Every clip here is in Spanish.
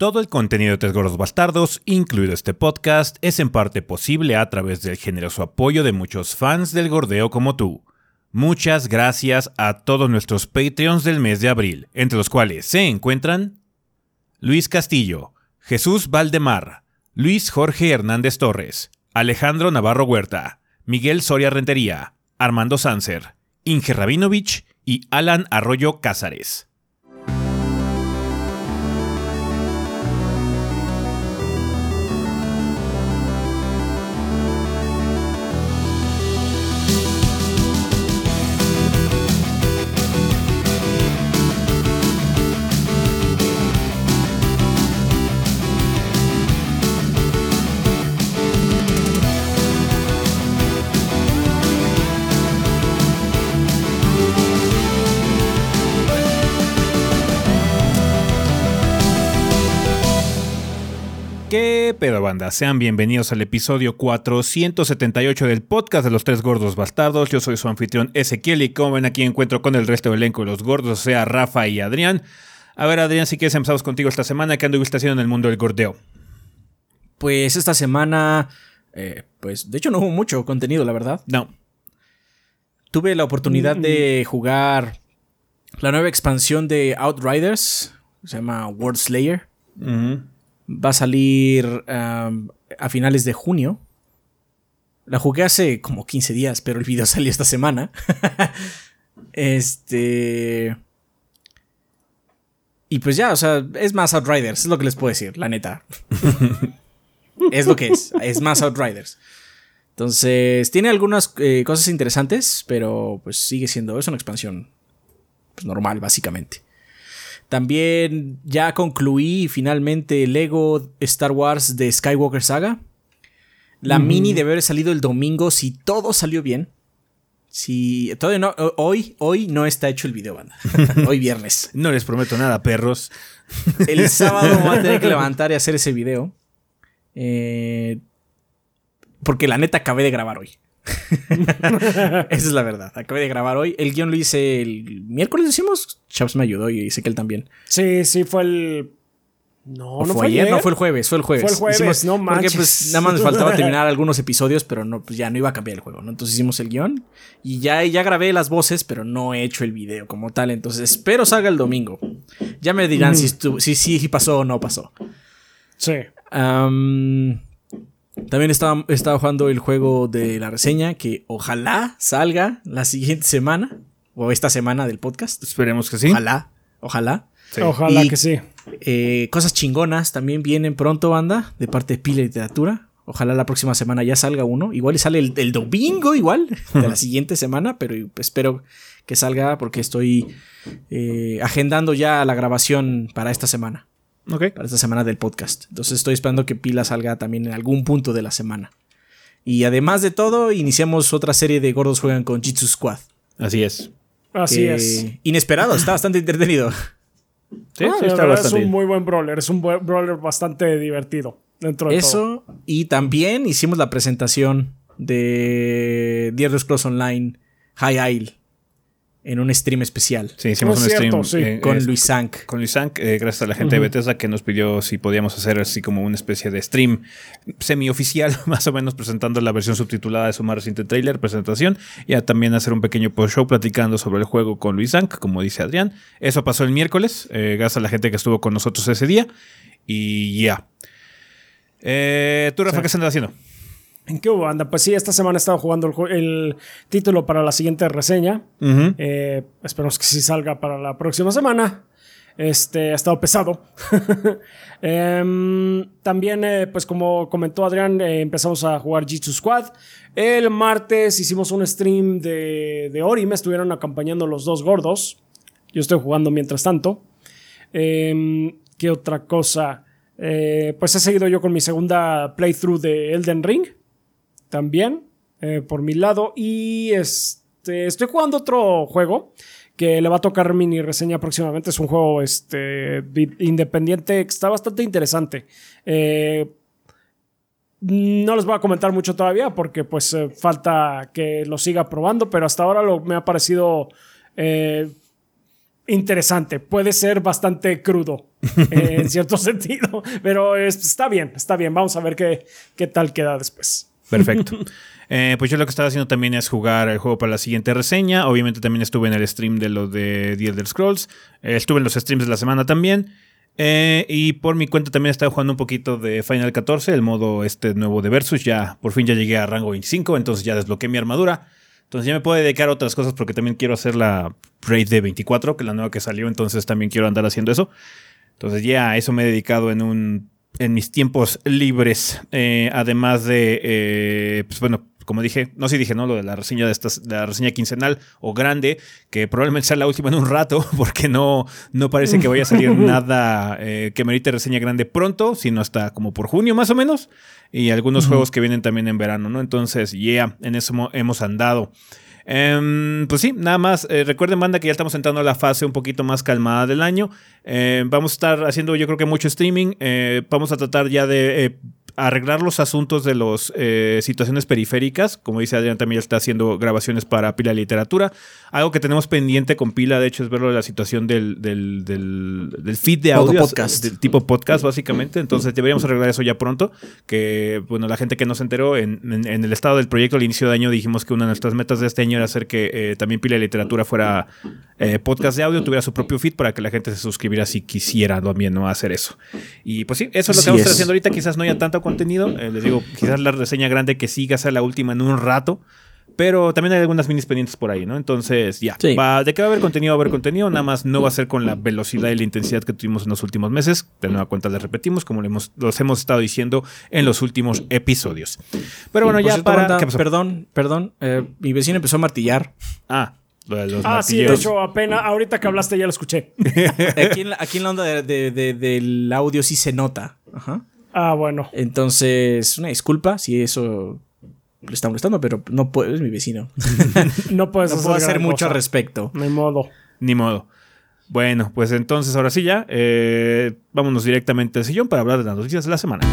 Todo el contenido de Tres Gordos Bastardos, incluido este podcast, es en parte posible a través del generoso apoyo de muchos fans del gordeo como tú. Muchas gracias a todos nuestros Patreons del mes de abril, entre los cuales se encuentran Luis Castillo, Jesús Valdemar, Luis Jorge Hernández Torres, Alejandro Navarro Huerta, Miguel Soria Rentería, Armando Sanser, Inge Rabinovich y Alan Arroyo Cázares. ¿Qué pedo banda? Sean bienvenidos al episodio 478 del podcast de los tres gordos bastardos. Yo soy su anfitrión Ezequiel y como ven aquí encuentro con el resto del elenco de los gordos, o sea, Rafa y Adrián. A ver Adrián, si quieres empezamos contigo esta semana, ¿qué anduviste haciendo en el mundo del gordeo? Pues esta semana, eh, pues de hecho no hubo mucho contenido, la verdad. No. Tuve la oportunidad de jugar la nueva expansión de Outriders, se llama World Slayer. Va a salir um, a finales de junio. La jugué hace como 15 días, pero el video salió esta semana. este. Y pues ya, o sea, es más Outriders, es lo que les puedo decir, la neta. es lo que es, es más Outriders. Entonces, tiene algunas eh, cosas interesantes, pero pues sigue siendo, es una expansión pues, normal, básicamente. También ya concluí finalmente Lego Star Wars de Skywalker Saga. La mini debe haber salido el domingo si todo salió bien. Si todavía no, hoy, hoy no está hecho el video, banda. hoy viernes. No les prometo nada, perros. El sábado voy a tener que levantar y hacer ese video. Eh, porque la neta acabé de grabar hoy. Esa es la verdad. Acabé de grabar hoy. El guion lo hice el miércoles, decimos. Chaps me ayudó y sé que él también. Sí, sí, fue el. No, no fue ayer, no fue el jueves, fue el jueves. Fue el jueves, Hicimos- no Porque manches. pues nada más me faltaba terminar algunos episodios, pero no, pues ya no iba a cambiar el juego, ¿no? Entonces hicimos el guion y ya, ya grabé las voces, pero no he hecho el video como tal. Entonces espero salga el domingo. Ya me dirán si, si sí pasó o no pasó. Sí. También estaba, estaba jugando el juego de la reseña que ojalá salga la siguiente semana o esta semana del podcast. Esperemos que sí. Ojalá, ojalá. Sí. Ojalá Y- que sí. Eh, cosas chingonas también vienen pronto, banda, de parte de Pila Literatura. Ojalá la próxima semana ya salga uno. Igual y sale el, el domingo, igual, de la siguiente semana, pero espero que salga porque estoy eh, agendando ya la grabación para esta semana, Para esta semana del podcast. Entonces estoy esperando que Pila salga también en algún punto de la semana. Y además de todo, iniciamos otra serie de Gordos Juegan con Jitsu Squad. Así es. Así es. Inesperado, está bastante entretenido. Sí, Ah, sí, la está verdad bastante es un muy buen brawler. Es un buen brawler bastante divertido. Dentro de todo. Eso, y también hicimos la presentación de Elder Scrolls Online High Isle en un stream especial Sí, hicimos Es un cierto, stream sí. eh, con es- Luis Sank. con Luis Sank, eh, gracias a la gente de Bethesda que nos pidió si podíamos hacer así como una especie de stream semi-oficial, más o menos presentando la versión subtitulada de su más reciente trailer, presentación, y a también hacer un pequeño post-show platicando sobre el juego con Luis Sank, como dice Adrián. Eso pasó el miércoles, eh, gracias a la gente que estuvo con nosotros ese día, y ya. Eh, ¿Tú, Rafa, Sí. qué estás haciendo? ¿En qué hubo, anda? Pues sí, esta semana he estado jugando el, título para la siguiente reseña. Eh, esperemos que sí salga para la próxima semana. Este ha estado pesado. Em, también, eh, pues como comentó Adrián, eh, empezamos a jugar Jitsu Squad. El martes hicimos un stream de, de Ori. Me estuvieron acompañando los dos gordos. Yo estoy jugando mientras tanto. Em, ¿Qué otra cosa? Pues he seguido yo con mi segunda playthrough de Elden Ring también, eh, por mi lado. Y este, estoy jugando otro juego que le va a tocar mini reseña próximamente. Es un juego este, di- independiente que está bastante interesante. Eh, no les voy a comentar mucho todavía porque pues eh, falta que lo siga probando, pero hasta ahora lo, me ha parecido eh, interesante. Puede ser bastante crudo en cierto sentido. Pero está bien, está bien. Vamos a ver qué, qué tal queda después. Perfecto. Eh, pues yo lo que estaba haciendo también es jugar el juego para la siguiente reseña. Obviamente también estuve en el stream de los de The Elder Scrolls. Eh, estuve en los streams de la semana también. Eh, y por mi cuenta también estaba jugando un poquito de Final 14, el modo este nuevo de Versus. Ya por fin ya llegué a rango 25, entonces ya desbloqueé mi armadura. Entonces ya me puedo dedicar a otras cosas porque también quiero hacer la raid de 24, que es la nueva que salió, entonces también quiero andar haciendo eso. Entonces ya a eso me he dedicado en un en mis tiempos libres, además de, pues bueno, como dije, no sé si dije, ¿no? Lo de la reseña de, estas, de la reseña quincenal o grande, que probablemente sea la última en un rato, porque no, no parece que vaya a salir nada eh, que merite reseña grande pronto, sino hasta como por junio más o menos. Y algunos juegos que vienen también en verano, ¿no? Entonces, yeah, en eso hemos andado. Em, pues sí, nada más. Eh, recuerden, banda, que ya estamos entrando a la fase un poquito más calmada del año. Em, vamos a estar haciendo, yo creo que mucho streaming. Eh, vamos a tratar ya de arreglar los asuntos de las eh, situaciones periféricas. Como dice Adrián, también está haciendo grabaciones para Pila Literatura. Algo que tenemos pendiente con Pila, de hecho, es verlo de la situación del, del, del, feed de audio. podcast. Del tipo podcast, básicamente. Entonces deberíamos arreglar eso ya pronto. Que, bueno, la gente que no se enteró, en, en, el estado del proyecto al inicio de año dijimos que una de nuestras metas de este año era hacer que eh, también Pila Literatura fuera eh, podcast de audio, tuviera su propio feed para que la gente se suscribiera si quisiera también no hacer eso. Y pues sí, eso es lo que vamos a estar haciendo ahorita. Quizás no haya tanto contenido. Eh, les digo, quizás la reseña grande que siga sea la última en un rato. Pero también hay algunas minis pendientes por ahí, ¿no? Entonces, ya. Va, de que va a haber contenido, va a haber contenido. Nada más no va a ser con la velocidad y la intensidad que tuvimos en los últimos meses. De nueva cuenta les repetimos, como hemos, los hemos estado diciendo en los últimos episodios. Pero bueno, ya para. Perdón, perdón. Eh, mi vecino empezó a martillar. Ah. ah, sí, de hecho, apenas ahorita que hablaste ya lo escuché. aquí, en la, aquí en la onda del audio sí se nota. Ajá. Ah, bueno. Entonces, una disculpa si eso le está molestando, pero no puedo, es mi vecino. no puedes no puedo hacer mucho al respecto. Ni modo. Ni modo. Bueno, pues entonces ahora sí ya, eh, vámonos directamente al sillón para hablar de las noticias de la semana.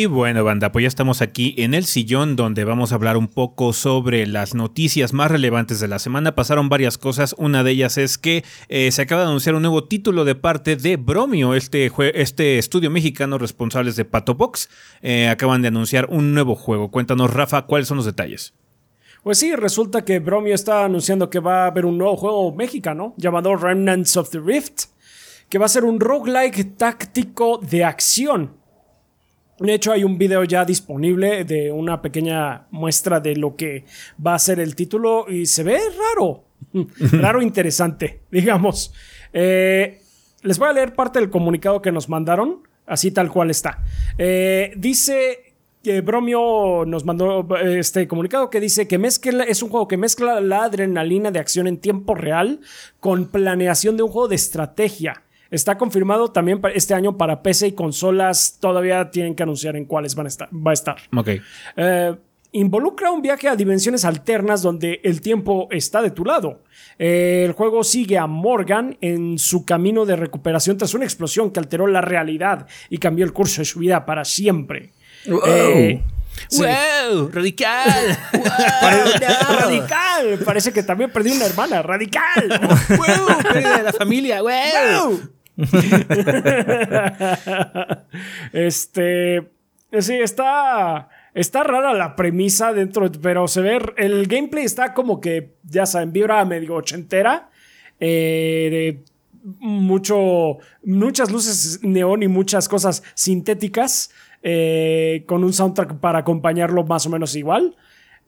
Y bueno, banda, pues ya estamos aquí en el sillón donde vamos a hablar un poco sobre las noticias más relevantes de la semana. Pasaron varias cosas. Una de ellas es que eh, se acaba de anunciar un nuevo título de parte de Bromio, este, este estudio mexicano responsables de Pato Box. Eh, acaban de anunciar un nuevo juego. Cuéntanos, Rafa, cuáles son los detalles. Pues sí, resulta que Bromio está anunciando que va a haber un nuevo juego mexicano llamado Remnants of the Rift, que va a ser un roguelike táctico de acción de hecho, hay un video ya disponible de una pequeña muestra de lo que va a ser el título y se ve raro. raro interesante, digamos. Eh, les voy a leer parte del comunicado que nos mandaron, así tal cual está. Eh, dice que Bromio nos mandó este comunicado que dice que mezcla, es un juego que mezcla la adrenalina de acción en tiempo real con planeación de un juego de estrategia. Está confirmado también para este año para PC y consolas. Todavía tienen que anunciar en cuáles van a estar, va a estar. Ok. Eh, involucra un viaje a dimensiones alternas donde el tiempo está de tu lado. Eh, el juego sigue a Morgan en su camino de recuperación tras una explosión que alteró la realidad y cambió el curso de su vida para siempre. Wow. Eh, ¡Radical! ¡Radical! Parece que también perdí una hermana. ¡Radical! ¡Wow! de la familia! ¡Wow! este. Sí, está. Está rara la premisa dentro, pero se ve. El gameplay está como que, ya saben, vibra medio ochentera. Eh, de mucho. Muchas luces neón y muchas cosas sintéticas. Eh, con un soundtrack para acompañarlo más o menos igual.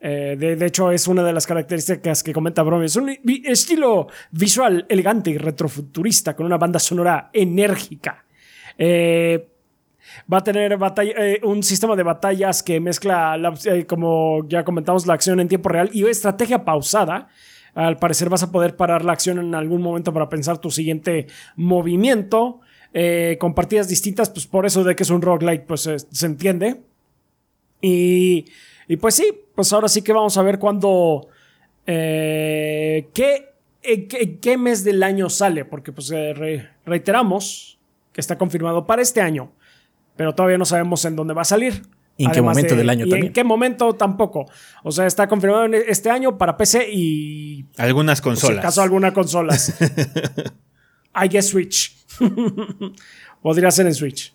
Eh, de, hecho, es una de las características que comenta Bromio. Es un estilo visual elegante y retrofuturista con una banda sonora enérgica. Eh, va a tener eh, un sistema de batallas que mezcla, como ya comentamos, la acción en tiempo real y estrategia pausada. Al parecer vas a poder parar la acción en algún momento para pensar tu siguiente movimiento. con partidas distintas, pues por eso de que es un roguelike, pues se entiende. Y y pues sí, pues ahora sí que vamos a ver cuándo... Eh, ¿Qué ¿en qué, en qué mes del año sale? Porque pues eh, re- reiteramos que está confirmado para este año, pero todavía no sabemos en dónde va a salir. ¿Y en qué momento del año y también? en qué momento tampoco. O sea, está confirmado en este año para PC y Algunas consolas. acaso alguna consolas. I guess Switch. Podría ser en Switch.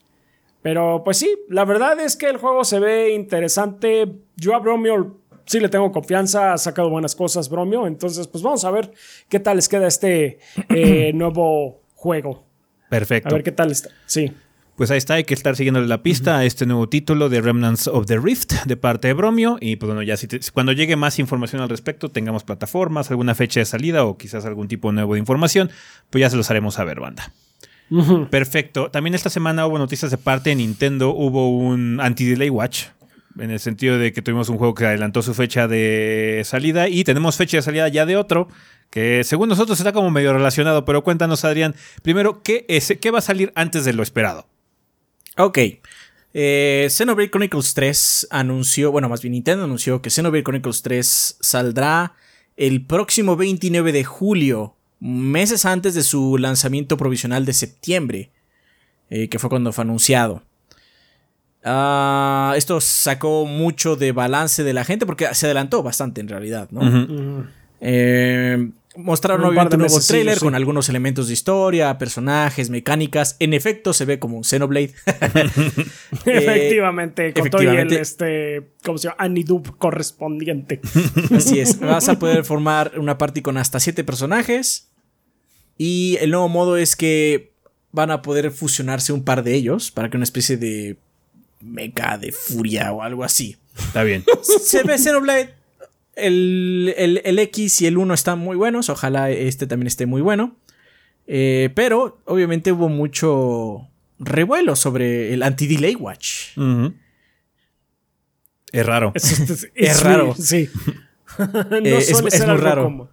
Pero pues sí, la verdad es que el juego se ve interesante. Yo a Bromio sí le tengo confianza, ha sacado buenas cosas Bromio. Entonces, pues vamos a ver qué tal les queda este eh, nuevo juego. Perfecto. A ver qué tal está. Sí. Pues ahí está, hay que estar siguiéndole la pista a este nuevo título de Remnants of the Rift de parte de Bromio. Y pues bueno, ya si te- cuando llegue más información al respecto, tengamos plataformas, alguna fecha de salida o quizás algún tipo nuevo de información, pues ya se los haremos saber, banda. Perfecto. También esta semana hubo noticias de parte de Nintendo. Hubo un anti-delay watch. En el sentido de que tuvimos un juego que adelantó su fecha de salida y tenemos fecha de salida ya de otro que según nosotros está como medio relacionado. Pero cuéntanos, Adrián, primero, ¿qué, es, qué va a salir antes de lo esperado? Ok. Eh, Xenoblade Chronicles 3 anunció, bueno, más bien Nintendo anunció que Xenoblade Chronicles 3 saldrá el próximo 29 de julio, meses antes de su lanzamiento provisional de septiembre, eh, que fue cuando fue anunciado. Ah, esto sacó mucho de balance de la gente porque se adelantó bastante en realidad, ¿no? Eh, mostraron Un obviamente un nuevo trailer sí. con algunos elementos de historia, personajes, mecánicas. En efecto, se ve como un Xenoblade. Eh, efectivamente, con todo y el este, ¿cómo se llama? Anidub correspondiente. Así es. Vas a poder formar una party con hasta 7 personajes. Y el nuevo modo es que van a poder fusionarse un par de ellos para que una especie de mecha de furia o algo así. Está bien. Se ve Xenoblade. El, el, el X y el 1 están muy buenos. Ojalá este también esté muy bueno. Eh, pero obviamente hubo mucho revuelo sobre el anti-delay watch. Es raro. Es, es- Es raro. Sí. no Eh, es- suele es ser muy algo raro.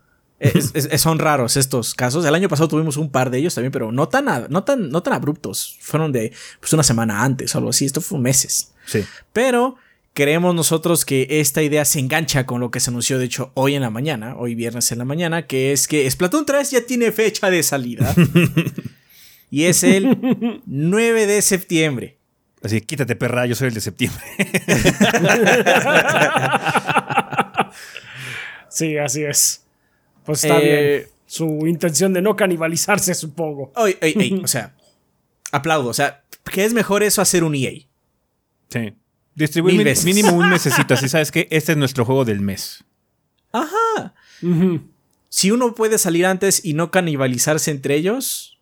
son raros estos casos. El año pasado tuvimos un par de ellos también, pero no tan, a- no tan, no tan abruptos. Fueron de pues, una semana antes o algo así. Esto fue meses. Sí. Pero creemos nosotros que esta idea se engancha con lo que se anunció, de hecho, hoy en la mañana, hoy viernes en la mañana, que es que Splatoon 3 ya tiene fecha de salida. y es el 9 de septiembre. Así, quítate, perra, yo soy el de septiembre. Sí, así es. Pues está Eh, bien. Su intención de no canibalizarse, supongo. Oy, oy, oy, o sea, aplaudo. O sea, ¿qué es mejor eso hacer un EA? Sí. Distribuir Mil mi- veces. mínimo un mesecito. Así sabes que este es nuestro juego del mes. Ajá. Si uno puede salir antes y no canibalizarse entre ellos,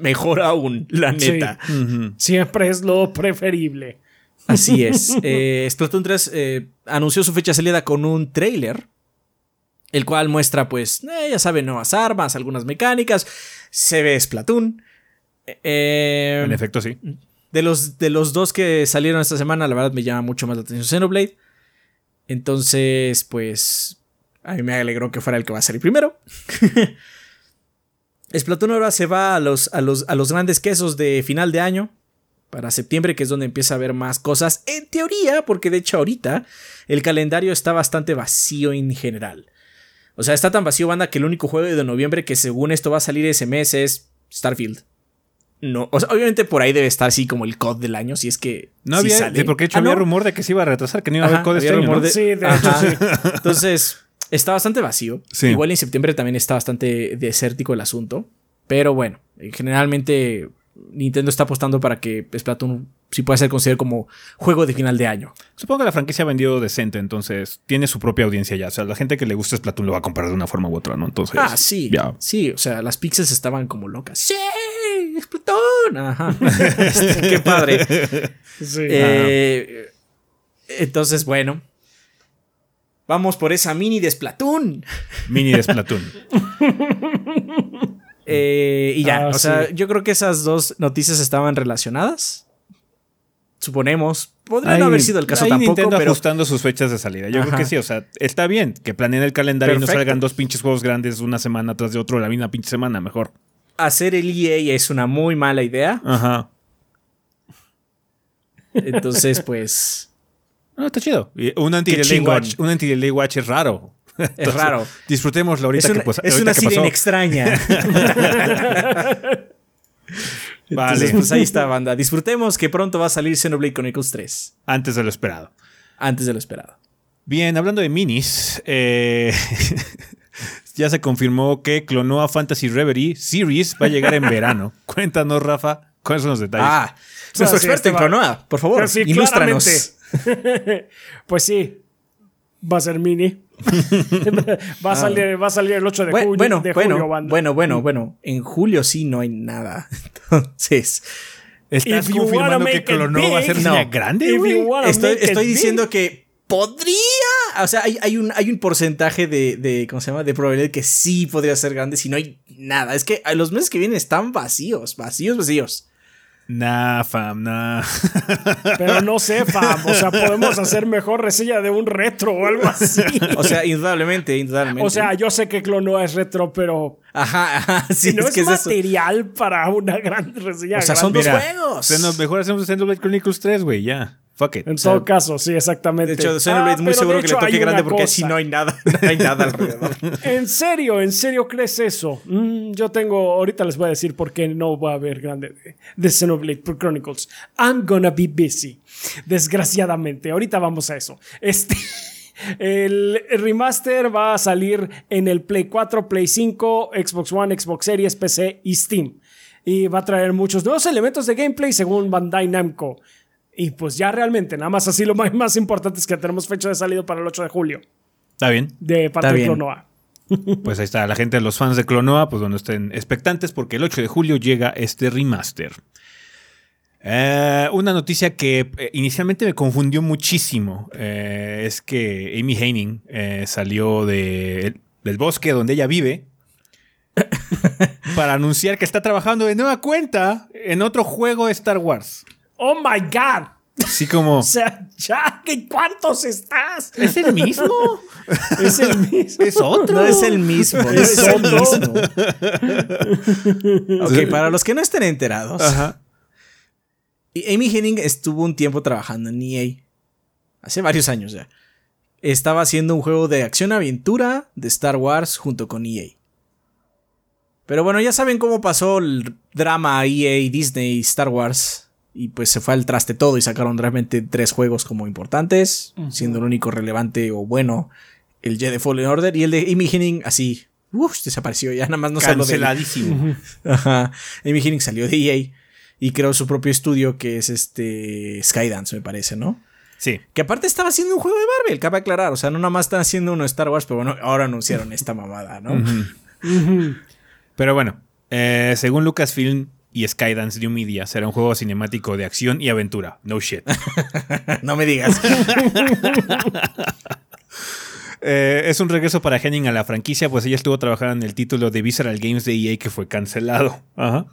mejor aún, la Sí. neta. Siempre es lo preferible. Así es. Eh, Splatoon 3 eh, anunció su fecha de salida con un trailer, el cual muestra, pues, eh, ya saben, nuevas armas, algunas mecánicas. Se ve Splatoon. Eh, En efecto, sí. De, los, de los dos que salieron esta semana, la verdad me llama mucho más la atención Xenoblade. Entonces, pues, a mí me alegró que fuera el que va a salir primero. Splatoon ahora se va a los, a, los, a los grandes quesos de final de año. Para septiembre, que es donde empieza a haber más cosas. En teoría, porque de hecho ahorita el calendario está bastante vacío en general. O sea, está tan vacío, banda, que el único juego de noviembre que según esto va a salir ese mes es Starfield. No, o sea, obviamente por ahí debe estar así como el COD del año, si es que. No sí había, sale. porque de hecho Ah, había ¿no? rumor de que se iba a retrasar, que no iba a haber había este año, rumor ¿no? de- Sí, de hecho, sí. Entonces, está bastante vacío. Sí. Igual en septiembre también está bastante desértico el asunto. Pero bueno, eh, generalmente Nintendo está apostando para que Splatoon sí pueda ser considerado como juego de final de año. Supongo que la franquicia ha vendido decente, entonces tiene su propia audiencia ya. O sea, la gente que le gusta Splatoon lo va a comprar de una forma u otra, ¿no? Entonces. ah, sí. Ya. Sí, o sea, las pixels estaban como locas. ¡Sí! ¡Splatoon! Ajá. Este, qué padre. Sí. Eh, entonces, bueno. Vamos por esa mini de Splatoon. Mini de Splatoon. Eh, y ya, Ah, o sea, yo creo que esas dos noticias estaban relacionadas. Suponemos. Podría Ahí- no haber sido el caso tampoco, Nintendo pero ajustando sus fechas de salida. Yo creo que sí, o sea, está bien que planeen el calendario y no salgan dos pinches juegos grandes una semana tras de otro la misma pinche semana, mejor. hacer el EA es una muy mala idea. Ajá. Entonces, pues. No, está chido. Un anti-delay watch, un anti-delay watch es raro. Es raro. Disfrutémoslo ahorita Es una, que, pues, es ahorita una que pasó. extraña. Vale. Entonces, pues ahí está, banda. Disfrutemos que pronto va a salir Xenoblade Chronicles 3. Antes de lo esperado. Antes de lo esperado. Bien, hablando de minis, eh, ya se confirmó que Clonoa Fantasy Reverie Series va a llegar en verano. Cuéntanos, Rafa, ¿cuáles son los detalles? Ah, nuestro experto en este Clonoa. Por favor, Pero sí, ilústranos. claramente. pues sí, va a ser mini. va, a salir, va a salir el 8 de, Bu- julio, bueno, de bueno, julio, banda. bueno, bueno, bueno. En julio sí no hay nada. Entonces, ¿Estás confirmando que it Clonoa va a ser no. grande, estoy, estoy big. diciendo que podría. O sea, hay, hay un, hay un porcentaje de, de. ¿Cómo se llama? De probabilidad que sí podría ser grande si no hay nada. Es que los meses que vienen están vacíos, vacíos, vacíos. Nah, fam, nah. Pero no sé, fam. O sea, podemos hacer mejor reseña de un retro o algo así. O sea, indudablemente, indudablemente. O sea, yo sé que Clonoa es retro, pero ajá, ajá. Sí, no es es, que es eso. material para una gran reseña. O sea, son dos Mira, juegos. Xeno- mejor hacemos Xenoblade Chronicles 3, güey, ya. Fuck it. En todo caso, sí, exactamente. De hecho, Xenoblade Ah, es muy seguro de que le hecho toque grande porque si no hay nada, no hay nada alrededor. ¿En serio? ¿En serio crees eso? Mm, yo tengo. Ahorita les voy a decir por qué no va a haber grande de, de Xenoblade Chronicles. I'm gonna be busy. Desgraciadamente. Ahorita vamos a eso. Este. El remaster va a salir en el Play 4, Play 5, Xbox One, Xbox Series, PC y Steam. Y va a traer muchos nuevos elementos de gameplay según Bandai Namco. Y pues ya realmente, nada más así lo más, más importante es que tenemos fecha de salida para el 8 de julio Está bien. de parte de. Clonoa. Pues ahí está, la gente de los fans de Clonoa, pues bueno, estén expectantes porque el 8 de julio llega este remaster. Eh, una noticia que eh, inicialmente me confundió muchísimo eh, es que Amy Heining eh, salió de- del bosque donde ella vive para anunciar que está trabajando de nueva cuenta en otro juego de Star Wars. ¡Oh my God! Así como... O sea, ya, ¿qué cuántos estás? ¿Es el mismo? Es el mismo. ¿Es otro? No es el mismo, no Es es el otro. mismo. ok, para los que no estén enterados, Ajá. Amy Henning estuvo un tiempo trabajando en EA. Hace varios años ya. Estaba haciendo un juego de acción-aventura de Star Wars junto con EA. Pero bueno, ya saben cómo pasó el drama EA, Disney, Star Wars. Y pues se fue al traste todo y sacaron realmente tres juegos como importantes, siendo el único relevante o bueno el Jedi Fallen Order y el de Henning así, uf, desapareció, ya nada más no se habló de. Canceladísimo. Ajá. Hennig salió de EA y creó su propio estudio que es este Skydance, me parece, ¿no? Sí. Que aparte estaba haciendo un juego de Marvel, cabe aclarar. O sea, no nada más están haciendo uno de Star Wars, pero bueno, ahora anunciaron esta mamada, ¿no? Pero bueno, eh, según Lucasfilm y Skydance New Media, será un juego cinemático de acción y aventura. No shit. no me digas. Eh, es un regreso para Henning a la franquicia, pues ella estuvo trabajando en el título de Visceral Games de EA que fue cancelado. Ajá.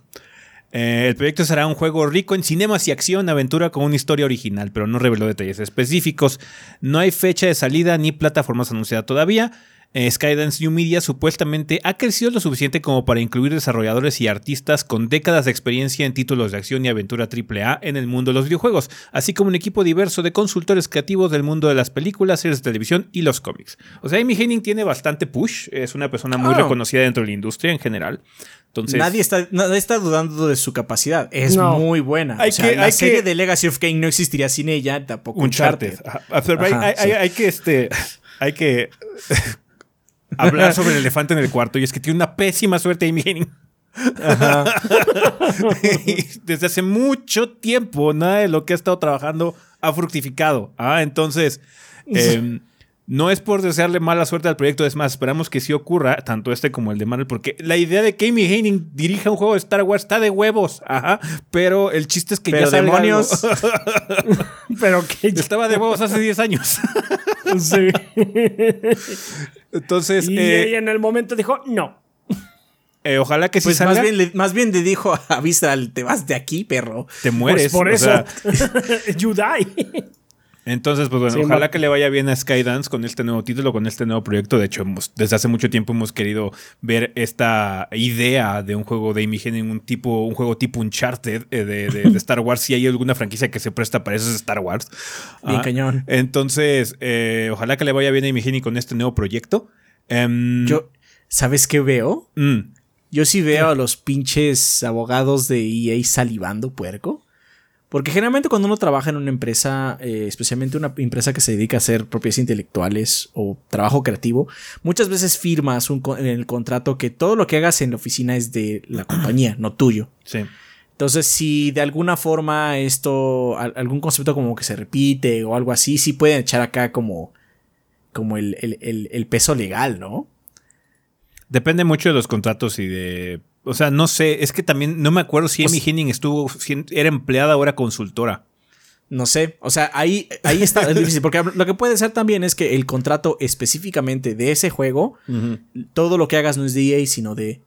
Eh, el proyecto será un juego rico en cinemas y acción, aventura con una historia original, pero no reveló detalles específicos. No hay fecha de salida ni plataformas anunciada todavía. Eh, Skydance New Media supuestamente ha crecido lo suficiente como para incluir desarrolladores y artistas con décadas de experiencia en títulos de acción y aventura AAA en el mundo de los videojuegos, así como un equipo diverso de consultores creativos del mundo de las películas, series de televisión y los cómics. O sea, Amy Henning tiene bastante push, es una persona muy Ah. reconocida dentro de la industria en general. Entonces, nadie, está, nadie está dudando de su capacidad. Es No. muy buena. Hay o sea, que- la hay serie que- de Legacy of Kain no existiría sin ella, tampoco Uncharted. Uncharted. Ajá. Ah, hay que este. Hay que hablar sobre el elefante en el cuarto. Y es que tiene una pésima suerte Amy Henning. Y Desde hace mucho tiempo, nada de lo que ha estado trabajando ha fructificado. Ah, entonces. No es por desearle mala suerte al proyecto, es más, esperamos que sí ocurra, tanto este como el de Marvel, porque la idea de que Amy Henning dirija un juego de Star Wars está de huevos, ajá, pero el chiste es que Pero ya salga demonios. algo. Pero que Estaba de huevos hace 10 años. sí. Entonces, Y eh, ella en el momento dijo, no. eh, ojalá que sí Pues salga. más bien, le, más bien le dijo a Visceral, te vas de aquí, perro. te mueres. Pues por o eso. sea, you die. Entonces, pues bueno, Sí, ojalá que le vaya bien a Skydance con este nuevo título, con este nuevo proyecto. De hecho, hemos- desde hace mucho tiempo hemos querido ver esta idea de un juego de Amy Hennig, un tipo, un juego tipo Uncharted eh, de, de- de Star Wars. Si hay alguna franquicia que se presta para eso es Star Wars. Bien Ah, cañón. Entonces, eh, ojalá que le vaya bien a Amy con este nuevo proyecto. Em, Yo, ¿sabes qué veo? mm, Yo sí veo a los pinches abogados de EA salivando puerco. Porque generalmente cuando uno trabaja en una empresa, eh, especialmente una empresa que se dedica a hacer propiedades intelectuales o trabajo creativo, muchas veces firmas un en el contrato que todo lo que hagas en la oficina es de la compañía, no tuyo. sí. Entonces, si de alguna forma esto, al- algún concepto como que se repite o algo así, sí pueden echar acá como, como el, el- el- el peso legal, ¿no? Depende mucho de los contratos y de. O sea, no sé, es que también no me acuerdo si Amy Hennig estuvo, si era empleada o era consultora. No sé, o sea, ahí, ahí está es difícil, porque lo que puede ser también es que el contrato específicamente de ese juego, todo lo que hagas no es de EA, sino de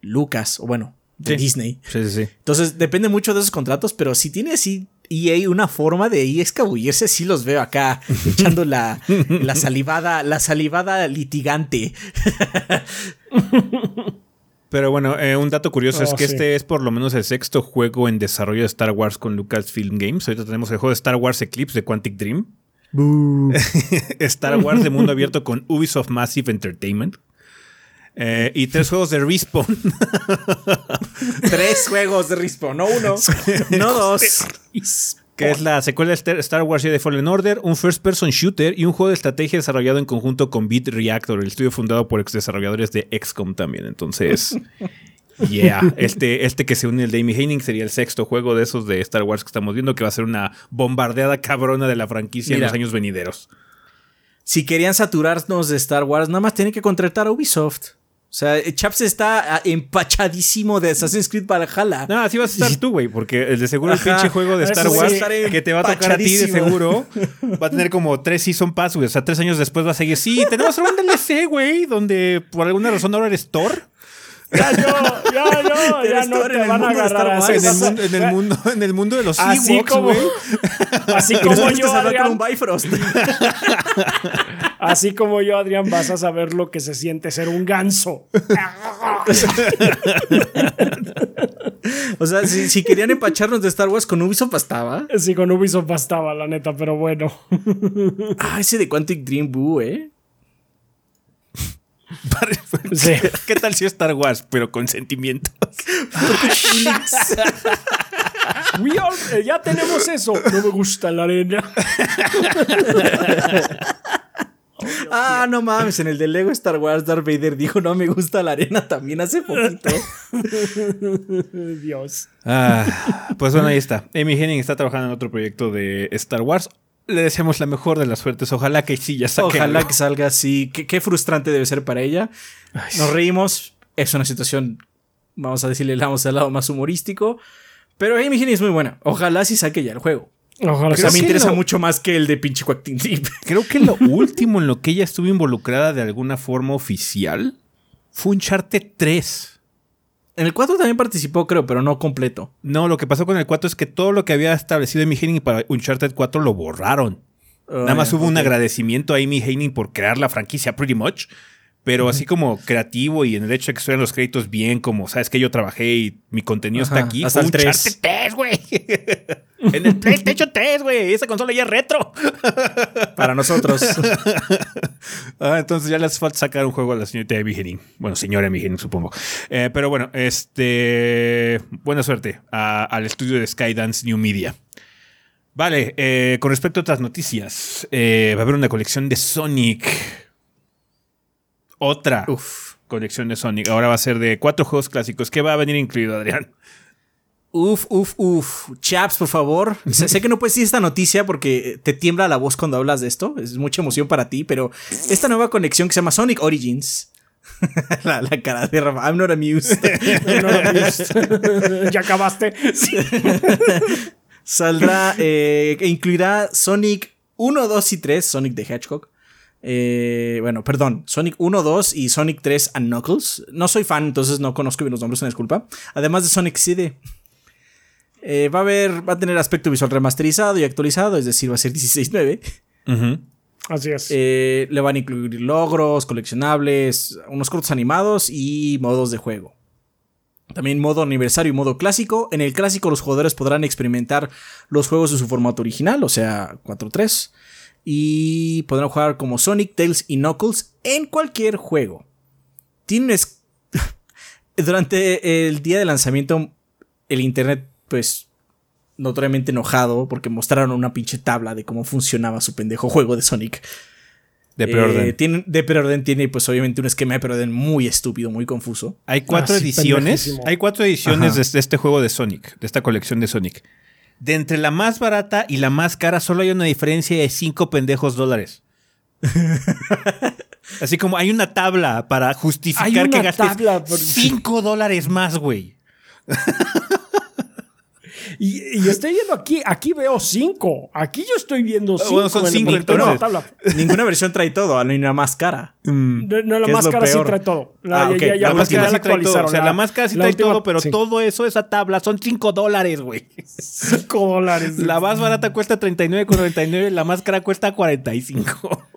Lucas, o bueno, de Sí. Disney. Sí, sí, sí. Entonces, depende mucho de esos contratos, pero si tiene así EA una forma de ahí escabullirse, sí los veo acá, echando la, la salivada, la salivada litigante. Pero bueno, eh, un dato curioso es Oh, que sí. este es por lo menos el sexto juego en desarrollo de Star Wars con Lucasfilm Games. Ahorita tenemos el juego de Star Wars Eclipse de Quantic Dream. Star Wars de mundo abierto con Ubisoft Massive Entertainment. Eh, y tres juegos de Respawn. Tres juegos de Respawn, no uno, no dos. Que es la secuela de Star- Wars Jedi Fallen Order, un first-person shooter y un juego de estrategia desarrollado en conjunto con Beat Reactor, el estudio fundado por ex desarrolladores de XCOM también. Entonces, yeah, este, este que se une el de Amy sería el sexto juego de esos de Star Wars que estamos viendo, que va a ser una bombardeada cabrona de la franquicia Mira. en los años venideros. Si querían saturarnos de Star Wars, nada más tienen que contratar a Ubisoft. O sea, Chaps está ah, empachadísimo de Assassin's Creed Valhalla. No, así vas a estar tú, güey, porque el de seguro el pinche juego de Star. Wars que te va a tocar a ti de seguro va a tener como tres Season Pass, güey. O sea, tres años después va a seguir. Sí, tenemos un DLC, güey, donde por alguna razón ahora eres Thor. Ya yo, ya yo, ya no te van a agarrar así. En el, mundo, en el mundo, en el mundo de los Así Ewoks, como, así como yo, Adrián, así como yo, Adrián, vas a saber lo que se siente ser un ganso. o sea, si, si querían empacharnos de Star Wars con Ubisoft bastaba. Sí, con Ubisoft bastaba, la neta, pero bueno. Ah, ese de Quantic Dream Boo, ¿eh? Sí. ¿Qué tal si es Star Wars, pero con sentimientos? We all- eh, ya tenemos eso. No me gusta la arena. Ah, no mames, en el de Lego Star Wars Darth Vader dijo no me gusta la arena también hace poquito. Dios. Ah, pues bueno, ahí está. Amy Hennig está trabajando en otro proyecto de Star Wars. Le deseamos la mejor de las suertes. Ojalá que sí ya saque Ojalá algo. que salga así. Qué, qué frustrante debe ser para ella. Nos reímos. Es una situación, vamos a decirle, vamos al lado más humorístico. Pero Amy Hennig es muy buena. Ojalá sí saque ya el juego. Ojalá O sea, me interesa lo- mucho más que el de pinche Quacking Deep. Creo que lo último en lo que ella estuvo involucrada de alguna forma oficial fue Uncharted 3. En el 4 también participó, creo, pero no completo. No, lo que pasó con el 4 es que todo lo que había establecido Amy Hennig para Uncharted 4 lo borraron. Nada más hubo un agradecimiento a Amy Hennig por crear la franquicia, pretty much. Pero así como creativo y en el hecho de que estuvieran los créditos bien, como sabes que yo trabajé y mi contenido Ajá, está aquí. hasta el 3. Uncharted 3, güey. en el PlayStation 3, güey. Esa consola ya es retro. Para nosotros. Ah, entonces ya les falta sacar un juego a la señorita Hennig. Bueno, señora Hennig, supongo. Eh, pero bueno, este. Buena suerte a- al estudio de Skydance New Media. Vale, eh, con respecto a otras noticias, eh, va a haber una colección de Sonic. Otra Uf. colección de Sonic. Ahora va a ser de cuatro juegos clásicos. ¿Qué va a venir incluido, Adrián? Uf, uf, uf. Chaps, por favor. sé, sé que no puedes decir esta noticia porque te tiembla la voz cuando hablas de esto. Es mucha emoción para ti, pero esta nueva conexión que se llama Sonic Origins. la, la cara de Rafa. I'm not amused. No lo viste. ¿Ya acabaste? Saldrá, eh, e incluirá Sonic 1, 2 y 3, Sonic the Hedgehog. Eh, bueno, perdón, Sonic 1, 2 y Sonic 3 and Knuckles. No soy fan, entonces no conozco bien los nombres, una disculpa. Además de Sonic CD. Eh, va a haber, va a tener aspecto visual remasterizado y actualizado, es decir, va a ser 16.9. Ujú. Así es. Eh, le van a incluir logros, coleccionables, unos cortos animados y modos de juego. También modo aniversario y modo clásico. En el clásico los jugadores podrán experimentar los juegos en su formato original, o sea, 4.3. Y podrán jugar como Sonic, Tails y Knuckles en cualquier juego. Tienes... Durante el día de lanzamiento, el internet, pues, notoriamente enojado porque mostraron una pinche tabla de cómo funcionaba su pendejo juego de Sonic. De preorden. Eh, tiene- de preorden tiene, pues, obviamente un esquema de preorden muy estúpido, muy confuso. Hay cuatro Ah, sí, ediciones. Hay cuatro ediciones Ajá. de este, este juego de Sonic, de esta colección de Sonic. De entre la más barata y la más cara, solo hay una diferencia de cinco pendejos dólares. Así como hay una tabla para justificar que gastes tabla por- 5 dólares más, güey. Y, y estoy viendo aquí, aquí veo cinco. Aquí yo estoy viendo cinco. bueno, son cinco, tabla. Ninguna versión trae todo, ni una más cara. No, no, la ¿Qué es más cara sí trae todo. La, Ah, ya- ok. ya, ya, La La porque máscara sí la trae todo. actualizaron. O sea, la máscara sí trae última- todo, pero sí. todo eso, esa tabla, son 5 dólares, güey. Cinco dólares. La más barata cuesta 39,99, la más cara cuesta 45.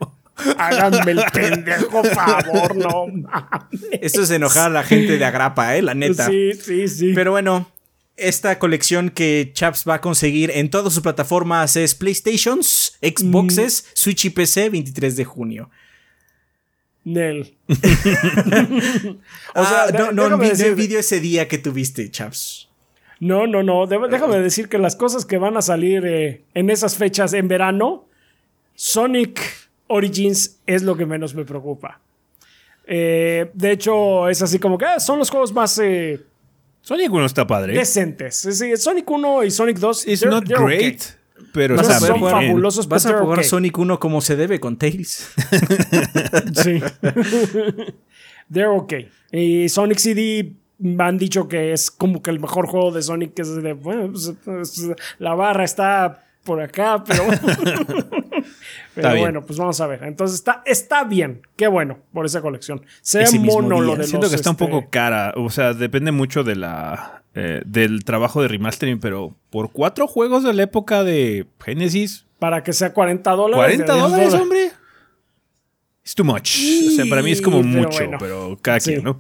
Háganme el pendejo favor, no mames. Esto es enojar a la gente de Agrapa, eh, la neta. Sí, sí, sí. Pero bueno, esta colección que Chaps va a conseguir en todas sus plataformas es PlayStations, Xboxes, Mm. Switch y PC 23 de junio. Nel. O sea, Ah, no, no, no envidio ese día que tuviste, Chaps. No, no, no. Deb- déjame decir que las cosas que van a salir eh, en esas fechas en verano, Sonic Origins es lo que menos me preocupa. Eh, de hecho, es así como que ah, son los juegos más eh, Sonic 1 está padre. decentes. Sí, Sonic 1 y Sonic 2 It's they're- not they're okay. great, pero No está son bien. fabulosos, Vas a pero jugar ok. Sonic 1 como se debe con Tails. Sí. They're okay. Y Sonic CD me han dicho que es como que el mejor juego de Sonic. Que es de, bueno, pues, pues, la barra está por acá, pero. pero bien. bueno, pues vamos a ver. Entonces está, está bien. Qué bueno por esa colección. Se ve mono lo de Siento que está un este, poco cara. O sea, depende mucho de la eh, del trabajo de remastering, pero por cuatro juegos de la época de Genesis, Para que sea 40 dólares. 40 de 10 dólares, hombre. Es too much. O sea, para mí es como pero mucho, bueno. pero cada Sí. quien, ¿no?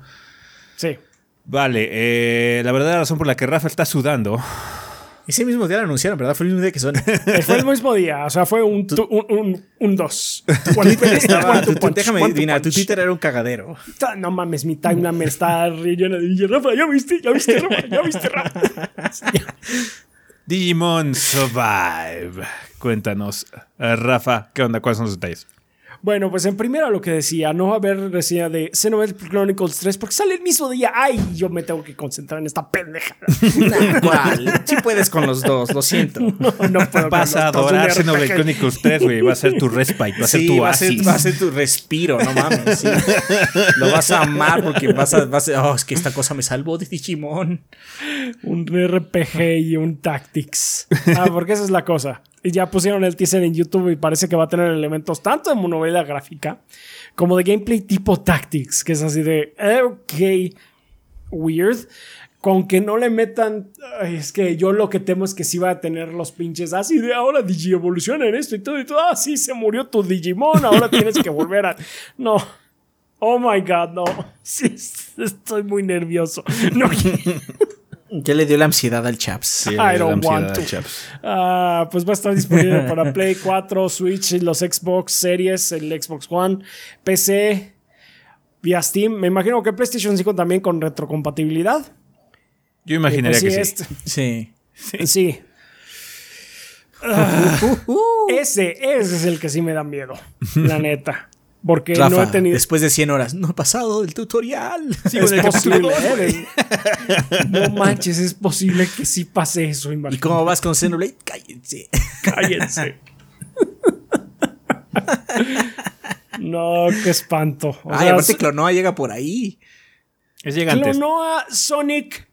Sí. Vale, eh, la verdadera razón por la que Rafa está sudando. Ese mismo día lo anunciaron, ¿verdad? Fue el mismo día que Sonic. Fue el mismo día. O sea, fue un 2. Un, un, un dos. Estaba- tu- punch, déjame adivinar, tu. Twitter era un cagadero. No mames, mi timeline está llena de "Oye, Rafa, ya viste, ya viste, Rafa, ya viste, Rafa. Digimon Survive. Cuéntanos, eh, Rafa, ¿qué onda? ¿Cuáles son los detalles? Bueno, pues en primera lo que decía, no va a haber reseña de Xenoblade Chronicles 3 porque sale el mismo día. Ay, yo me tengo que concentrar en esta pendeja. Nah, ¿Cuál? Sí puedes con los dos, lo siento. No, no puedo. Vas a adorar Xenoblade. Chronicles 3, güey. Va a ser tu respite, va a ser Sí, tu va oasis. va a ser tu respiro, no mames. sí. Lo vas a amar porque vas a, vas a- Oh, es que esta cosa me salvó de Digimon. Un RPG y un Tactics. Ah, porque esa es la cosa. Y ya pusieron el teaser en YouTube y parece que va a tener elementos tanto de novela gráfica como de gameplay tipo Tactics, que es así de, eh, ok, weird. Con que no le metan. es que yo lo que temo es que sí va a tener los pinches así de ahora Digi evoluciona en esto y todo y todo. Ah, sí, se murió tu Digimon. Ahora tienes que volver a. No. Oh my god, no. Sí, estoy muy nervioso. No Ya le dio la ansiedad al Chaps. Sí, I don't want to. chaps. Ah, pues va a estar disponible para Play 4, Switch, los Xbox Series, el Xbox One, PC, vía Steam. Me imagino que PlayStation 5 también con retrocompatibilidad. Yo imaginaría Pues que sí, sí. este- Sí. sí. Ah, ese, ese es el que sí me da miedo, la neta. Porque Rafa, no he tenido. después de 100 horas, no he pasado el tutorial. Sigo Es en el capítulo posible. ¿eh? No manches, es posible que sí pase eso. ¿Y imagínate. cómo vas con Xenoblade? Cállense. Cállense. No, qué espanto. O Ay, sea, aparte Clonoa llega por ahí. Es llegante. Clonoa, Sonic,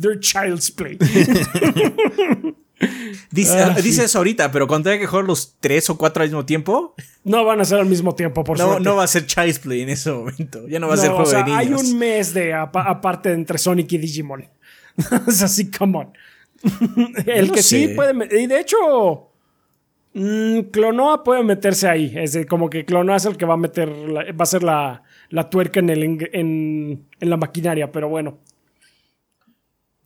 Their Child's Play. Dice, Ah, dice sí. eso ahorita, pero cuando tenga que jugar los tres o cuatro al mismo tiempo, No van a ser al mismo tiempo, por no, suerte. no va a ser Child's Play en ese momento. Ya no va a ser o juego sea, de hay un mes de apa- aparte entre Sonic y Digimon. es así, come on. El no que sí puede. Y de hecho. mm, Clonoa puede meterse ahí. Es de- como que Clonoa es el que va a meter. la- va a ser la, la tuerca en, el, eng- en, en la maquinaria, pero bueno.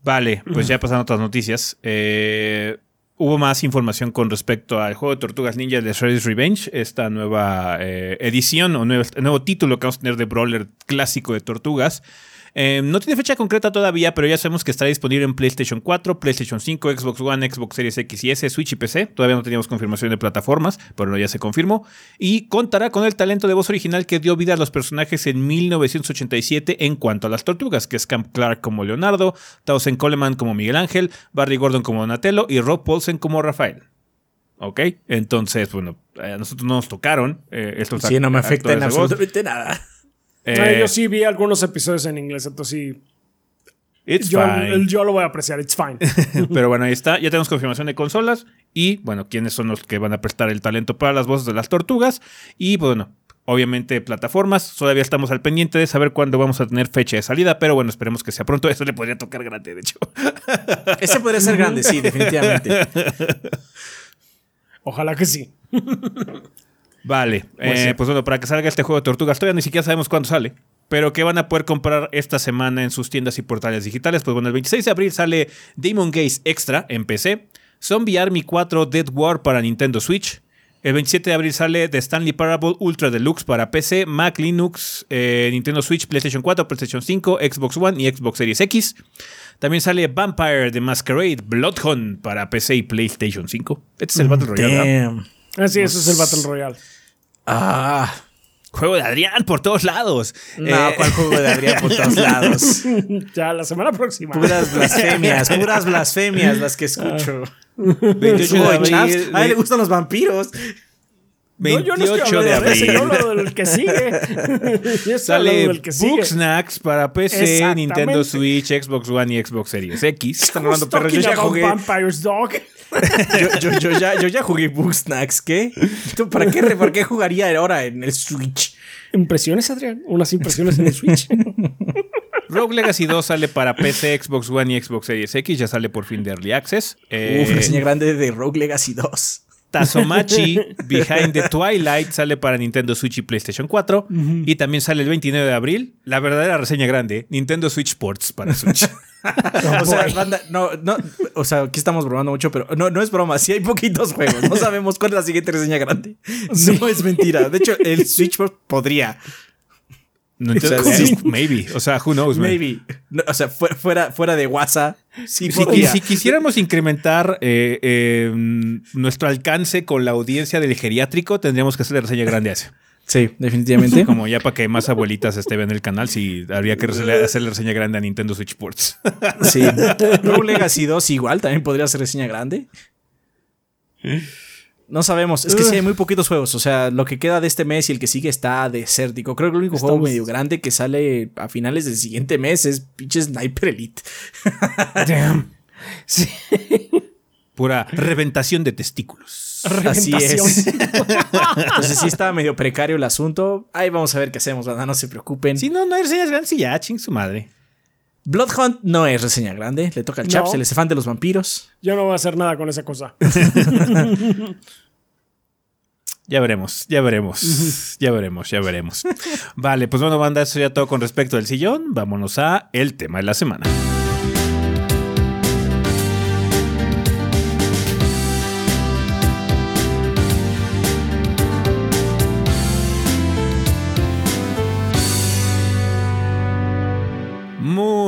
Vale, pues ya pasando a otras noticias. Eh, hubo más información con respecto al juego de Tortugas Ninja de Shredder's Revenge, esta nueva eh, edición o nuevo, nuevo título que vamos a tener de Brawler clásico de Tortugas. Eh, no tiene fecha concreta todavía, pero ya sabemos que estará disponible en PlayStation 4, PlayStation 5, Xbox One, Xbox Series X y S, Switch y PC. Todavía no teníamos confirmación de plataformas, pero ya se confirmó. Y contará con el talento de voz original que dio vida a los personajes en 1987 en cuanto a las tortugas, que es Camp Clark como Leonardo, Towson Coleman como Miguel Ángel, Barry Gordon como Donatello y Rob Paulsen como Rafael. ¿Ok? Entonces, bueno, a nosotros no nos tocaron eh, estos Sí, no me afecta en voz. absolutamente nada. Eh, Ah, yo sí vi algunos episodios en inglés, entonces sí. it's Yo, fine. yo lo voy a apreciar, it's fine. Pero bueno, ahí está. Ya tenemos confirmación de consolas. Y bueno, quiénes son los que van a prestar el talento para las voces de las tortugas. Y bueno, obviamente plataformas. Todavía estamos al pendiente de saber cuándo vamos a tener fecha de salida. Pero bueno, esperemos que sea pronto. Eso le podría tocar grande, de hecho. Ese podría ser grande, sí, definitivamente. Ojalá que sí. Vale. Pues eh, sí. pues bueno, para que salga este juego de tortugas, todavía ni siquiera sabemos cuándo sale. Pero que van a poder comprar esta semana en sus tiendas y portales digitales. Pues bueno, el 26 de abril sale Demon Gaze Extra en PC. Zombie Army 4 Dead War para Nintendo Switch. El 27 de abril sale The Stanley Parable Ultra Deluxe para PC, Mac, Linux, eh, Nintendo Switch, PlayStation 4, PlayStation 5, Xbox One y Xbox Series X. También sale Vampire The Masquerade Bloodhunt para PC y PlayStation 5. Este es el Battle Royale. ¿verdad? Damn. Así, eso es el Battle Royale. Ah. Juego de Adrián por todos lados. No, Eh, ¿cuál juego de Adrián por todos lados? ya, la semana próxima. Puras blasfemias, puras blasfemias las que escucho. 28 de chaps, abril. a él le gustan los vampiros. No, yo no estoy 28 de ese, yo abril. hablo del que sigue. Yo Sale del que sigue. Booksnacks para PC. Nintendo Switch, Xbox One y Xbox Series X. Están hablando perros. Yo ya jugué. Vampires Dog. Yo, yo, yo ya, yo ya jugué Booksnacks, ¿qué? ¿Tú ¿Para qué, ¿Para qué jugaría ahora en el Switch? Impresiones, Adrián. Unas impresiones en el Switch. Rogue Legacy 2 sale para PC, Xbox One y Xbox Series X. Ya sale por fin de Early Access. Eh, Uf, reseña grande de Rogue Legacy 2. Tazomachi Behind the Twilight sale para Nintendo Switch y PlayStation 4. Y también sale el 29 de abril. La verdadera reseña grande: Nintendo Switch Sports para Switch. O sea, banda, no, no, o sea, aquí estamos bromando mucho, pero no, no es broma, sí hay poquitos juegos. No sabemos cuál es la siguiente reseña grande. No es mentira. De hecho, el Switch podría. No, entonces, O sea, eh, sí. maybe. O sea, who knows, man. Maybe. No, o sea, fuera, fuera, fuera de WhatsApp. Sí, Si, podría. si quisiéramos incrementar eh, eh, nuestro alcance con la audiencia del geriátrico, tendríamos que hacer la reseña grande a ese. Sí, definitivamente. Como ya para que más abuelitas este, vean el canal, sí, habría que hacerle hacer la reseña grande a Nintendo Switch Sports. Sí. Rogue Legacy 2 igual, también podría ser reseña grande. No sabemos, es que sí hay muy poquitos juegos, o sea, lo que queda de este mes y el que sigue está desértico. Creo que el único juego medio grande que sale a finales del siguiente mes es pinche Sniper Elite. Damn. Sí. Pura reventación de testículos. Así es. Entonces sí está medio precario el asunto. Ahí vamos a ver qué hacemos, ¿verdad? No se preocupen. Si no, no hay reseñas grandes, sí, ya, ching su madre. Bloodhunt no es reseña grande, le toca al Chaps, No. el fan de los vampiros. Yo no voy a hacer nada con esa cosa. Ya veremos, ya veremos, ya veremos, ya veremos. Vale, pues bueno, banda, eso ya todo con respecto al sillón. Vámonos a el tema de la semana.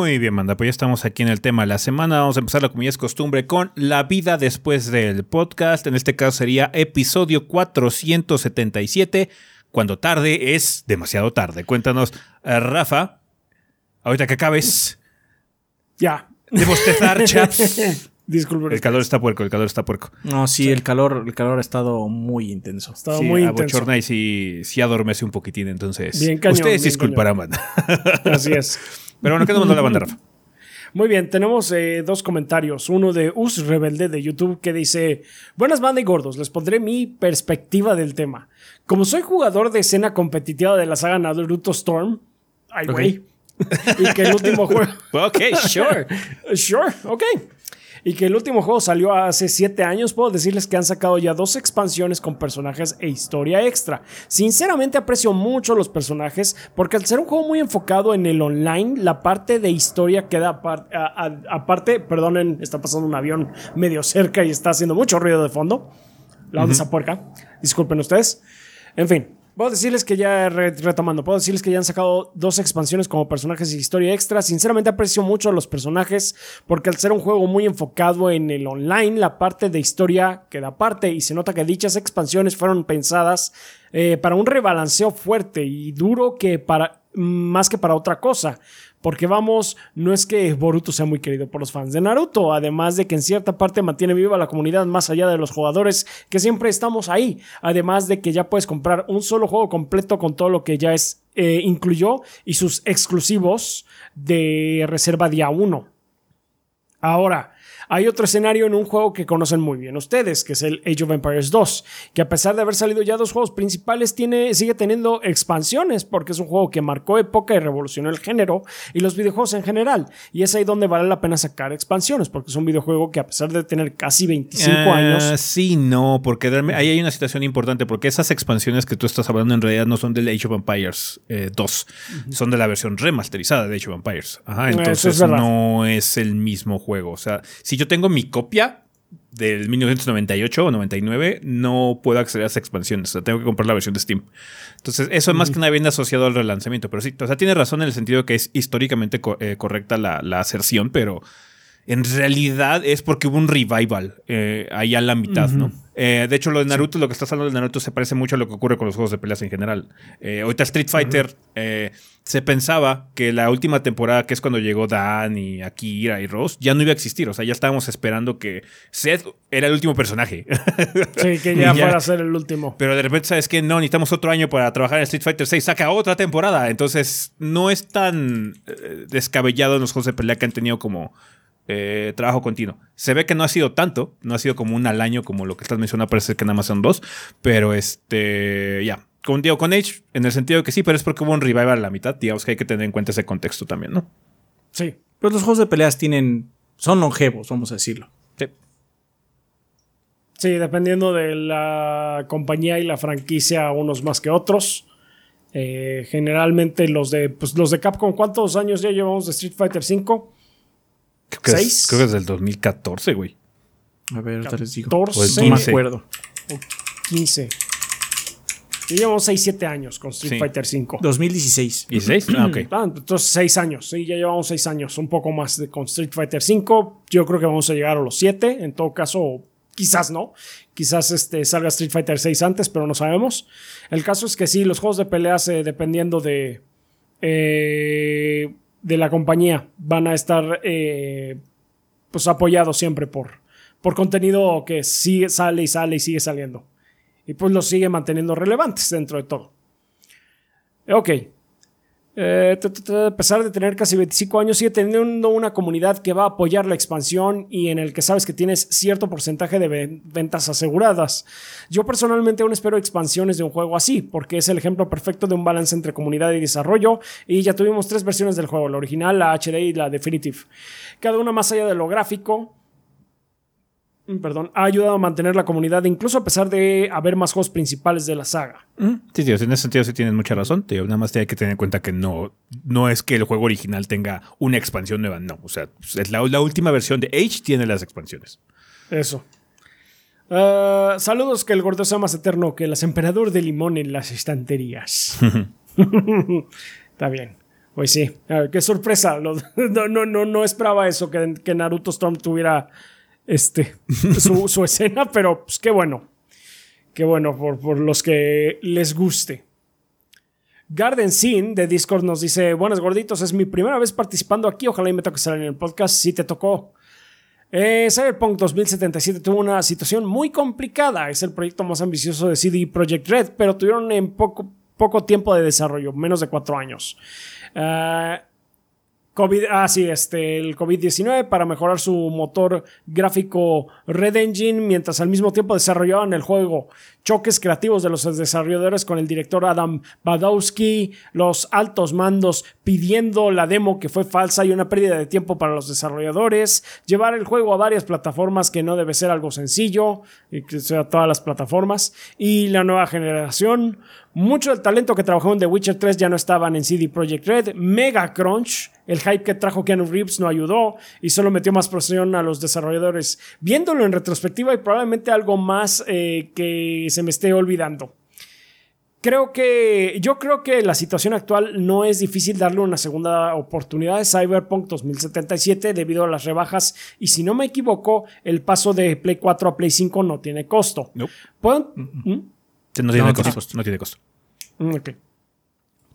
Muy bien, banda, pues ya estamos aquí en el tema de la semana. Vamos a empezar, como ya es costumbre, con la vida después del podcast. En este caso sería episodio 477, cuando tarde es demasiado tarde. Cuéntanos, eh, Rafa, ahorita que acabes Ya. de bostezar, chaps. Disculpen. El calor está puerco, el calor está puerco. No, sí, El, calor, el calor ha estado muy intenso. Estaba Sí, muy intenso. abochorna y sí, sí adormece un poquitín, entonces. Bien cañón, Ustedes bien disculparán, banda. Así es. Pero bueno, ¿qué nos mandó la banda, Rafa? Muy bien, tenemos eh, dos comentarios. Uno de Us Rebelde de YouTube que dice: Buenas banda y gordos, les pondré mi perspectiva del tema. Como soy jugador de escena competitiva de la saga Naruto Storm, ay, güey. y que el último juego. Ok, sure. Sure, ok. Y que el último juego salió hace 7 años, puedo decirles que han sacado ya dos expansiones con personajes e historia extra. Sinceramente aprecio mucho los personajes porque al ser un juego muy enfocado en el online, la parte de historia queda aparte, perdonen, está pasando un avión medio cerca y está haciendo mucho ruido de fondo. La onda esa puerca. Disculpen ustedes. En fin, Puedo decirles que ya, retomando, puedo decirles que ya han sacado dos expansiones como personajes y historia extra. Sinceramente aprecio mucho a los personajes porque al ser un juego muy enfocado en el online, la parte de historia queda aparte y se nota que dichas expansiones fueron pensadas eh, para un rebalanceo fuerte y duro que para más que para otra cosa. Porque vamos, no es que Boruto sea muy querido por los fans de Naruto, además de que en cierta parte mantiene viva la comunidad más allá de los jugadores que siempre estamos ahí, además de que ya puedes comprar un solo juego completo con todo lo que ya es eh, incluyó y sus exclusivos de reserva día 1. Ahora, hay otro escenario en un juego que conocen muy bien ustedes, que es el Age of Empires 2, que a pesar de haber salido ya dos juegos principales, tiene, sigue teniendo expansiones, porque es un juego que marcó época y revolucionó el género y los videojuegos en general. Y es ahí donde vale la pena sacar expansiones, porque es un videojuego que a pesar de tener casi 25 ah, años... Sí, no, porque ahí hay una situación importante, porque esas expansiones que tú estás hablando en realidad no son del Age of Empires 2, eh, son de la versión remasterizada de Age of Empires. Ajá, entonces no es el mismo juego. O sea, si yo tengo mi copia del 1998 o 99, no puedo acceder a esas expansiones. O sea, tengo que comprar la versión de Steam. Entonces, eso es más que nada bien asociado al relanzamiento. Pero sí, o sea, tiene razón en el sentido que es históricamente eh, correcta la, la, aserción, pero en realidad es porque hubo un revival eh, ahí a la mitad, ¿no? Eh, de hecho, lo de Naruto, lo que estás hablando de Naruto se parece mucho a lo que ocurre con los juegos de peleas en general. Eh, ahorita Street Fighter se pensaba que la última temporada, que es cuando llegó Dan y Akira y Rose, ya no iba a existir. O sea, ya estábamos esperando que Seth era el último personaje. Sí, que ya, fuera a ser el último. Pero de repente, ¿sabes que No, necesitamos otro año para trabajar en Street Fighter 6. Saca otra temporada. Entonces, no es tan descabellado en los juegos de pelea que han tenido como eh, trabajo continuo. Se ve que no ha sido tanto, no ha sido como un al año como lo que estás mencionando, parece que nada más son dos, pero este, ya. Con Diego con Age, en el sentido que sí, pero es porque hubo un revival a la mitad, digamos que hay que tener en cuenta ese contexto también, ¿no? Sí. Pues los juegos de peleas tienen, son longevos, vamos a decirlo. Sí. Sí, dependiendo de la compañía y la franquicia, unos más que otros. Eh, generalmente los de, pues los de Capcom, ¿cuántos años ya llevamos de Street Fighter V? Creo que, ¿Seis? Es, creo que es del 2014, güey. A ver, te les digo. 14, no me acuerdo. O 15. Y llevamos 6, 7 años con Street Fighter 5. 2016. ¿16? Ah, ok. Ah, entonces 6 años. Sí, ya llevamos 6 años. Un poco más de, con Street Fighter 5. Yo creo que vamos a llegar a los 7. En todo caso, quizás no. Quizás este, salga Street Fighter 6 antes, pero no sabemos. El caso es que sí, los juegos de peleas, eh, dependiendo de. Eh, de la compañía van a estar eh, pues apoyados siempre por, por contenido que sigue, sale y sale y sigue saliendo. Y pues los sigue manteniendo relevantes dentro de todo. Ok. Eh, a pesar de tener casi 25 años, sigue teniendo una comunidad que va a apoyar la expansión y en el que sabes que tienes cierto porcentaje de ventas aseguradas. Yo personalmente aún espero expansiones de un juego así, porque es el ejemplo perfecto de un balance entre comunidad y desarrollo, y ya tuvimos tres versiones del juego, la original, la HD y la Definitive. Cada una más allá de lo gráfico, perdón, ha ayudado a mantener la comunidad, incluso a pesar de haber más juegos principales de la saga. Sí, tío, en ese sentido sí tienes mucha razón. Tío. Nada más te hay que tener en cuenta que no, no es que el juego original tenga una expansión nueva, no. O sea, es la, última versión de Age tiene las expansiones. Eso. Ah, saludos, que el gordo sea más eterno que el emperador de limón en las estanterías. Está bien. Pues sí, qué sorpresa. No, no, no, no esperaba eso, que, que Naruto Storm tuviera este, su, escena, pero pues qué bueno. Qué bueno por, los que les guste. Garden Scene de Discord nos dice: Buenas gorditos, es mi primera vez participando aquí. Ojalá y me toque salir en el podcast. Si te tocó. Eh, Cyberpunk 2077 tuvo una situación muy complicada. Es el proyecto más ambicioso de CD Projekt Red, pero tuvieron en poco, poco tiempo de desarrollo, menos de cuatro años. Uh, COVID, ah, sí, este, el COVID-19 para mejorar su motor gráfico Red Engine, mientras al mismo tiempo desarrollaban el juego. Choques creativos de los desarrolladores con el director Adam Badowski, los altos mandos pidiendo la demo que fue falsa y una pérdida de tiempo para los desarrolladores, llevar el juego a varias plataformas que no debe ser algo sencillo, que sea todas las plataformas, y la nueva generación. Mucho del talento que trabajó en The Witcher 3 ya no estaban en CD Projekt Red. Mega Crunch, el hype que trajo Keanu Reeves no ayudó y solo metió más presión a los desarrolladores. Viéndolo en retrospectiva y probablemente algo más eh, que se me esté olvidando. Creo que yo creo que la situación actual no es difícil darle una segunda oportunidad a Cyberpunk 2077 debido a las rebajas y si no me equivoco el paso de Play 4 a Play 5 no tiene costo. No. ¿Pueden-. No tiene No, costo. No tiene costo. Mm, ok.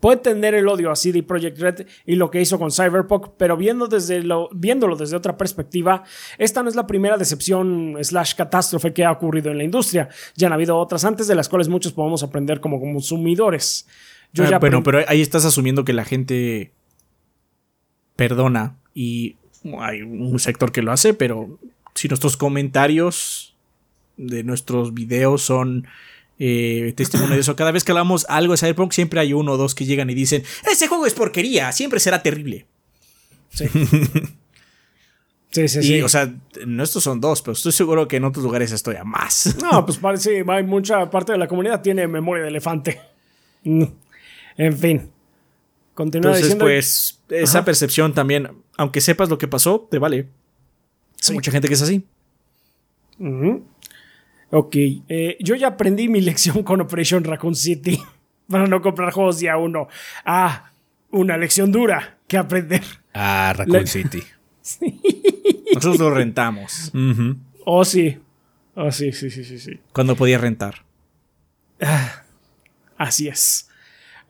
Puede tener el odio a CD Projekt Red y lo que hizo con Cyberpunk, pero viendo desde lo, viéndolo desde otra perspectiva, esta no es la primera decepción slash catástrofe que ha ocurrido en la industria. Ya han habido otras antes de las cuales muchos podemos aprender como consumidores. Yo Ah, ya bueno, pero ahí estás asumiendo que la gente perdona y hay un sector que lo hace, pero si nuestros comentarios de nuestros videos son eh, testimonio de eso, cada vez que hablamos algo de Cyberpunk siempre hay uno o dos que llegan y dicen, ese juego es porquería, siempre será terrible. Sí. sí, sí, Y, sí. o sea, no estos son dos, pero estoy seguro que en otros lugares estoy a más. No, pues parece hay mucha parte de la comunidad tiene memoria de elefante. Mm. En fin. Continúa Entonces, diciendo. pues, esa Ajá. percepción también, aunque sepas lo que pasó, te vale. Hay mucha gente que es así. Ok, eh, yo ya aprendí mi lección con Operation Raccoon City para no comprar juegos día uno. Ah, una lección dura que aprender. Ah, Raccoon City. Nosotros lo rentamos. Oh, sí. Oh, sí, sí, sí, sí, sí. cuando podía rentar. Así es.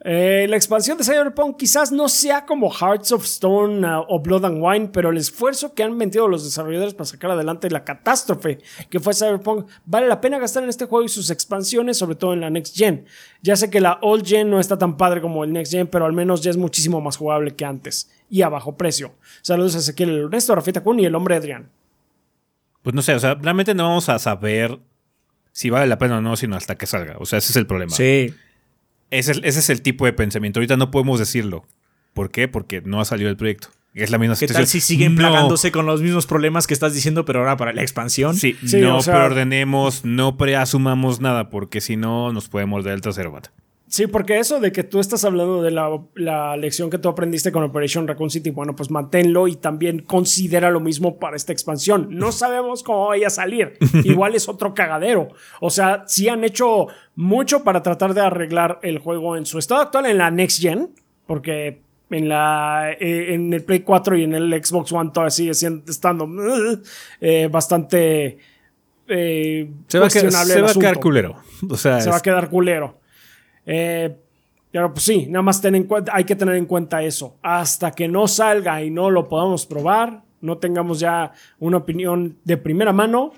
Eh, la expansión de Cyberpunk quizás no sea como Hearts of Stone uh, o Blood and Wine, pero el esfuerzo que han metido los desarrolladores para sacar adelante la catástrofe que fue Cyberpunk vale la pena gastar en este juego y sus expansiones, sobre todo en la Next Gen. Ya sé que la Old Gen no está tan padre como el Next Gen, pero al menos ya es muchísimo más jugable que antes y a bajo precio. Saludos a Ezequiel Ernesto, Rafita Kun y el hombre Adrián. Pues no sé, o sea, realmente no vamos a saber si vale la pena o no, sino hasta que salga. O sea, ese es el problema. Sí. Ese, es- ese es el tipo de pensamiento. Ahorita no podemos decirlo. ¿Por qué? Porque no ha salido el proyecto. Es la misma ¿Qué situación. tal si siguen No. plagándose con los mismos problemas que estás diciendo, pero ahora para la expansión? Sí, Sí, no o sea- preordenemos, no preasumamos nada, porque si no nos puede morder el trasero, bata. Sí, porque eso de que tú estás hablando de la, la lección que tú aprendiste con Operation Raccoon City, bueno, pues manténlo y también considera lo mismo para esta expansión. No sabemos cómo vaya a salir. Igual es otro cagadero. O sea, sí han hecho mucho para tratar de arreglar el juego en su estado actual en la Next Gen, porque en la eh, en el Play 4 y en el Xbox One todavía sigue siendo, estando eh, bastante eh, Se va a, quedar, cuestionable se el va a quedar asunto culero. O sea, se va a quedar culero. Eh, pero pues sí, nada más ten en cuenta, hay que tener en cuenta eso. Hasta que no salga y no lo podamos probar, no tengamos ya una opinión de primera mano,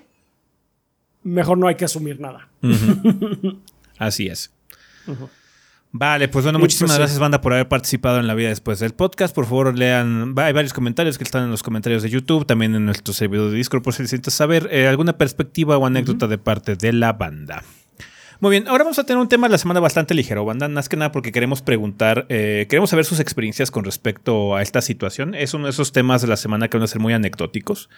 mejor no hay que asumir nada. así es. Vale, pues bueno, muchísimas pues, sí. gracias, banda, por haber participado en la vida después del podcast. Por favor, lean. Hay varios comentarios que están en los comentarios de YouTube, también en nuestro servidor de Discord, por si necesitas saber eh, alguna perspectiva o anécdota de parte de la banda. Muy bien, ahora vamos a tener un tema de la semana bastante ligero, banda, más que nada porque queremos preguntar, eh, queremos saber sus experiencias con respecto a esta situación. Es uno de esos temas de la semana que van a ser muy anecdóticos.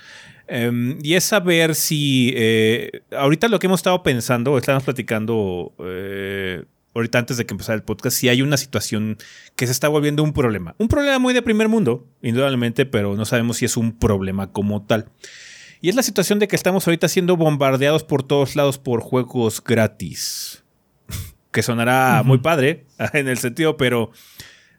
Em, y es saber si, eh, ahorita lo que hemos estado pensando, estábamos platicando eh, ahorita antes de que empezara el podcast, si hay una situación que se está volviendo un problema. Un problema muy de primer mundo, indudablemente, pero no sabemos si es un problema como tal. Y es la situación de que estamos ahorita siendo bombardeados por todos lados por juegos gratis. que sonará muy padre en el sentido, pero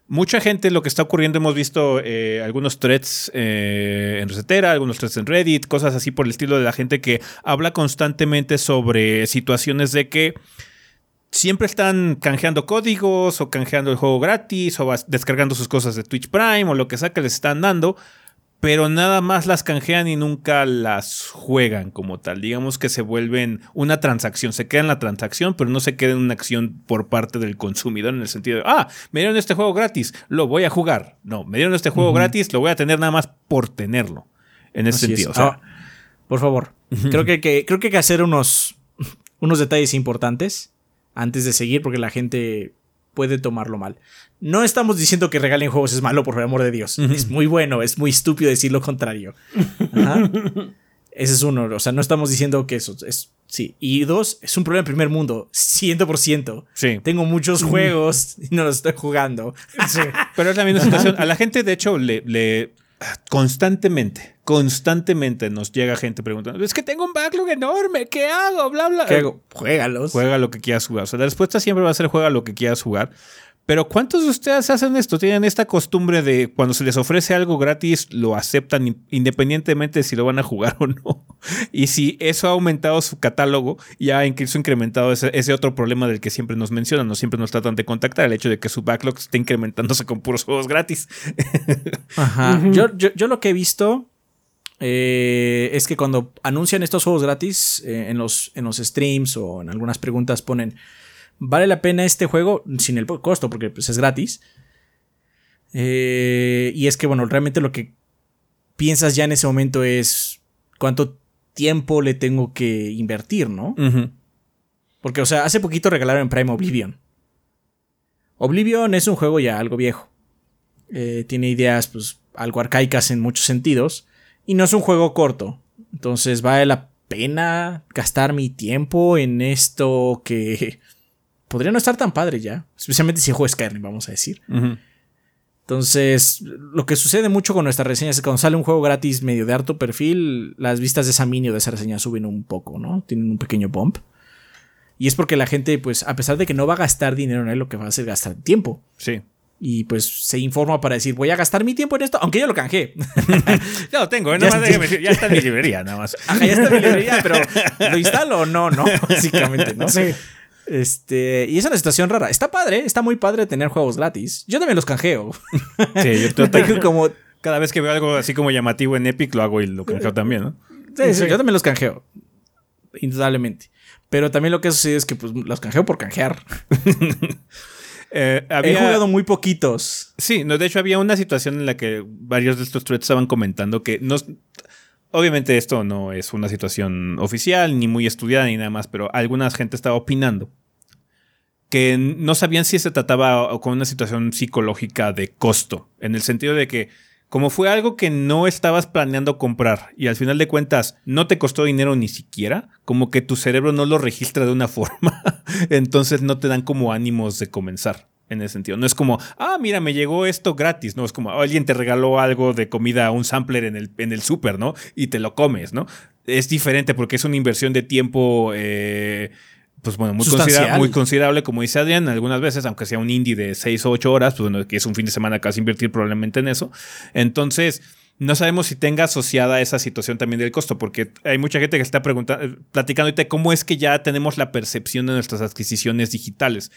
mucha gente lo que está ocurriendo, hemos visto eh, algunos threads eh, en Recetera, algunos threads en Reddit, cosas así por el estilo de la gente que habla constantemente sobre situaciones de que siempre están canjeando códigos o canjeando el juego gratis o descargando sus cosas de Twitch Prime o lo que sea que les están dando pero nada más las canjean y nunca las juegan como tal. Digamos que se vuelven una transacción, se queda en la transacción, pero no se queda en una acción por parte del consumidor en el sentido de, ah, me dieron este juego gratis, lo voy a jugar. No, me dieron este juego gratis, lo voy a tener nada más por tenerlo. En ese sentido. Ah, por favor, creo, que, creo que hay que hacer unos, unos detalles importantes antes de seguir porque la gente puede tomarlo mal. No estamos diciendo que regalen juegos es malo, por el amor de Dios. Es muy bueno, es muy estúpido decir lo contrario. Ese es uno, o sea, no estamos diciendo que eso es... Sí, y dos, es un problema en primer mundo, 100%. Sí. Tengo muchos juegos y no los estoy jugando. Sí. Pero es la misma situación. A la gente, de hecho, le, le constantemente, constantemente nos llega gente preguntando, es que tengo un backlog enorme, ¿qué hago? Bla, bla. ¿Qué hago? Juégalos. Juega lo que quieras jugar. O sea, la respuesta siempre va a ser juega lo que quieras jugar. Pero ¿cuántos de ustedes hacen esto? Tienen esta costumbre de cuando se les ofrece algo gratis, lo aceptan independientemente de si lo van a jugar o no. Y si eso ha aumentado su catálogo, ya ha incrementado ese, otro problema del que siempre nos mencionan, no siempre nos tratan de contactar, el hecho de que su backlog esté incrementándose con puros juegos gratis. Ajá. yo, lo que he visto eh, es que cuando anuncian estos juegos gratis eh, en, los, en los streams o en algunas preguntas ponen ¿Vale la pena este juego sin el costo? Porque pues, es gratis. Eh, y es que, bueno, realmente lo que piensas ya en ese momento es cuánto tiempo le tengo que invertir, ¿no? Porque, o sea, hace poquito regalaron en Prime Oblivion. Oblivion es un juego ya algo viejo. Eh, tiene ideas, pues, algo arcaicas en muchos sentidos. Y no es un juego corto. Entonces, ¿vale la pena gastar mi tiempo en esto que podría no estar tan padre ya. Especialmente si juego Skyrim, vamos a decir. Entonces, lo que sucede mucho con nuestras reseñas es que cuando sale un juego gratis medio de harto perfil, las vistas de esa mini o de esa reseña suben un poco, ¿no? Tienen un pequeño bump. Y es porque la gente, pues, a pesar de que no va a gastar dinero en él, lo que va a hacer es gastar tiempo. Sí. Y pues se informa para decir, voy a gastar mi tiempo en esto, aunque yo lo canjeé. ya lo tengo, ¿eh? ya, ya está en mi librería, nada más. Ajá, ya está en mi librería, pero ¿lo instalo o no? No, básicamente, ¿no? Sí. Este, y es una situación rara. Está padre, está muy padre tener juegos gratis. Yo también los canjeo. Sí, yo tengo como cada vez que veo algo así como llamativo en Epic lo hago y lo canjeo también, ¿no? Sí, sí, yo también los canjeo. Indudablemente. Pero también lo que sucede es que pues, los canjeo por canjear. Eh, He jugado muy poquitos. Sí, no, de hecho había una situación en la que varios de estos threads estaban comentando que no, Obviamente esto no es una situación oficial, ni muy estudiada, ni nada más, pero alguna gente estaba opinando que no sabían si se trataba con una situación psicológica de costo, en el sentido de que como fue algo que no estabas planeando comprar y al final de cuentas no te costó dinero ni siquiera, como que tu cerebro no lo registra de una forma, entonces no te dan como ánimos de comenzar en ese sentido. No es como, ah, mira, me llegó esto gratis, no, es como alguien te regaló algo de comida, un sampler en el, en el súper, ¿no? Y te lo comes, ¿no? Es diferente porque es una inversión de tiempo, eh, pues bueno, muy, muy, considerable, como dice Adrián, algunas veces, aunque sea un indie de 6 o 8 horas, pues bueno, que es un fin de semana casi invertir probablemente en eso. Entonces, no sabemos si tenga asociada esa situación también del costo, porque hay mucha gente que está preguntando, platicando ahorita cómo es que ya tenemos la percepción de nuestras adquisiciones digitales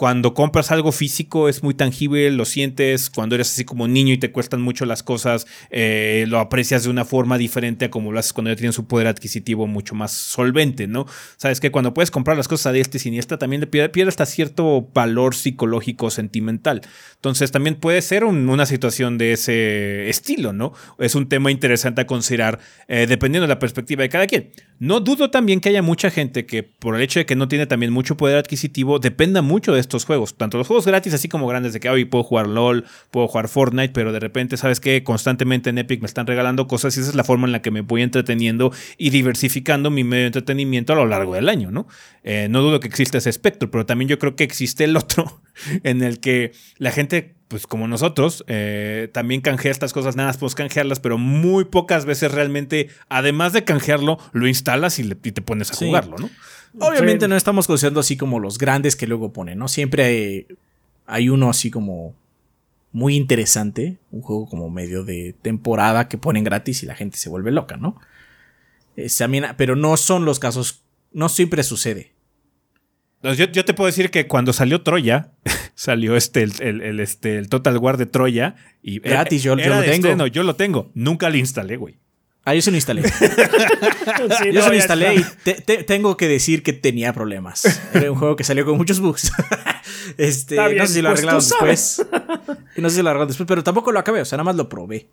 cuando compras algo físico es muy tangible, lo sientes, cuando eres así como niño y te cuestan mucho las cosas, eh, lo aprecias de una forma diferente a como lo haces cuando ya tienes un poder adquisitivo mucho más solvente, ¿no? Sabes que cuando puedes comprar las cosas a diestra y siniestra también le pierde, hasta cierto valor psicológico, sentimental. Entonces también puede ser una situación de ese estilo, ¿no? Es un tema interesante a considerar eh, dependiendo de la perspectiva de cada quien. No dudo también que haya mucha gente que por el hecho de que no tiene también mucho poder adquisitivo dependa mucho de estos juegos, tanto los juegos gratis así como grandes de que hoy puedo jugar LOL, puedo jugar Fortnite, pero de repente, ¿sabes que Constantemente en Epic me están regalando cosas y esa es la forma en la que me voy entreteniendo y diversificando mi medio de entretenimiento a lo largo del año, ¿no? Eh, no dudo que exista ese espectro, pero también yo creo que existe el otro en el que la gente pues como nosotros, eh, también canjea estas cosas, nada más puedes canjearlas, pero muy pocas veces realmente, además de canjearlo, lo instalas y, te pones a jugarlo, ¿no? Obviamente no estamos considerando así como los grandes que luego ponen, ¿no? Siempre hay, uno así como muy interesante, un juego como medio de temporada que ponen gratis y la gente se vuelve loca, ¿no? Eh, pero no son los casos, no siempre sucede. Yo, yo te puedo decir que cuando salió Troya, salió este el, el- el, este, el Total War de Troya. Y Gratis, yo- yo era lo tengo. estreno, yo lo tengo. Nunca lo instalé, güey. Ah, yo se lo instalé. Sí, Yo no, se lo instalé y está. te- te- tengo que decir que tenía problemas. Era un juego que salió con muchos bugs. este, bien, no sé si lo pues arreglaron después. no sé si lo arreglaron después, pero tampoco lo acabé. O sea, nada más lo probé.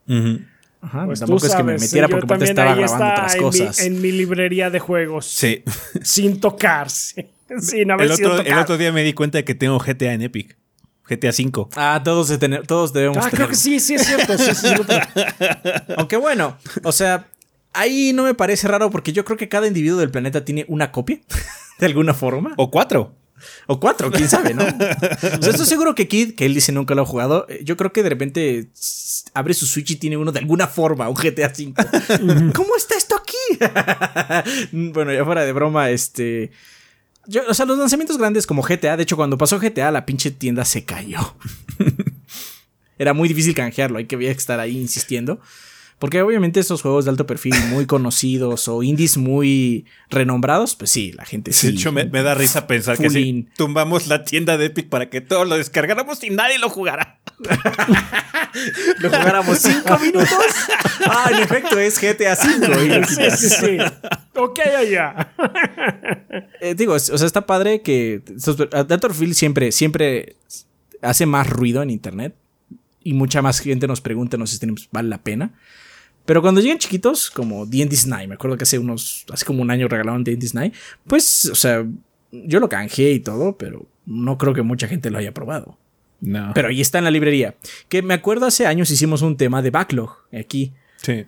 Ajá, Pues tampoco tú es que me metiera porque aparte también estaba ahí grabando está otras en mi- cosas. En mi, librería de juegos. Sí. Sin tocarse. Sin haber El sido el otro día me di cuenta de que tengo GTA en Epic. GTA 5. Ah, todos, de tener, todos debemos Ah, creo tener. que sí, sí es cierto. sí, sí. Aunque bueno, o sea, ahí no me parece raro porque yo creo que cada individuo del planeta tiene una copia, de alguna forma. O 4. O cuatro, quién sabe, ¿no? O sea, estoy seguro que Kid, que él dice nunca lo ha jugado, eh, yo creo que de repente abre su Switch y tiene uno de alguna forma, un GTA V. ¿Cómo está esto aquí? bueno, ya fuera de broma, este. O sea, los lanzamientos grandes como GTA, de hecho, cuando pasó GTA, la pinche tienda se cayó. Era muy difícil canjearlo, hay que estar ahí insistiendo. Porque obviamente estos juegos de alto perfil muy conocidos o indies muy renombrados, pues sí, la gente sí. De hecho, me, me da risa pensar que si in. tumbamos la tienda de Epic para que todos lo descargáramos y nadie lo jugara. lo jugáramos cinco minutos. Ah, en efecto, es GTA V. Sí, sí, sí. Ok, allá. Eh, digo, o sea, está padre que Battlefield siempre, siempre hace más ruido en internet y mucha más gente nos pregunta, nos dicen, pues, vale la pena. Pero cuando llegan chiquitos, como D&D Snide, me acuerdo que hace unos, hace como un año regalaron D&D Snide, pues, o sea, yo lo canjeé y todo, pero no creo que mucha gente lo haya probado. No. Pero ahí está en la librería. Que me acuerdo hace años hicimos un tema de backlog aquí. Sí.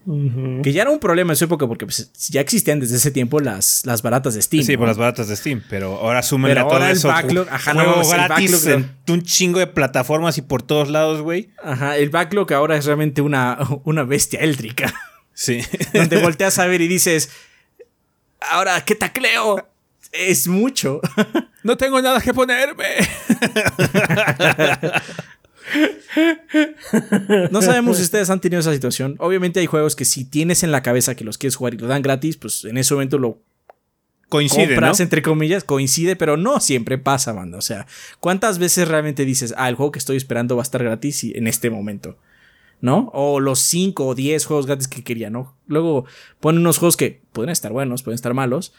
Que ya era un problema en su época porque pues, ya existían desde ese tiempo las, las baratas de Steam. Sí, ¿no? por las baratas de Steam, pero ahora súmenle Pero a todo ahora el eso. backlog, ajá, no, el backlog, en un chingo de plataformas y por todos lados, güey. Ajá, el backlog ahora es realmente una, una bestia éldrica. Sí. donde volteas a ver y dices, ahora, ¿qué tacleo? Es mucho. no tengo nada que ponerme. No sabemos si ustedes han tenido esa situación. Obviamente hay juegos que si tienes en la cabeza que los quieres jugar y lo dan gratis, pues en ese momento lo Coincide, ¿no? compras, entre comillas, coincide, pero no siempre pasa, banda. O sea, ¿cuántas veces realmente dices, ah, el juego que estoy esperando va a estar gratis y- en este momento? ¿No? O los 5 o 10 juegos gratis que quería, ¿no? Luego ponen unos juegos que pueden estar buenos, pueden estar malos,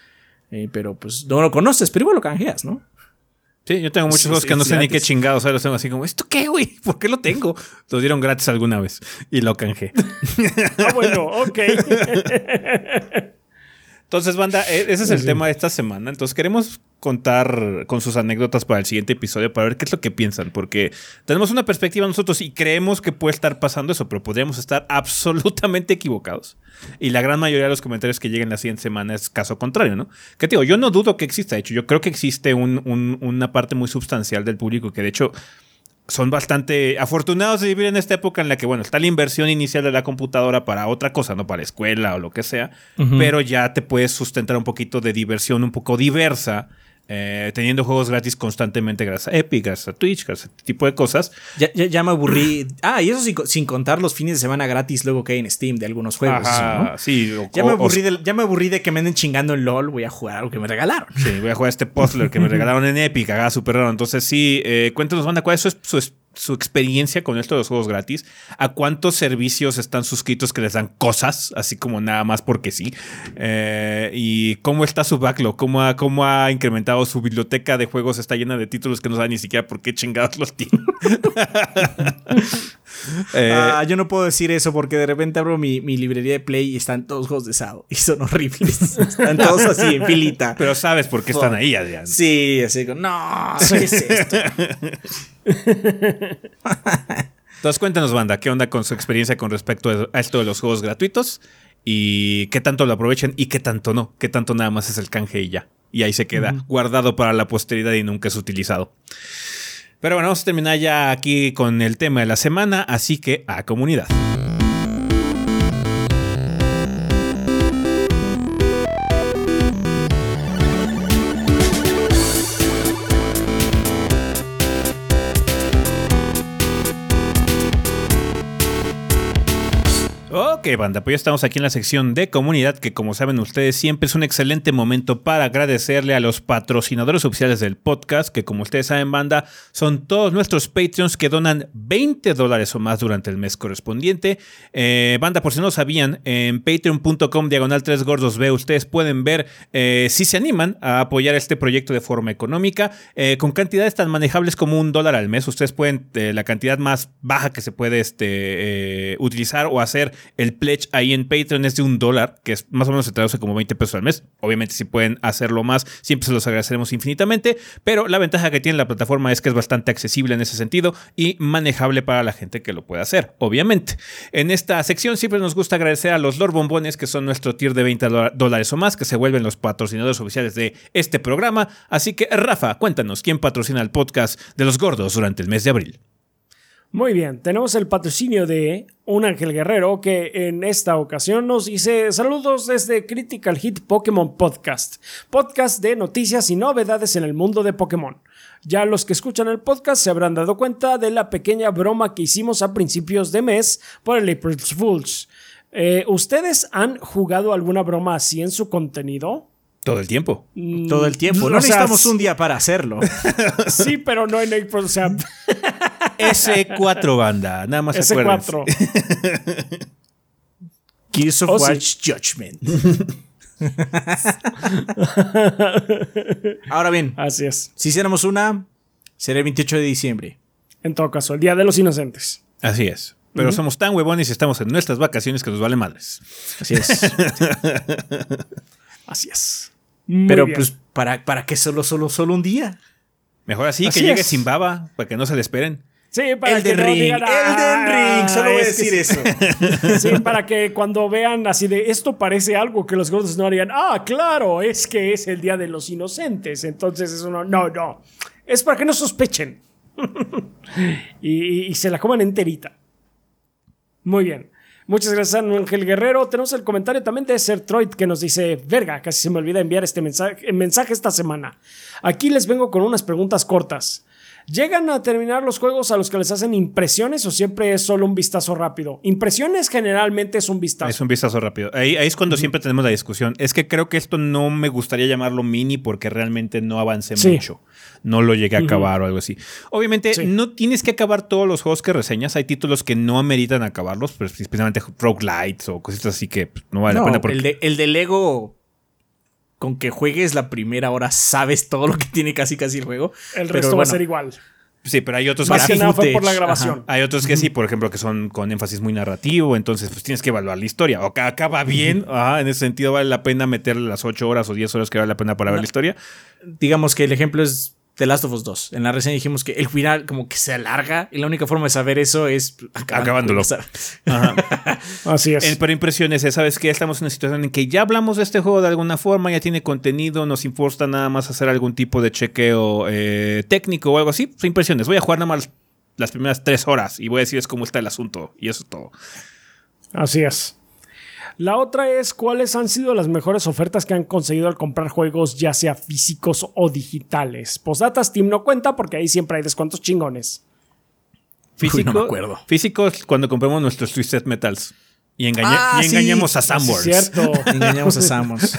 eh, pero pues no lo conoces, pero igual lo canjeas, ¿no? Sí, yo tengo muchos Sí, juegos sí, que no sí, sé ni qué chingados, o sea, los tengo así como, ¿esto qué, güey? ¿Por qué lo tengo? Los dieron gratis alguna vez y lo canjeé. Ah, bueno, ok. Entonces, banda, e- ese es el tema de esta semana. Entonces, queremos contar con sus anécdotas para el siguiente episodio para ver qué es lo que piensan, porque tenemos una perspectiva nosotros y creemos que puede estar pasando eso, pero podríamos estar absolutamente equivocados. Y la gran mayoría de los comentarios que lleguen la siguiente semana es caso contrario, ¿no? Que te digo, yo no dudo que exista, de hecho, yo creo que existe un- un- una parte muy substancial del público que de hecho son bastante afortunados de vivir en esta época en la que, bueno, está la inversión inicial de la computadora para otra cosa, no para la escuela o lo que sea, pero ya te puedes sustentar un poquito de diversión un poco diversa, eh, teniendo juegos gratis constantemente gracias a Epic, gracias a Twitch, gracias a este tipo de cosas. Ya, ya, ya me aburrí. Ah, y eso sin, sin contar los fines de semana gratis luego que hay en Steam de algunos juegos. Ajá, ¿no? sí. o- Ya me, o- aburrí de, ya me aburrí de que me anden chingando en LOL. Voy a jugar algo que me regalaron. Sí, voy a jugar este puzzler que me regalaron en Epic, haga súper raro. Entonces, sí, eh, cuéntanos, banda, cuál es su, su- su experiencia con esto de los juegos gratis. ¿A cuántos servicios están suscritos que les dan cosas, así como nada más porque sí? Eh, ¿Y cómo está su backlog? ¿Cómo ha, ¿Cómo ha incrementado su biblioteca de juegos? Está llena de títulos que no saben ni siquiera por qué chingados los tiene. Eh, Ah, yo no puedo decir eso porque de repente abro mi, mi librería de Play y están todos juegos de SAO. Y son horribles. Están todos así en filita. pero sabes por qué están ahí, Adrián. Sí, así como, no, ¿qué es esto? Entonces cuéntanos, banda, ¿qué onda con su experiencia con respecto a esto de los juegos gratuitos? ¿Y qué tanto lo aprovechan y qué tanto no? ¿Qué tanto nada más es el canje y ya? Y ahí se queda guardado para la posteridad y nunca es utilizado. Pero bueno, vamos a terminar ya aquí con el tema de la semana, así que a comunidad. Ok, banda, pues ya estamos aquí en la sección de comunidad, que como saben ustedes, siempre es un excelente momento para agradecerle a los patrocinadores oficiales del podcast, que como ustedes saben, banda, son todos nuestros Patreons que donan 20 dólares o más durante el mes correspondiente. Eh, banda, por si no lo sabían, en patreon.com diagonal 3 gordos B, ustedes pueden ver eh, si se animan a apoyar este proyecto de forma económica, eh, con cantidades tan manejables como un dólar al mes. Ustedes pueden, la cantidad más baja que se puede este, utilizar o hacer el pledge ahí en Patreon es de un dólar, que es más o menos se traduce como 20 pesos al mes. Obviamente, si pueden hacerlo más, siempre se los agradeceremos infinitamente. Pero la ventaja que tiene la plataforma es que es bastante accesible en ese sentido y manejable para la gente que lo pueda hacer, obviamente. En esta sección siempre nos gusta agradecer a los Lord Bombones, que son nuestro tier de 20 dólares o más, que se vuelven los patrocinadores oficiales de este programa. Así que, Rafa, cuéntanos quién patrocina el podcast de los gordos durante el mes de abril. Muy bien, tenemos el patrocinio de un Ángel Guerrero que en esta ocasión nos dice saludos desde Critical Hit Pokémon Podcast, podcast de noticias y novedades en el mundo de Pokémon. Ya los que escuchan el podcast se habrán dado cuenta de la pequeña broma que hicimos a principios de mes por el April Fools. Eh, ¿Ustedes han jugado alguna broma así en su contenido? Todo el tiempo. Mm, Todo el tiempo. No necesitamos un día para hacerlo. sí, pero no en April. O sea, S4 banda, nada más S4. Gears of oh, Watch Judgment. Ahora bien, así es. Si hiciéramos una, sería el 28 de diciembre. En todo caso, el Día de los Inocentes. Así es. Pero somos tan huevones y estamos en nuestras vacaciones que nos vale madres. Así es. así es. Pero pues, ¿para, ¿para qué solo, solo, solo un día? Mejor así, que llegue sin baba, para que no se le esperen. Sí, para que no ring, el ring, solo voy a decir eso. sí, para que cuando vean así de esto parece algo que los gordos no harían. Ah, claro, es que es el día de los inocentes. Entonces eso no, no, no. Es para que no sospechen. y, y, se la coman enterita. Muy bien. Muchas gracias, Ángel Guerrero. Tenemos el comentario también de Sertroid que nos dice: Verga, casi se me olvida enviar este mensaje, mensaje esta semana. Aquí les vengo con unas preguntas cortas. ¿Llegan a terminar los juegos a los que les hacen impresiones o siempre es solo un vistazo rápido? Impresiones generalmente es un vistazo. Es un vistazo rápido. Ahí, es cuando siempre tenemos la discusión. Es que creo que esto no me gustaría llamarlo mini porque realmente no avancé mucho. No lo llegué a acabar o algo así. Obviamente no tienes que acabar todos los juegos que reseñas. Hay títulos que no ameritan acabarlos, pero especialmente roguelites o cositas así que pues, no vale la pena. El, de, el de Lego con que juegues la primera hora sabes todo lo que tiene casi casi el juego. El resto va a ser igual. Sí, pero hay otros que, sí. fue por la grabación. Hay otros que sí, por ejemplo, que son con énfasis muy narrativo, entonces pues tienes que evaluar la historia. O que acaba bien, en ese sentido vale la pena meterle las 8 horas o 10 horas que vale la pena para ver la historia. Digamos que el ejemplo es The Last of Us 2. En la reseña dijimos que el final como que se alarga y la única forma de saber eso es acabándolo. Así es. pero impresiones, sabes que estamos en una situación en que ya hablamos de este juego de alguna forma, ya tiene contenido, nos importa nada más hacer algún tipo de chequeo eh, técnico o algo así. Impresiones. Voy a jugar nada más las primeras tres horas y voy a decirles cómo está el asunto y eso es todo. Así es. La otra es cuáles han sido las mejores ofertas que han conseguido al comprar juegos, ya sea físicos o digitales. Postdata Steam no cuenta porque ahí siempre hay descuentos chingones. Físico, no me acuerdo. Físicos cuando compramos nuestros Twisted Metals. Y, ah, engañamos a Sanborns. Es cierto. engañamos a Sanborns.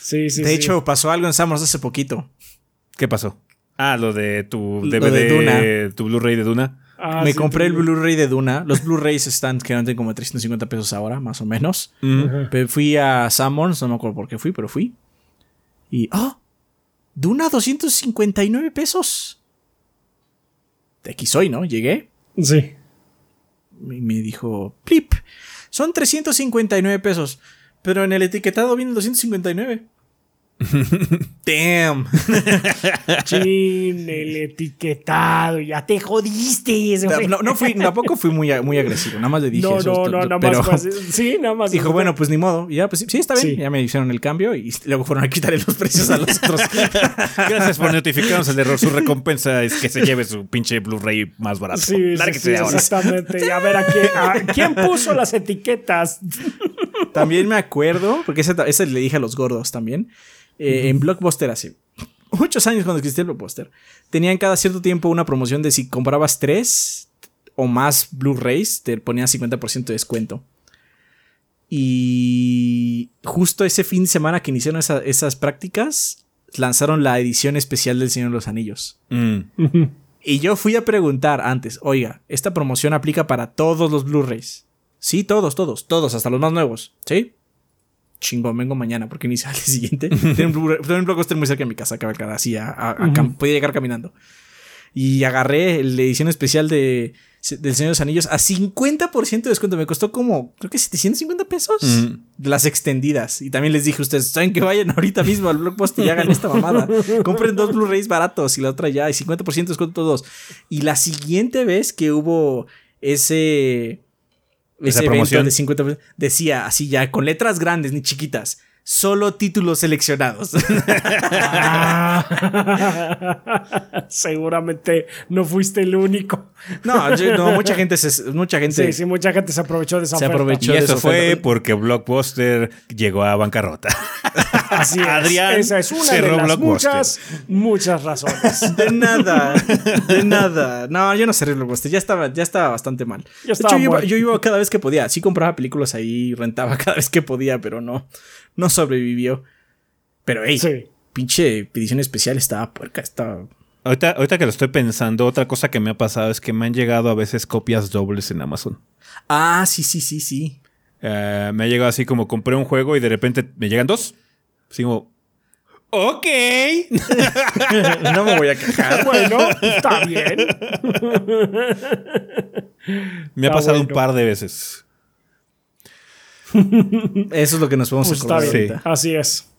sí, sí, de hecho, pasó algo en Sanborns hace poquito. ¿Qué pasó? Ah, lo de tu DVD, tu Blu-ray de Duna. Ah, me compré el Blu-ray de Duna. Los Blu-rays están quedando como 350 pesos ahora, más o menos. fui a Summons, no me acuerdo por qué fui, pero fui. Y. ¡Oh! Duna 259 pesos. De aquí soy, ¿no? Llegué. Sí. Y me dijo, Plip, son 359 pesos. Pero en el etiquetado viene 259. Damn. Chin, el etiquetado, ya te jodiste. No, no, fui, tampoco fui muy, muy agresivo, nada más le dije no, No, no, nada más. sí, nada más. Dijo, bueno, pues ni modo. ya, pues sí, está bien. Ya me hicieron el cambio y luego fueron a quitarle los precios a los otros. Gracias por notificarnos el error. Su recompensa es que se lleve su pinche Blu-ray más barato. Sí, sí, exactamente. Y a ver, ¿a quién, puso las etiquetas? También me acuerdo, porque ese, ese le dije a los gordos también. Eh, en Blockbuster hace muchos años cuando existía el Blockbuster, tenían cada cierto tiempo una promoción de si comprabas tres, o más Blu-rays, te ponían 50% de descuento. Y justo ese fin de semana que iniciaron esas prácticas, lanzaron la edición especial del Señor de los Anillos. Mm. Y yo fui a preguntar antes, oiga, ¿esta promoción aplica para todos los Blu-rays? Sí, todos, todos, todos, hasta los más nuevos. ¿Sí? Chingón, vengo mañana porque inicia el siguiente. Tiene un blockbuster muy cerca de mi casa, cabalgar así, a, podía llegar caminando. Y agarré la edición especial de, del Señor de los Anillos a 50% de descuento. Me costó como, creo que 750 pesos. de Las extendidas. Y también les dije a ustedes, ¿saben que vayan ahorita mismo al blockbuster y hagan esta mamada? Compren dos Blu-rays baratos y la otra ya. Y 50% de descuento todos. Y la siguiente vez que hubo ese... Ese evento de 50% decía así ya, con letras grandes ni chiquitas solo títulos seleccionados. Seguramente no fuiste el único. No, mucha gente se, mucha gente. Sí, sí, mucha gente se aprovechó de esa se Aprovechó y eso fue porque Blockbuster llegó a bancarrota. Así es. Adrián esa es una de las muchas, muchas razones. De nada, de nada. No, yo no cerré Blockbuster, ya estaba, ya estaba bastante mal. de hecho, yo iba cada vez que podía. Sí compraba películas ahí, rentaba cada vez que podía, pero no no sobrevivió. Pero, hey, pinche edición especial estaba puerca, estaba... Ahorita, ahorita que lo estoy pensando, otra cosa que me ha pasado es que me han llegado a veces copias dobles en Amazon. Ah, sí, sí, sí, sí. Eh, me ha llegado así como compré un juego y de repente me llegan dos. Así como, ok. no me voy a quejar. Bueno, está bien. me ha pasado un par de veces. Eso es lo que nos podemos pues acordar. Así es.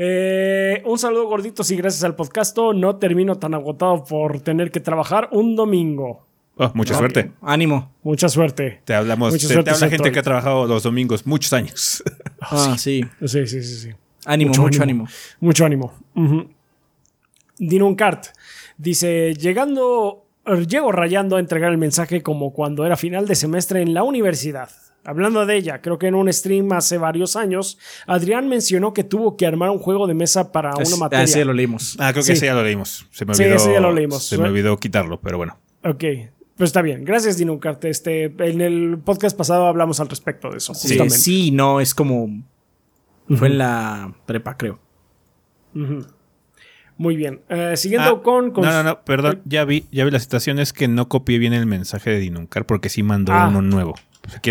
Eh, un saludo gordito y gracias al podcast no termino tan agotado por tener que trabajar un domingo. Oh, mucha suerte. Ánimo. Mucha suerte. Te hablamos. Mucha te, habla gente que ha trabajado los domingos muchos años. Ah, sí. Sí, sí, sí, sí. Ánimo, mucho, ánimo. Mucho ánimo. Dino Kart dice: Llegando, llego rayando a entregar el mensaje como cuando era final de semestre en la universidad. Hablando de ella, creo que en un stream hace varios años, Adrián mencionó que tuvo que armar un juego de mesa para una materia. Ah, sí, ya lo leímos. Ah, creo que sí, ya lo leímos. Se me olvidó, sí, ya lo leímos. Se me olvidó quitarlo, pero bueno. Ok. Pues está bien. Gracias, Dinucarte. Este, en el podcast pasado hablamos al respecto de eso. Sí, sí no, es como. Fue en la prepa, creo. Muy bien. Eh, siguiendo ah, con, No, no, no, perdón. Ya vi, ya vi la situación. Es que no copié bien el mensaje de Dinuncar porque sí mandó ah. uno nuevo.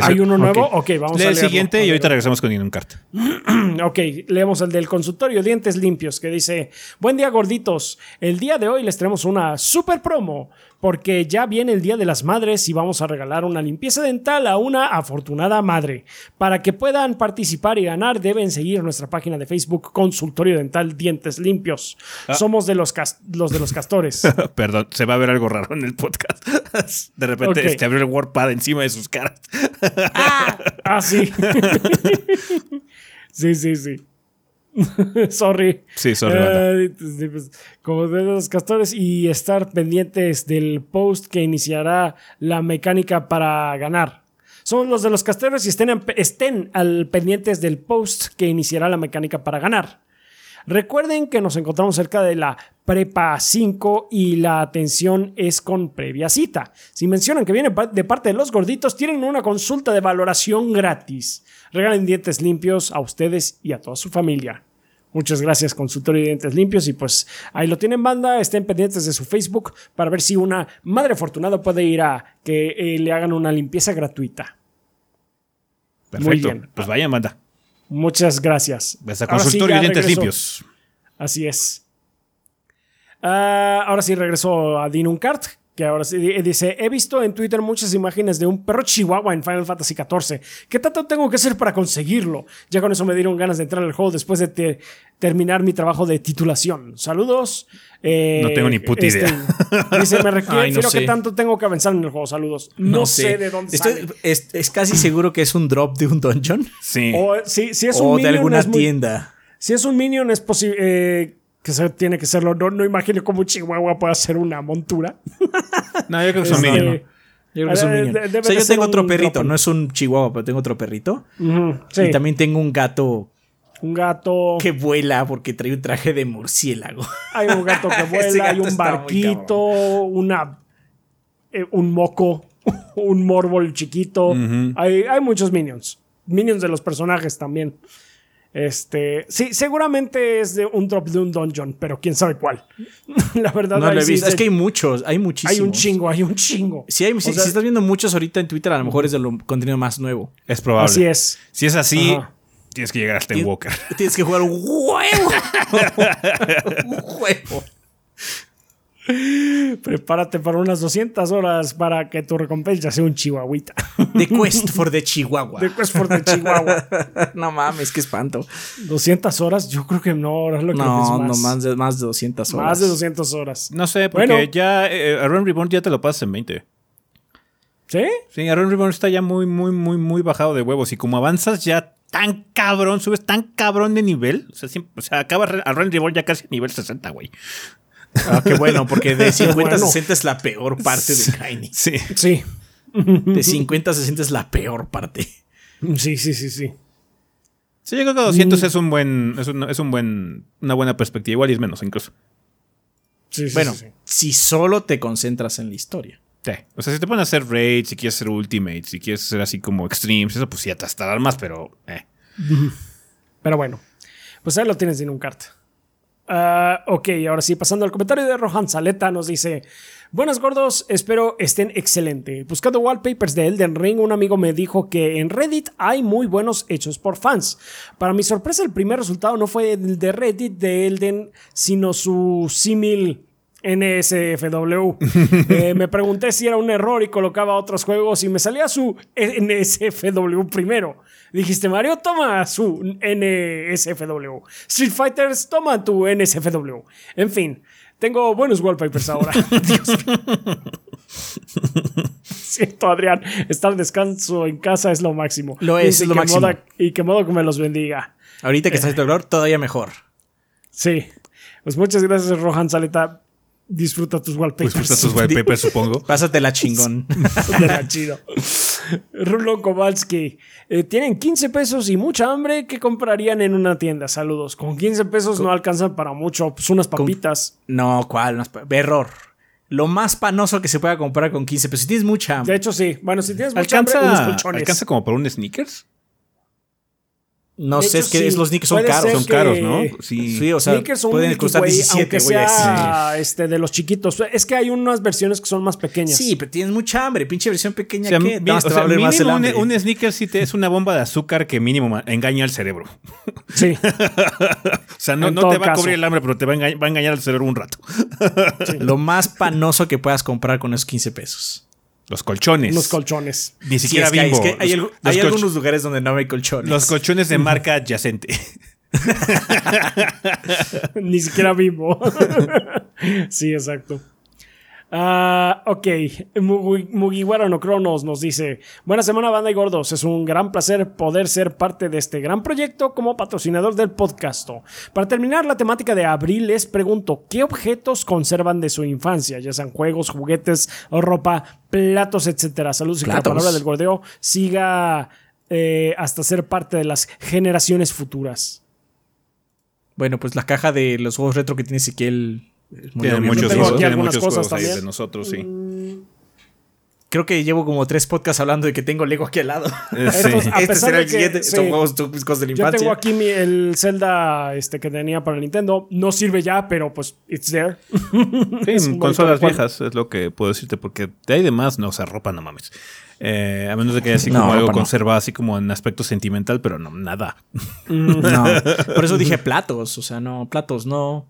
¿Hay uno nuevo? Ok, vamos Lee a el siguiente y ahorita regresamos con un Cart. ok, leemos el del consultorio Dientes Limpios que dice: Buen día, gorditos. El día de hoy les traemos una super promo porque ya viene el Día de las Madres y vamos a regalar una limpieza dental a una afortunada madre. Para que puedan participar y ganar, deben seguir nuestra página de Facebook Consultorio Dental Dientes Limpios. Ah. Somos de los, los de los castores. Perdón, se va a ver algo raro en el podcast. De repente okay. este, abrió el WordPad encima de sus caras. ah, ah sí. sí, sí, sí. sorry. Sí, sorry. Pues, como de los castores y estar pendientes del post que iniciará la mecánica para ganar. Somos los de los castores y estén, estén al pendientes del post que iniciará la mecánica para ganar. Recuerden que nos encontramos cerca de la Prepa 5 y la atención es con previa cita. Si mencionan que viene de parte de los gorditos, tienen una consulta de valoración gratis. Regalen dientes limpios a ustedes y a toda su familia. Muchas gracias, consultorio de dientes limpios. Y pues ahí lo tienen, banda. Estén pendientes de su Facebook para ver si una madre afortunada puede ir a que eh, le hagan una limpieza gratuita. Perfecto. Muy bien. Pues vayan, banda. Muchas gracias. Hasta consultorio de dientes limpios. Así es. Ah, ahora sí regreso a Dinuncart que ahora sí dice, he visto en Twitter muchas imágenes de un perro chihuahua en Final Fantasy XIV. ¿Qué tanto tengo que hacer para conseguirlo? Ya con eso me dieron ganas de entrar al juego después de terminar mi trabajo de titulación. Saludos. Eh, no tengo ni puta este, idea. Dice, me refiero que tanto tengo que avanzar en el juego. Saludos. No, sé. de dónde sale. Es, casi seguro que es un drop de un dungeon. Sí. O, si, es un de alguna tienda. si es un minion, es posible... Eh, que tiene que serlo. No, no imagino cómo un chihuahua puede hacer una montura. no, yo creo que es un este, minion. Yo creo que es un minion. o sea, yo tengo otro perrito, no es un chihuahua, pero tengo otro perrito. Y también tengo un gato. Un gato. Que vuela porque trae un traje de murciélago. Hay un gato que vuela, hay un barquito, una. Eh, un moco. un Morbol chiquito. hay, hay muchos minions. Minions de los personajes también. Este, sí, seguramente es de un drop de un dungeon, pero quién sabe cuál. La verdad, no lo he sí visto. Es que hay muchos, hay muchísimos. hay un chingo, hay un chingo. Si, hay, si, O sea- si estás viendo muchos ahorita en Twitter, a lo mejor es de lo contenido más nuevo. Es probable. Así es. Si es así, Ajá. tienes que llegar hasta en Walker. Tienes que jugar un huevo. un juego. Prepárate para unas 200 horas para que tu recompensa sea un chihuahuita. The Quest for the Chihuahua. De Quest for the Chihuahua. no mames, qué espanto. 200 horas, yo creo que no, ahora lo que No, más. no, más de, más de 200 horas. Más de 200 horas. No sé, porque Bueno. ya eh, a Run Reborn ya te lo pasas en 20. ¿Sí? Sí, a Run Reborn está ya muy, muy, muy, muy bajado de huevos. Y como avanzas ya tan cabrón, subes tan cabrón de nivel. O sea, siempre- o sea acabas a Run Reborn ya casi a nivel 60, güey. Ah, qué bueno, porque de 50 a Bueno. 60 es la peor parte de Tiny. Sí. Sí. De 50 a 60 es la peor parte. Sí, sí, sí, sí. Sí, yo creo que 200 es un buen, es un, es un buen, una buena perspectiva. Igual y es menos incluso. Sí, sí, Bueno, sí, sí. si solo te concentras en la historia. Sí. O sea, si te ponen a hacer raids, si quieres hacer ultimates, si quieres hacer así como extremes, eso pues sí, te estarán más, pero eh. Pero bueno, pues ahí lo tienes en un cart. Ah, ok, ahora sí, pasando al comentario de Rohan Saleta, nos dice: Buenas gordos, espero estén excelente. Buscando wallpapers de Elden Ring, un amigo me dijo que en Reddit hay muy buenos hechos por fans. Para mi sorpresa, el primer resultado no fue el de Reddit de Elden, sino su símil. NSFW. Eh, me pregunté si era un error y colocaba otros juegos y me salía su NSFW primero. Dijiste, Mario, toma su NSFW. Street Fighters, toma tu NSFW. En fin, tengo buenos wallpapers ahora. Siento, Adrián, estar descanso en casa es lo máximo. Lo es, Y es lo máximo. Moda- y que modo que me los bendiga. Ahorita que estás haciendo dolor, todavía mejor. Sí. Pues muchas gracias, Rohan Saleta. Disfruta tus wallpapers. Pues tus wallpapers, supongo. Pásatela chingón. de la chido. Rulo Kowalski. eh, tienen 15 pesos y mucha hambre que comprarían en una tienda. Saludos. Con 15 pesos no alcanzan para mucho. Pues unas papitas. No, ¿cuál? Error. Lo más panoso que se pueda comprar con 15 pesos. Si tienes mucha De hambre. hecho, sí. Bueno, si tienes mucha hambre, unos ¿Alcanza, colchones. ¿Alcanza como por un sneakers? No De sé, hecho, es que sí. es- los sneakers son Puede caros. Son que- caros, ¿no? Sí. Sí, o sea, Sneakers un pueden costar Way, 17, aunque sea este, de los chiquitos. Es que hay unas versiones que son más pequeñas. Sí, pero tienes mucha hambre. Pinche versión pequeña O sea, que más o te va sea, a doler más mínimo un, hambre. un sneaker sí te es una bomba de azúcar que mínimo engaña al cerebro. Sí. O sea, no, no te va a caso. cubrir el hambre, pero te va a, engañar, va a engañar al cerebro un rato. Lo más panoso que puedas comprar con esos 15 pesos. Los colchones. unos colchones. Ni Sí, siquiera que hay, bimbo. es que hay, Los- algu- los hay colch- algunos lugares donde no hay colchones. Los colchones de marca adyacente. Ni siquiera vivo. sí, exacto. Ah, ok, Mugi- Mugiwara no Cronos nos dice: Buena semana, banda y gordos. Es un gran placer poder ser parte de este gran proyecto como patrocinador del podcast. Para terminar la temática de abril, les pregunto: ¿qué objetos conservan de su infancia? Ya sean juegos, juguetes, ropa, platos, etcétera. Saludos y que la palabra del gordeo siga eh, hasta ser parte de las generaciones futuras. Bueno, pues la caja de los juegos retro que tiene Ezequiel. Tiene muchos, tengo juegos, aquí tiene algunas muchos cosas juegos ahí de nosotros, sí. Creo que llevo como tres podcasts hablando de que tengo Lego aquí al lado. Eh, sí. Estos- A este será el que- siguiente. sí. Son juegos cosas de la Yo infancia. tengo aquí mi- el Zelda este, que tenía para Nintendo. No sirve ya, pero pues it's there. Sí, consolas viejas es lo que puedo decirte, porque de ahí de más, no, o sea, ropa no mames. Eh, a menos de que haya así No, como algo no. conservado, así como en aspecto sentimental, pero no, nada. No. Por eso dije platos. O sea, no, platos no.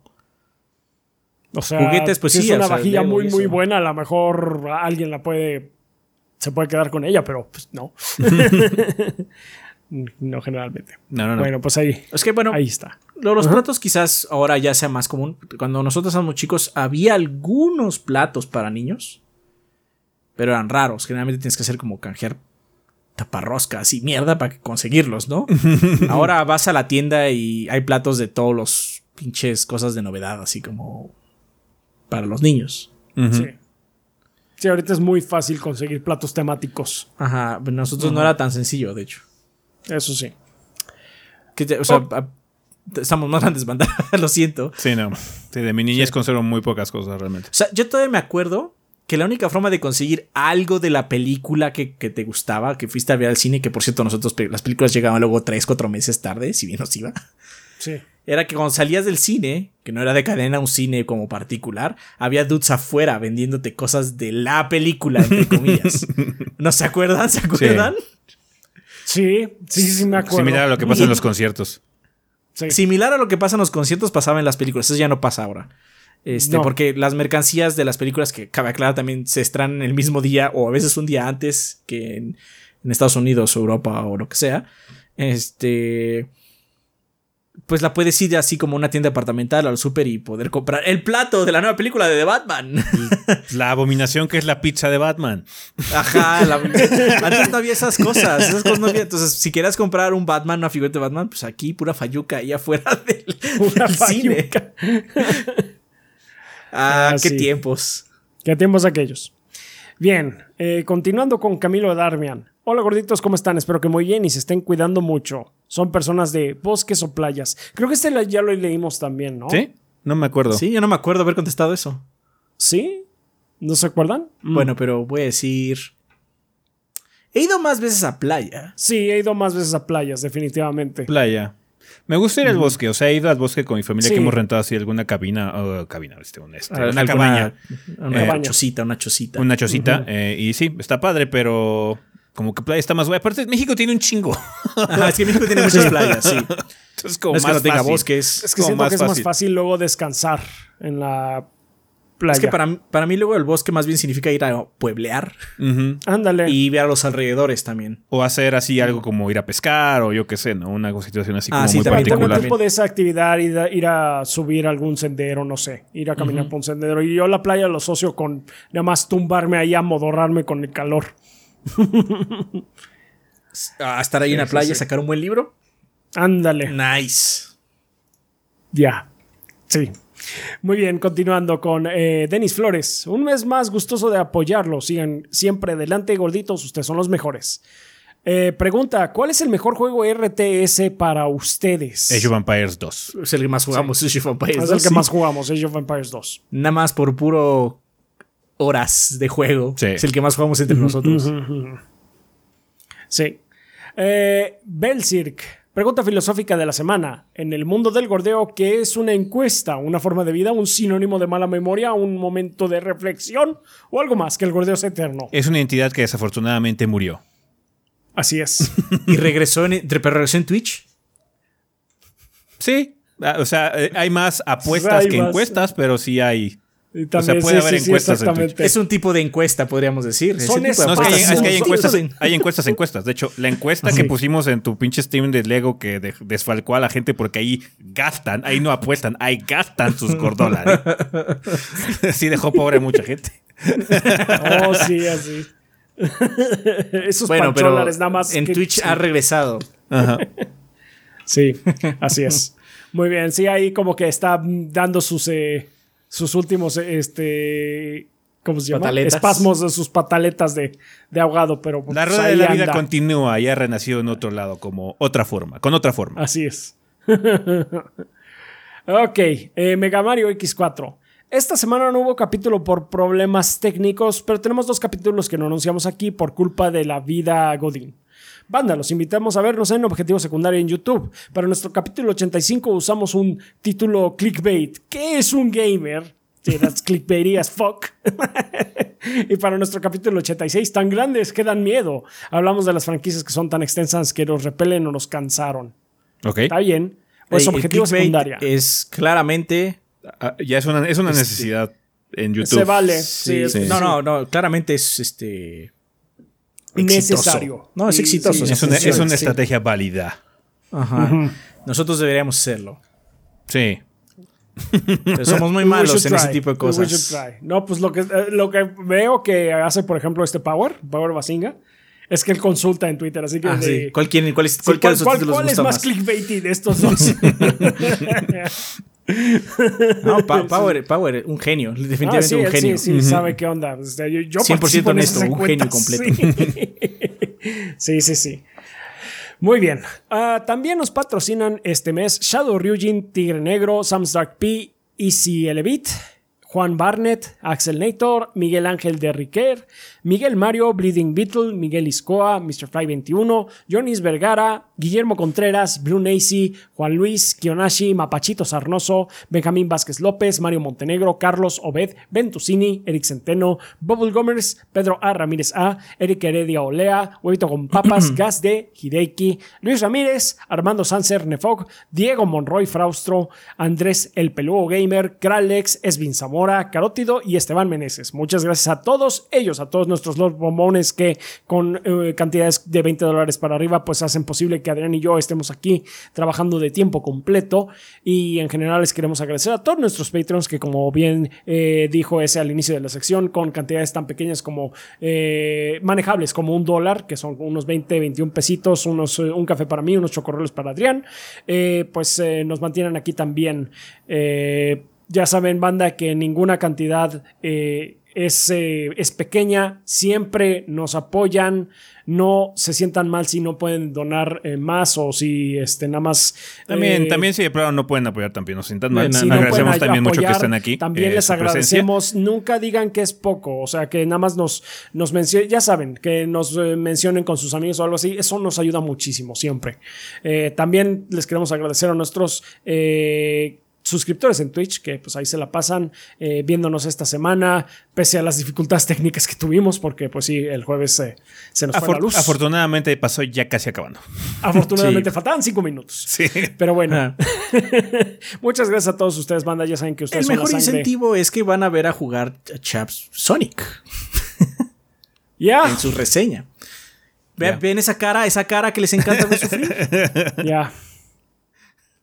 O sea, Juguetes, pues si sí, es una vajilla muy, muy buena. A lo mejor alguien la puede. Se puede quedar con ella, pero pues no. no, generalmente. No, no, no. Bueno, pues ahí. Es que bueno, Ahí está. lo- los platos quizás ahora ya sea más común. Cuando nosotros éramos chicos, había algunos platos para niños, pero eran raros. Generalmente tienes que hacer como canjear taparroscas y mierda para conseguirlos, ¿no? ahora vas a la tienda y hay platos de todos los pinches cosas de novedad, así como para los niños. Sí. Sí, ahorita es muy fácil conseguir platos temáticos. Ajá, pero nosotros no era tan sencillo, de hecho. Eso sí. Que te- o sea, Oh. a- estamos más grandes, banda, lo siento. Sí, no. Sí, de mi niñez conservo muy pocas cosas realmente. O sea, yo todavía me acuerdo que la única forma de conseguir algo de la película que, que te gustaba, que fuiste a ver al cine, que por cierto nosotros las películas llegaban luego 3, 4 meses tarde, si bien nos iba, Sí. era que cuando salías del cine, que no era de cadena, un cine como particular, había dudes afuera vendiéndote cosas de la película, entre comillas. ¿No se acuerdan? ¿Se acuerdan? Sí, sí, sí, me acuerdo. Similar a lo que pasa en los conciertos. Sí. Similar a lo que pasa en los conciertos, pasaba en las películas. Eso ya no pasa ahora. Este, No. Porque las mercancías de las películas que cabe aclarar también se estrenan el mismo día o a veces un día antes que en, en Estados Unidos o Europa o lo que sea. Este. Pues la puedes ir así como a una tienda departamental al súper y poder comprar el plato de la nueva película de The Batman. La abominación que es la pizza de Batman. Ajá, la- antes no había esas cosas, esas cosas no había. Entonces, si querías comprar un Batman, una figura de Batman, pues aquí pura fayuca ahí afuera del, Una del cine. Ah, Ah, qué sí. tiempos. ¿Qué tiempos aquellos? Bien, eh, continuando con Camilo Darmian. Hola gorditos, ¿cómo están? Espero que muy bien y se estén cuidando mucho. Son personas de bosques o playas. Creo que este ya lo leímos también, ¿no? ¿Sí? No me acuerdo. Sí, yo no me acuerdo haber contestado eso. ¿Sí? ¿No se acuerdan? Mm. Bueno, pero voy a decir. He ido más veces a playa. Sí, he ido más veces a playas, definitivamente. Playa. Me gusta ir al bosque, o sea, he ido al bosque con mi familia Sí. que hemos rentado así alguna cabina, o cabina, este, un- este, A- una alguna- cabaña, Una Eh, chocita, una chocita. una chocita, eh, y sí, está padre, pero como que playa está más guay. Aparte, México tiene un chingo. Ajá, es que México tiene muchas playas, sí. Entonces, como No es que más no tenga fácil. bosques. Es que como siento más que es más fácil. fácil luego descansar en la playa. Es que para, para mí luego el bosque más bien significa ir a pueblear. Ándale. y ver a los alrededores también. O hacer así algo como ir a pescar, o yo qué sé, ¿no? Una situación así Ah, como sí, muy también, particular. tiempo de esa actividad, ir a, ir a subir algún sendero, no sé, ir a caminar por un sendero. Y yo la playa lo asocio con nada más tumbarme ahí, amodorrarme con el calor. A estar ahí en la sí, playa, sí. sacar un buen libro. Ándale. Nice. Ya. Sí. Muy bien, continuando con eh, Denis Flores. Un mes más gustoso de apoyarlo. Sigan siempre adelante, gorditos. Ustedes son los mejores. Eh, pregunta: ¿Cuál es el mejor juego RTS para ustedes? Age of Empires 2. Es el que más jugamos, Age of Empires, es ¿no? el que Sí. más jugamos, Age of Empires 2. Nada más por puro horas de juego. Sí. Es el que más jugamos entre nosotros. Sí. Eh, Belzirk. Pregunta filosófica de la semana. En el mundo del gordeo, ¿qué es una encuesta? ¿Una forma de vida? ¿Un sinónimo de mala memoria? ¿Un momento de reflexión? ¿O algo más que el gordeo es eterno? Es una entidad que desafortunadamente murió. Así es. y regresó en, pero regresó en Twitch. Sí. Ah, O sea, eh, hay más apuestas Hay que más. encuestas, pero sí hay. O sea, puede haber encuestas en. Es un tipo de encuesta, podríamos decir. Son No, es que hay, apuestas. es que hay Son- encuestas, hay encuestas, encuestas. De hecho, la encuesta Sí. que pusimos en tu pinche stream de Lego que de- desfalcó a la gente porque ahí gastan, ahí no apuestan, ahí gastan sus gordólares. sí dejó pobre a mucha gente. Oh, sí, así. Esos Bueno, pero pancholares nada más. en que- Twitch ha regresado. Ajá. Sí, así es. Muy bien, sí, ahí como que está dando sus, eh, sus últimos, este, ¿cómo se llama? Pataletas. Espasmos de sus pataletas de, de ahogado, pero La pues, rueda de la vida anda. continúa y ha renacido en otro lado como otra forma, con otra forma. Así es. ok, eh, Mega Mario X4. Esta semana no hubo capítulo por problemas técnicos, pero tenemos dos capítulos que no anunciamos aquí por culpa de la vida Godín. Banda, los invitamos a vernos en Objetivo Secundario en YouTube. Para nuestro capítulo 85 usamos un título clickbait. ¿Qué es un gamer? Sí, that's clickbaity as fuck. y para nuestro capítulo 86, tan grandes que dan miedo. Hablamos de las franquicias que son tan extensas que nos repelen o nos cansaron. ¿Ok? Está bien. Pues Ey, objetivo secundaria. Es claramente. Ah, ya es una, es una necesidad en YouTube. Se vale. Sí, sí. No, no, no. Claramente es este. Necesario. exitoso. No, es exitoso. sí, Es una, es una sí. estrategia válida. Ajá. Nosotros deberíamos serlo. Sí. Pero somos muy malos en ese tipo de cosas. No, pues lo que, eh, lo que veo que hace, por ejemplo, este Power, Power Basinga, es que él consulta en Twitter. Así que. Ah, de- sí. ¿Cuál, es, Sí, cuál, ¿cuál, de sus cuál- títulos cuál les es gusta más más? clickbaity de estos dos? No, Pa- Power, Power, un genio. Ah, Definitivamente sí, un él genio. sí, sí, sabe qué onda. O sea, yo, yo 100% participo en honesto, un genio encuestas. Sí, sí, sí. Muy bien. Ah, también nos patrocinan este mes Shadow Ryujin, Tigre Negro, Sam's Dark P, Easy Elevate, Juan Barnett, Axel Nator, Miguel Ángel de Riquer, Miguel Mario, Bleeding Beetle, Miguel Iscoa, Mr. Fly 21, Jonis Vergara, Guillermo Contreras, Blue Nacy, Juan Luis, Kionashi, Mapachito Sarnoso, Benjamín Vázquez López, Mario Montenegro, Carlos Obed, Ventusini, Eric Centeno, Bubble Gomers, Pedro A. Ramírez A, Eric Heredia Olea, Huevito con Papas, Gas de Hideki, Luis Ramírez, Armando Sanser Nefog, Diego Monroy Fraustro, Andrés El Peludo Gamer, Kralex, Esvin Zamora, Carótido y Esteban Meneses. Muchas gracias a todos ellos, a todos nuestros los bombones que con eh, cantidades de 20 dólares para arriba pues hacen posible que Adrián y yo estemos aquí trabajando de tiempo completo y en general les queremos agradecer a todos nuestros patrons que como bien eh, dijo ese al inicio de la sección con cantidades tan pequeñas como eh, manejables como un dólar que son unos 20, 21 pesitos, unos, un café para mí, unos chocorroles para Adrián, pues nos mantienen aquí también. Ya saben, banda, que ninguna cantidad es, eh, es, pequeña, siempre nos apoyan, no se sientan mal si no pueden donar eh, más o si este, nada más... También, eh, también si de prueba no pueden apoyar, también no se sientan mal. Si agradecemos también mucho que estén aquí. También les agradecemos, nunca digan que es poco, o sea, que nada más nos, nos mencionen, ya saben, que nos mencionen con sus amigos o algo así, eso nos ayuda muchísimo siempre. también les queremos agradecer a nuestros suscriptores en Twitch, que pues ahí se la pasan eh, viéndonos esta semana, pese a las dificultades técnicas que tuvimos, porque pues sí, el jueves se nos fue la luz. Afortunadamente pasó ya casi acabando. Afortunadamente faltaban cinco minutos. Sí. Pero bueno, muchas gracias a todos ustedes, banda. Ya saben que ustedes El mejor incentivo es que van a ver a jugar Chaps Sonic. Ya. En su reseña. Ven esa cara, esa cara que les encanta ver sufrir. Ya.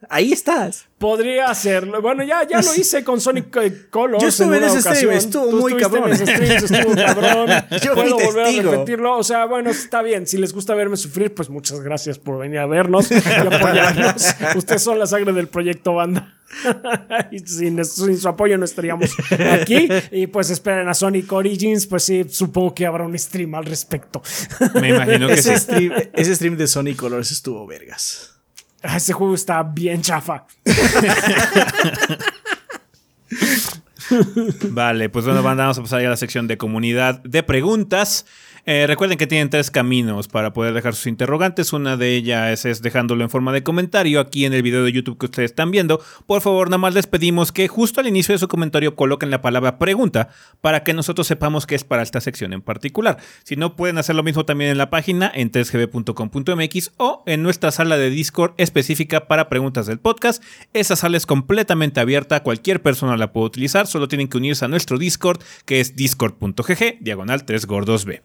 Ahí estás. Podría hacerlo. Bueno, ya, ya lo hice con Sonic eh, Colors. Yo estuve en, ese stream, estuvo muy cabrón. En ese stream, estuvo cabrón. Yo Puedo volver a repetirlo. O sea, bueno, está bien. Si les gusta verme sufrir, pues muchas gracias por venir a vernos y apoyarnos. Ustedes son la sangre del proyecto banda. y sin, su apoyo no estaríamos aquí. Y pues esperen a Sonic Origins. Pues sí, supongo que habrá un stream al respecto. Me imagino que ese stream, ese stream de Sonic Colors estuvo vergas. Ese juego está bien chafa. vale, pues bueno, vamos a pasar ya a la sección de comunidad de preguntas. Eh, recuerden que tienen tres caminos para poder dejar sus interrogantes. Una de ellas es dejándolo en forma de comentario aquí en el video de YouTube que ustedes están viendo. Por favor, nada más les pedimos que justo al inicio de su comentario coloquen la palabra pregunta para que nosotros sepamos que es para esta sección en particular. Si no, pueden hacer lo mismo también en la página en 3gb.com.mx o en nuestra sala de Discord específica para preguntas del podcast. Esa sala es completamente abierta, cualquier persona la puede utilizar, solo tienen que unirse a nuestro Discord que es discord.gg diagonal 3gordosb.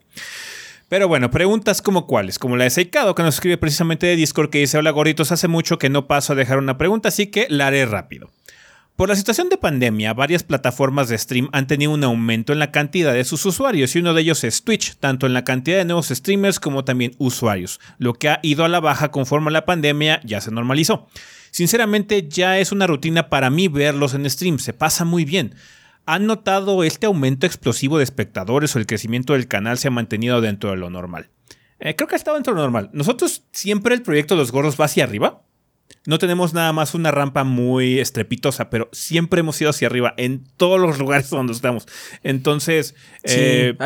Pero bueno, preguntas como cuáles, como la de Seikado, que nos escribe precisamente de Discord, que dice, hola gorritos, hace mucho que no paso a dejar una pregunta, así que la haré rápido. Por la situación de pandemia, varias plataformas de stream han tenido un aumento en la cantidad de sus usuarios y uno de ellos es Twitch, tanto en la cantidad de nuevos streamers como también usuarios, lo que ha ido a la baja conforme la pandemia ya se normalizó. Sinceramente ya es una rutina para mí verlos en stream, se pasa muy bien. ¿Han notado este aumento explosivo de espectadores o el crecimiento del canal se ha mantenido dentro de lo normal? Eh, creo que ha estado dentro de lo normal. Nosotros siempre el proyecto los gordos va hacia arriba. No tenemos nada más una rampa muy estrepitosa, pero siempre hemos ido hacia arriba en todos los lugares donde estamos. Entonces, eh,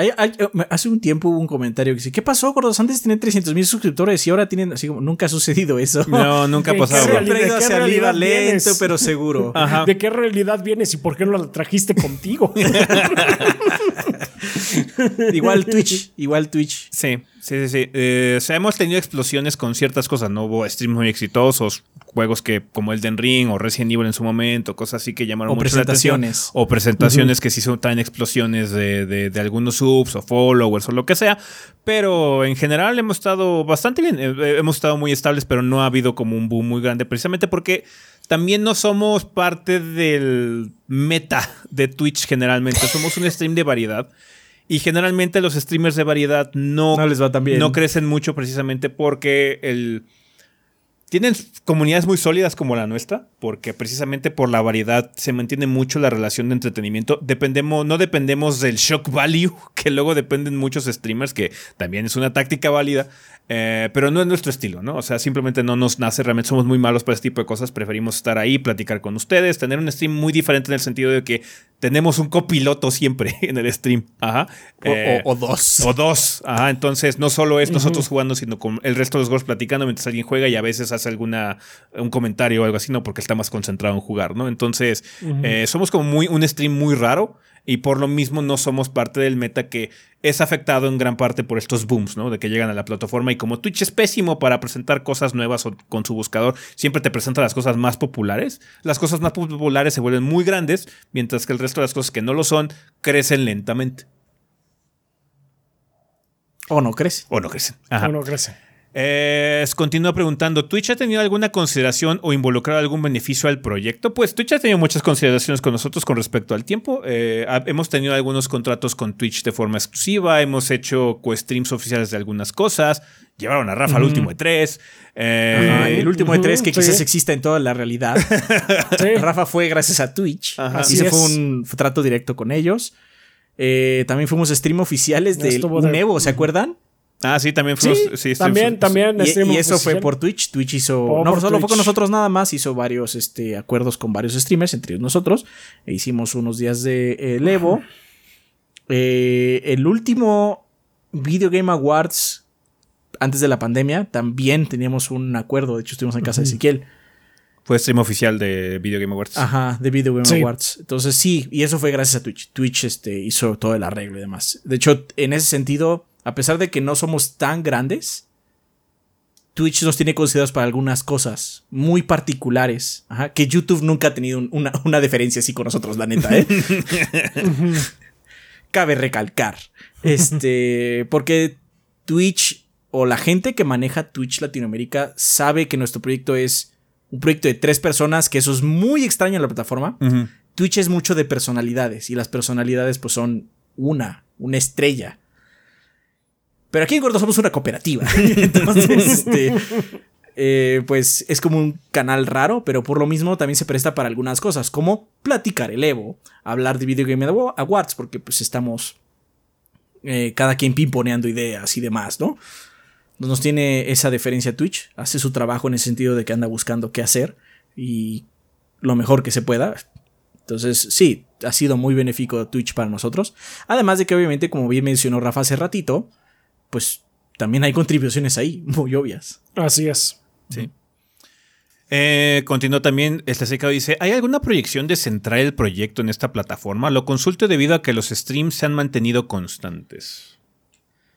hace un tiempo hubo un comentario que dice: ¿Qué pasó, gordos? Antes tenían 300 mil suscriptores y ahora tienen. Así como, nunca ha sucedido eso. No, nunca ha pasado. Siempre ido hacia arriba lento, pero seguro. ¿De qué realidad vienes y por qué no la trajiste contigo? Igual Twitch, igual Twitch. Sí, sí, sí. sí. Eh, o sea, hemos tenido explosiones con ciertas cosas, ¿no? Hubo streams muy exitosos, juegos que como Elden Ring o Resident Evil en su momento, cosas así que llamaron mucho la atención. O presentaciones que sí son, traen explosiones de, de, algunos subs o followers o lo que sea. Pero en general hemos estado bastante bien. Eh, hemos estado muy estables, pero no ha habido como un boom muy grande, precisamente porque también no somos parte del meta de Twitch generalmente. Somos un stream de variedad. Y generalmente los streamers de variedad no, no les va tan bien. No crecen mucho precisamente porque el tienen comunidades muy sólidas como la nuestra, porque precisamente por la variedad se mantiene mucho la relación de entretenimiento. Dependemos, no dependemos del shock value, que luego dependen muchos streamers, que también es una táctica válida, eh, pero no es nuestro estilo, ¿no? O sea, simplemente no nos nace, realmente somos muy malos para este tipo de cosas, preferimos estar ahí, platicar con ustedes, tener un stream muy diferente en el sentido de que tenemos un copiloto siempre en el stream. Ajá. O, Eh, o- o dos. o dos. Ajá. Entonces, no solo es nosotros jugando, sino con el resto de los jugadores platicando mientras alguien juega y a veces hace alguna un comentario o algo así, ¿no? Porque está más concentrado en jugar, ¿no? Entonces, eh, somos como muy un stream muy raro y por lo mismo no somos parte del meta que es afectado en gran parte por estos booms, ¿no? De que llegan a la plataforma y como Twitch es pésimo para presentar cosas nuevas o- con su buscador, siempre te presenta las cosas más populares. Las cosas más populares se vuelven muy grandes, mientras que el resto de las cosas que no lo son crecen lentamente. O no crees. O no crecen. Ajá. Uno crece. Eh, continúa preguntando, ¿Twitch ha tenido alguna consideración o involucrado algún beneficio al proyecto? Pues Twitch ha tenido muchas consideraciones con nosotros con respecto al tiempo. Eh, ha- hemos tenido algunos contratos con Twitch de forma exclusiva, hemos hecho co-streams oficiales de algunas cosas, llevaron a Rafa al último de tres. eh, Ajá, el último de tres que quizás exista en toda la realidad. Sí. Rafa fue gracias a Twitch. Ajá. Así Así se fue un trato directo con ellos. Eh, también fuimos stream oficiales del de- Nevo, ¿se acuerdan? Ah, sí, también fuimos. Sí, sí, sí, también, sí, también. Y, y eso fue por Twitch. Twitch hizo. Oh, no, por solo fue con nosotros nada más. Hizo varios este, acuerdos con varios streamers, entre ellos nosotros. E hicimos unos días de eh, el Evo. Eh, el último Video Game Awards, antes de la pandemia, también teníamos un acuerdo. De hecho, estuvimos en casa de Ezequiel. Fue stream oficial de Video Game Awards. Ajá, de Video Game Sí. Awards. Entonces sí, y eso fue gracias a Twitch. Twitch este, hizo todo el arreglo y demás. De hecho, en ese sentido, a pesar de que no somos tan grandes, Twitch nos tiene considerados para algunas cosas muy particulares. Ajá, que YouTube nunca ha tenido un- una, una deferencia así con nosotros, la neta, ¿eh? Cabe recalcar. Este, porque Twitch o la gente que maneja Twitch Latinoamérica sabe que nuestro proyecto es un proyecto de tres personas, que eso es muy extraño en la plataforma. Twitch es mucho de personalidades y las personalidades pues son una, una estrella. Pero aquí en Gordo somos una cooperativa. Entonces, este, eh, pues es como un canal raro, pero por lo mismo también se presta para algunas cosas, como platicar el Evo, hablar de Video Game Awards, porque pues estamos eh, cada quien pimponeando ideas y demás, ¿no? Nos tiene esa deferencia Twitch, hace su trabajo en el sentido de que anda buscando qué hacer y lo mejor que se pueda. Entonces, sí, ha sido muy benéfico Twitch para nosotros. Además de que, obviamente, como bien mencionó Rafa hace ratito, pues también hay contribuciones ahí, muy obvias. Así es. Sí. Eh, continuó también, este secado dice, ¿hay alguna proyección de centrar el proyecto en esta plataforma? Lo consulto debido a que los streams se han mantenido constantes.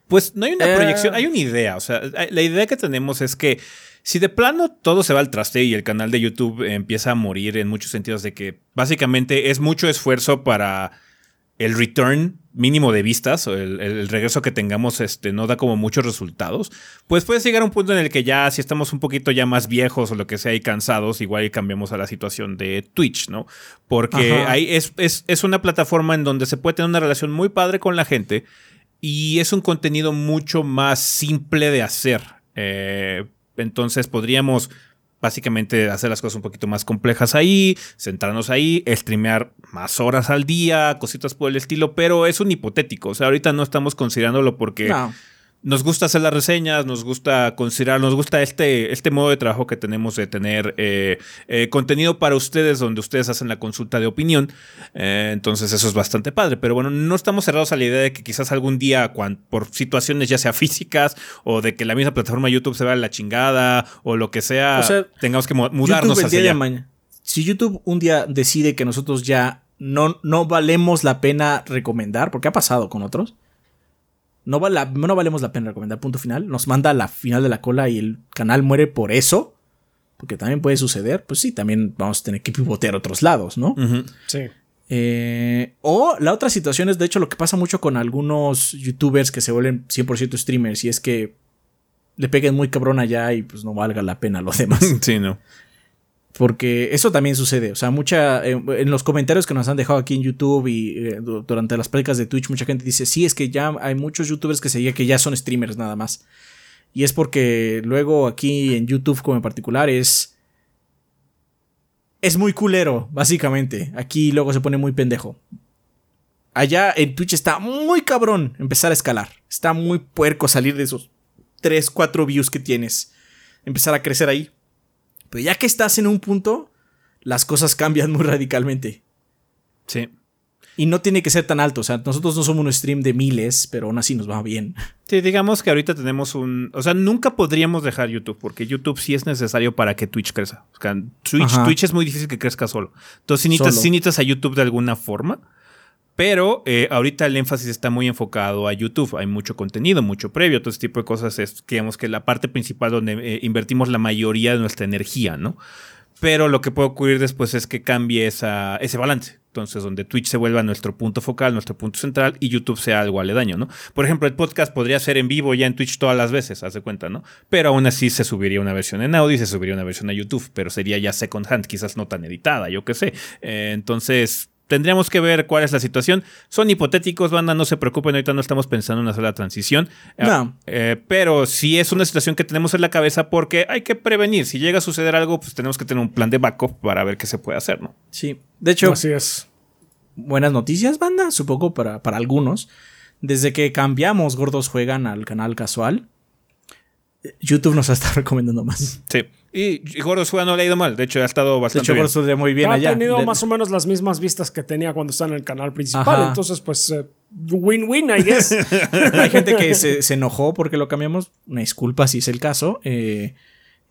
Pues no hay una Eh. proyección, hay una idea. O sea, la idea que tenemos es que si de plano todo se va al traste y el canal de YouTube empieza a morir en muchos sentidos de que básicamente es mucho esfuerzo para el return mínimo de vistas o el, el regreso que tengamos este, no da como muchos resultados, pues puede llegar a un punto en el que ya si estamos un poquito ya más viejos o lo que sea y cansados, igual cambiamos a la situación de Twitch, ¿no? Porque Ajá. ahí es, es, es una plataforma en donde se puede tener una relación muy padre con la gente y es un contenido mucho más simple de hacer. Eh, entonces podríamos básicamente hacer las cosas un poquito más complejas ahí, centrarnos ahí, streamear más horas al día, cositas por el estilo, pero es un hipotético. O sea, ahorita no estamos considerándolo porque. Nos gusta hacer las reseñas, nos gusta considerar, nos gusta este, este modo de trabajo que tenemos de tener eh, eh, contenido para ustedes donde ustedes hacen la consulta de opinión. Eh, entonces eso es bastante padre. Pero bueno, no estamos cerrados a la idea de que quizás algún día, por situaciones ya sea físicas o de que la misma plataforma YouTube se vea la chingada o lo que sea, O sea, tengamos que mu- mudarnos hacia allá. mañana. Si YouTube un día decide que nosotros ya no, no valemos la pena recomendar, porque ha pasado con otros. No, val- no valemos la pena recomendar, punto final. Nos manda a la final de la cola y el canal muere por eso. Porque también puede suceder. Pues sí, también vamos a tener que pivotear a otros lados, ¿no? Sí. Eh, o la otra situación es, de hecho, lo que pasa mucho con algunos youtubers que se vuelven 100% streamers y es que le peguen muy cabrón allá y pues no valga la pena lo demás. Sí, no. Porque eso también sucede. O sea, mucha. eh, en los comentarios que nos han dejado aquí en YouTube y eh, du- durante las prácticas de Twitch, mucha gente dice: Sí, es que ya hay muchos youtubers que se que ya son streamers nada más. Y es porque luego aquí en YouTube, como en particular, es. Es muy culero, básicamente. Aquí luego se pone muy pendejo. Allá en Twitch está muy cabrón empezar a escalar. Está muy puerco salir de esos 3, 4 views que tienes. Empezar a crecer ahí. Pero ya que estás en un punto, las cosas cambian muy radicalmente. Sí. Y no tiene que ser tan alto. O sea, nosotros no somos un stream de miles, pero aún así nos va bien. Sí, digamos que ahorita tenemos un. O sea, nunca podríamos dejar YouTube, porque YouTube sí es necesario para que Twitch crezca. O sea, Twitch, Twitch es muy difícil que crezca solo. Entonces, necesitas, sí necesitas a YouTube de alguna forma. Pero eh, ahorita el énfasis está muy enfocado a YouTube. Hay mucho contenido, mucho previo, todo ese tipo de cosas. Es, digamos que la parte principal donde eh, invertimos la mayoría de nuestra energía, ¿no? Pero lo que puede ocurrir después es que cambie ese balance. Entonces, donde Twitch se vuelva nuestro punto focal, nuestro punto central y YouTube sea algo aledaño, ¿no? Por ejemplo, el podcast podría ser en vivo ya en Twitch todas las veces, hace cuenta, ¿no? Pero aún así se subiría una versión en audio y se subiría una versión a YouTube, pero sería ya second hand, quizás no tan editada, yo qué sé. Eh, entonces, Tendríamos que ver cuál es la situación. Son hipotéticos, banda, no se preocupen, ahorita no estamos pensando en una sola transición. No. Eh, pero sí es una situación que tenemos en la cabeza porque hay que prevenir. Si llega a suceder algo, pues tenemos que tener un plan de backup para ver qué se puede hacer, ¿no? Sí. De hecho, así es. Buenas noticias, banda, supongo para, para algunos. Desde que cambiamos Gordos Juegan al canal casual, YouTube nos estado recomendando más. Sí. Y Juega no le ha ido mal. De hecho, ha estado bastante de hecho, bien. muy bien ha allá. tenido más o menos las mismas vistas que tenía cuando estaba en el canal principal. Entonces, pues, win-win, I guess. Hay gente que se, se, enojó porque lo cambiamos. Una disculpa si es el caso. Eh,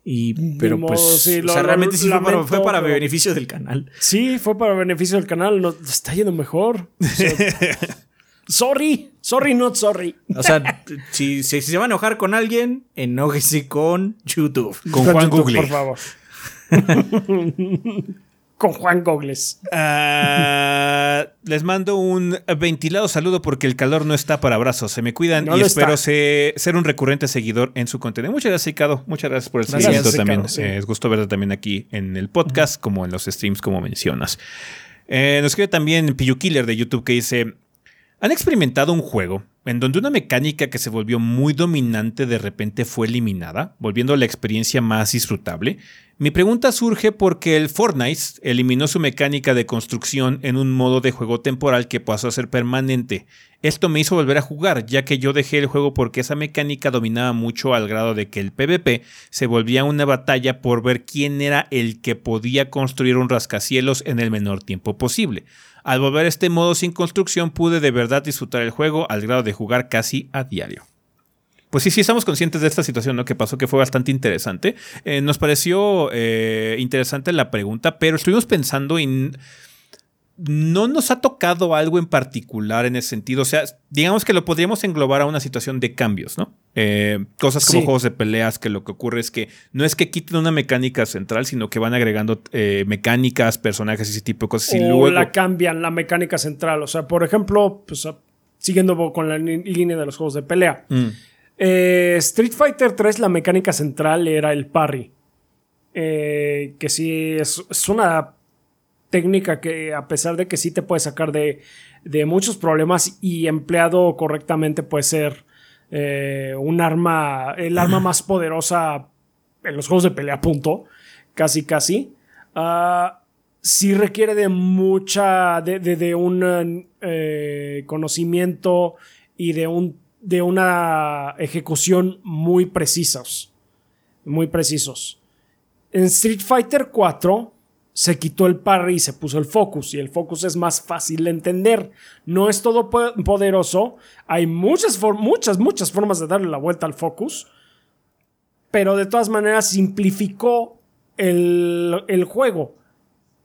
y, pero pues, sí, o sea, realmente sí fue para, fue para, beneficio del canal. Sí, fue para beneficio del canal. Nos está yendo mejor. O sea, Sorry, sorry, not sorry. O sea, si, se va a enojar con alguien, enójese con YouTube. Con, Juan Google. Por favor. con Juan Gogles. Ah, les mando un ventilado saludo porque el calor no está para abrazos. Se me cuidan y espero ser un recurrente seguidor en su contenido. Muchas gracias, Ricardo. Muchas gracias por el seguimiento también. Eh, es gusto verte también aquí en el podcast, como en los streams, como mencionas. Eh, nos escribe también Piyu Killer de YouTube que dice: ¿Han experimentado un juego en donde una mecánica que se volvió muy dominante de repente fue eliminada, volviendo la experiencia más disfrutable? Mi pregunta surge porque el Fortnite eliminó su mecánica de construcción en un modo de juego temporal que pasó a ser permanente. Esto me hizo volver a jugar, ya que yo dejé el juego porque esa mecánica dominaba mucho al grado de que el PvP se volvía una batalla por ver quién era el que podía construir un rascacielos en el menor tiempo posible. Al volver a este modo sin construcción pude de verdad disfrutar el juego al grado de jugar casi a diario. Pues sí, sí estamos conscientes de esta situación, ¿no? Que pasó, que fue bastante interesante. Eh, nos pareció eh, interesante la pregunta, pero estuvimos pensando en no nos ha tocado algo en particular en ese sentido. O sea, digamos que lo podríamos englobar a una situación de cambios, ¿no? Eh, cosas como juegos de peleas, que lo que ocurre es que no es que quiten una mecánica central, sino que van agregando eh, mecánicas, personajes y ese tipo de cosas. O y luego la cambian la mecánica central. O sea, por ejemplo, pues, ah, siguiendo con la línea de los juegos de pelea. Mm. Eh, Street Fighter 3, la mecánica central era el parry. que sí, es, es una técnica que a pesar de que sí te puede sacar de, muchos problemas y empleado correctamente puede ser eh, un arma, el arma más poderosa en los juegos de pelea, punto, casi casi. Uh, sí requiere de mucha, de, un eh, conocimiento y de, un, de una ejecución muy precisos, muy precisos. En Street Fighter 4 se quitó el parry y se puso el focus. Y el focus es más fácil de entender. No es todo poderoso. Hay muchas, muchas, muchas formas de darle la vuelta al focus. Pero de todas maneras simplificó el, juego.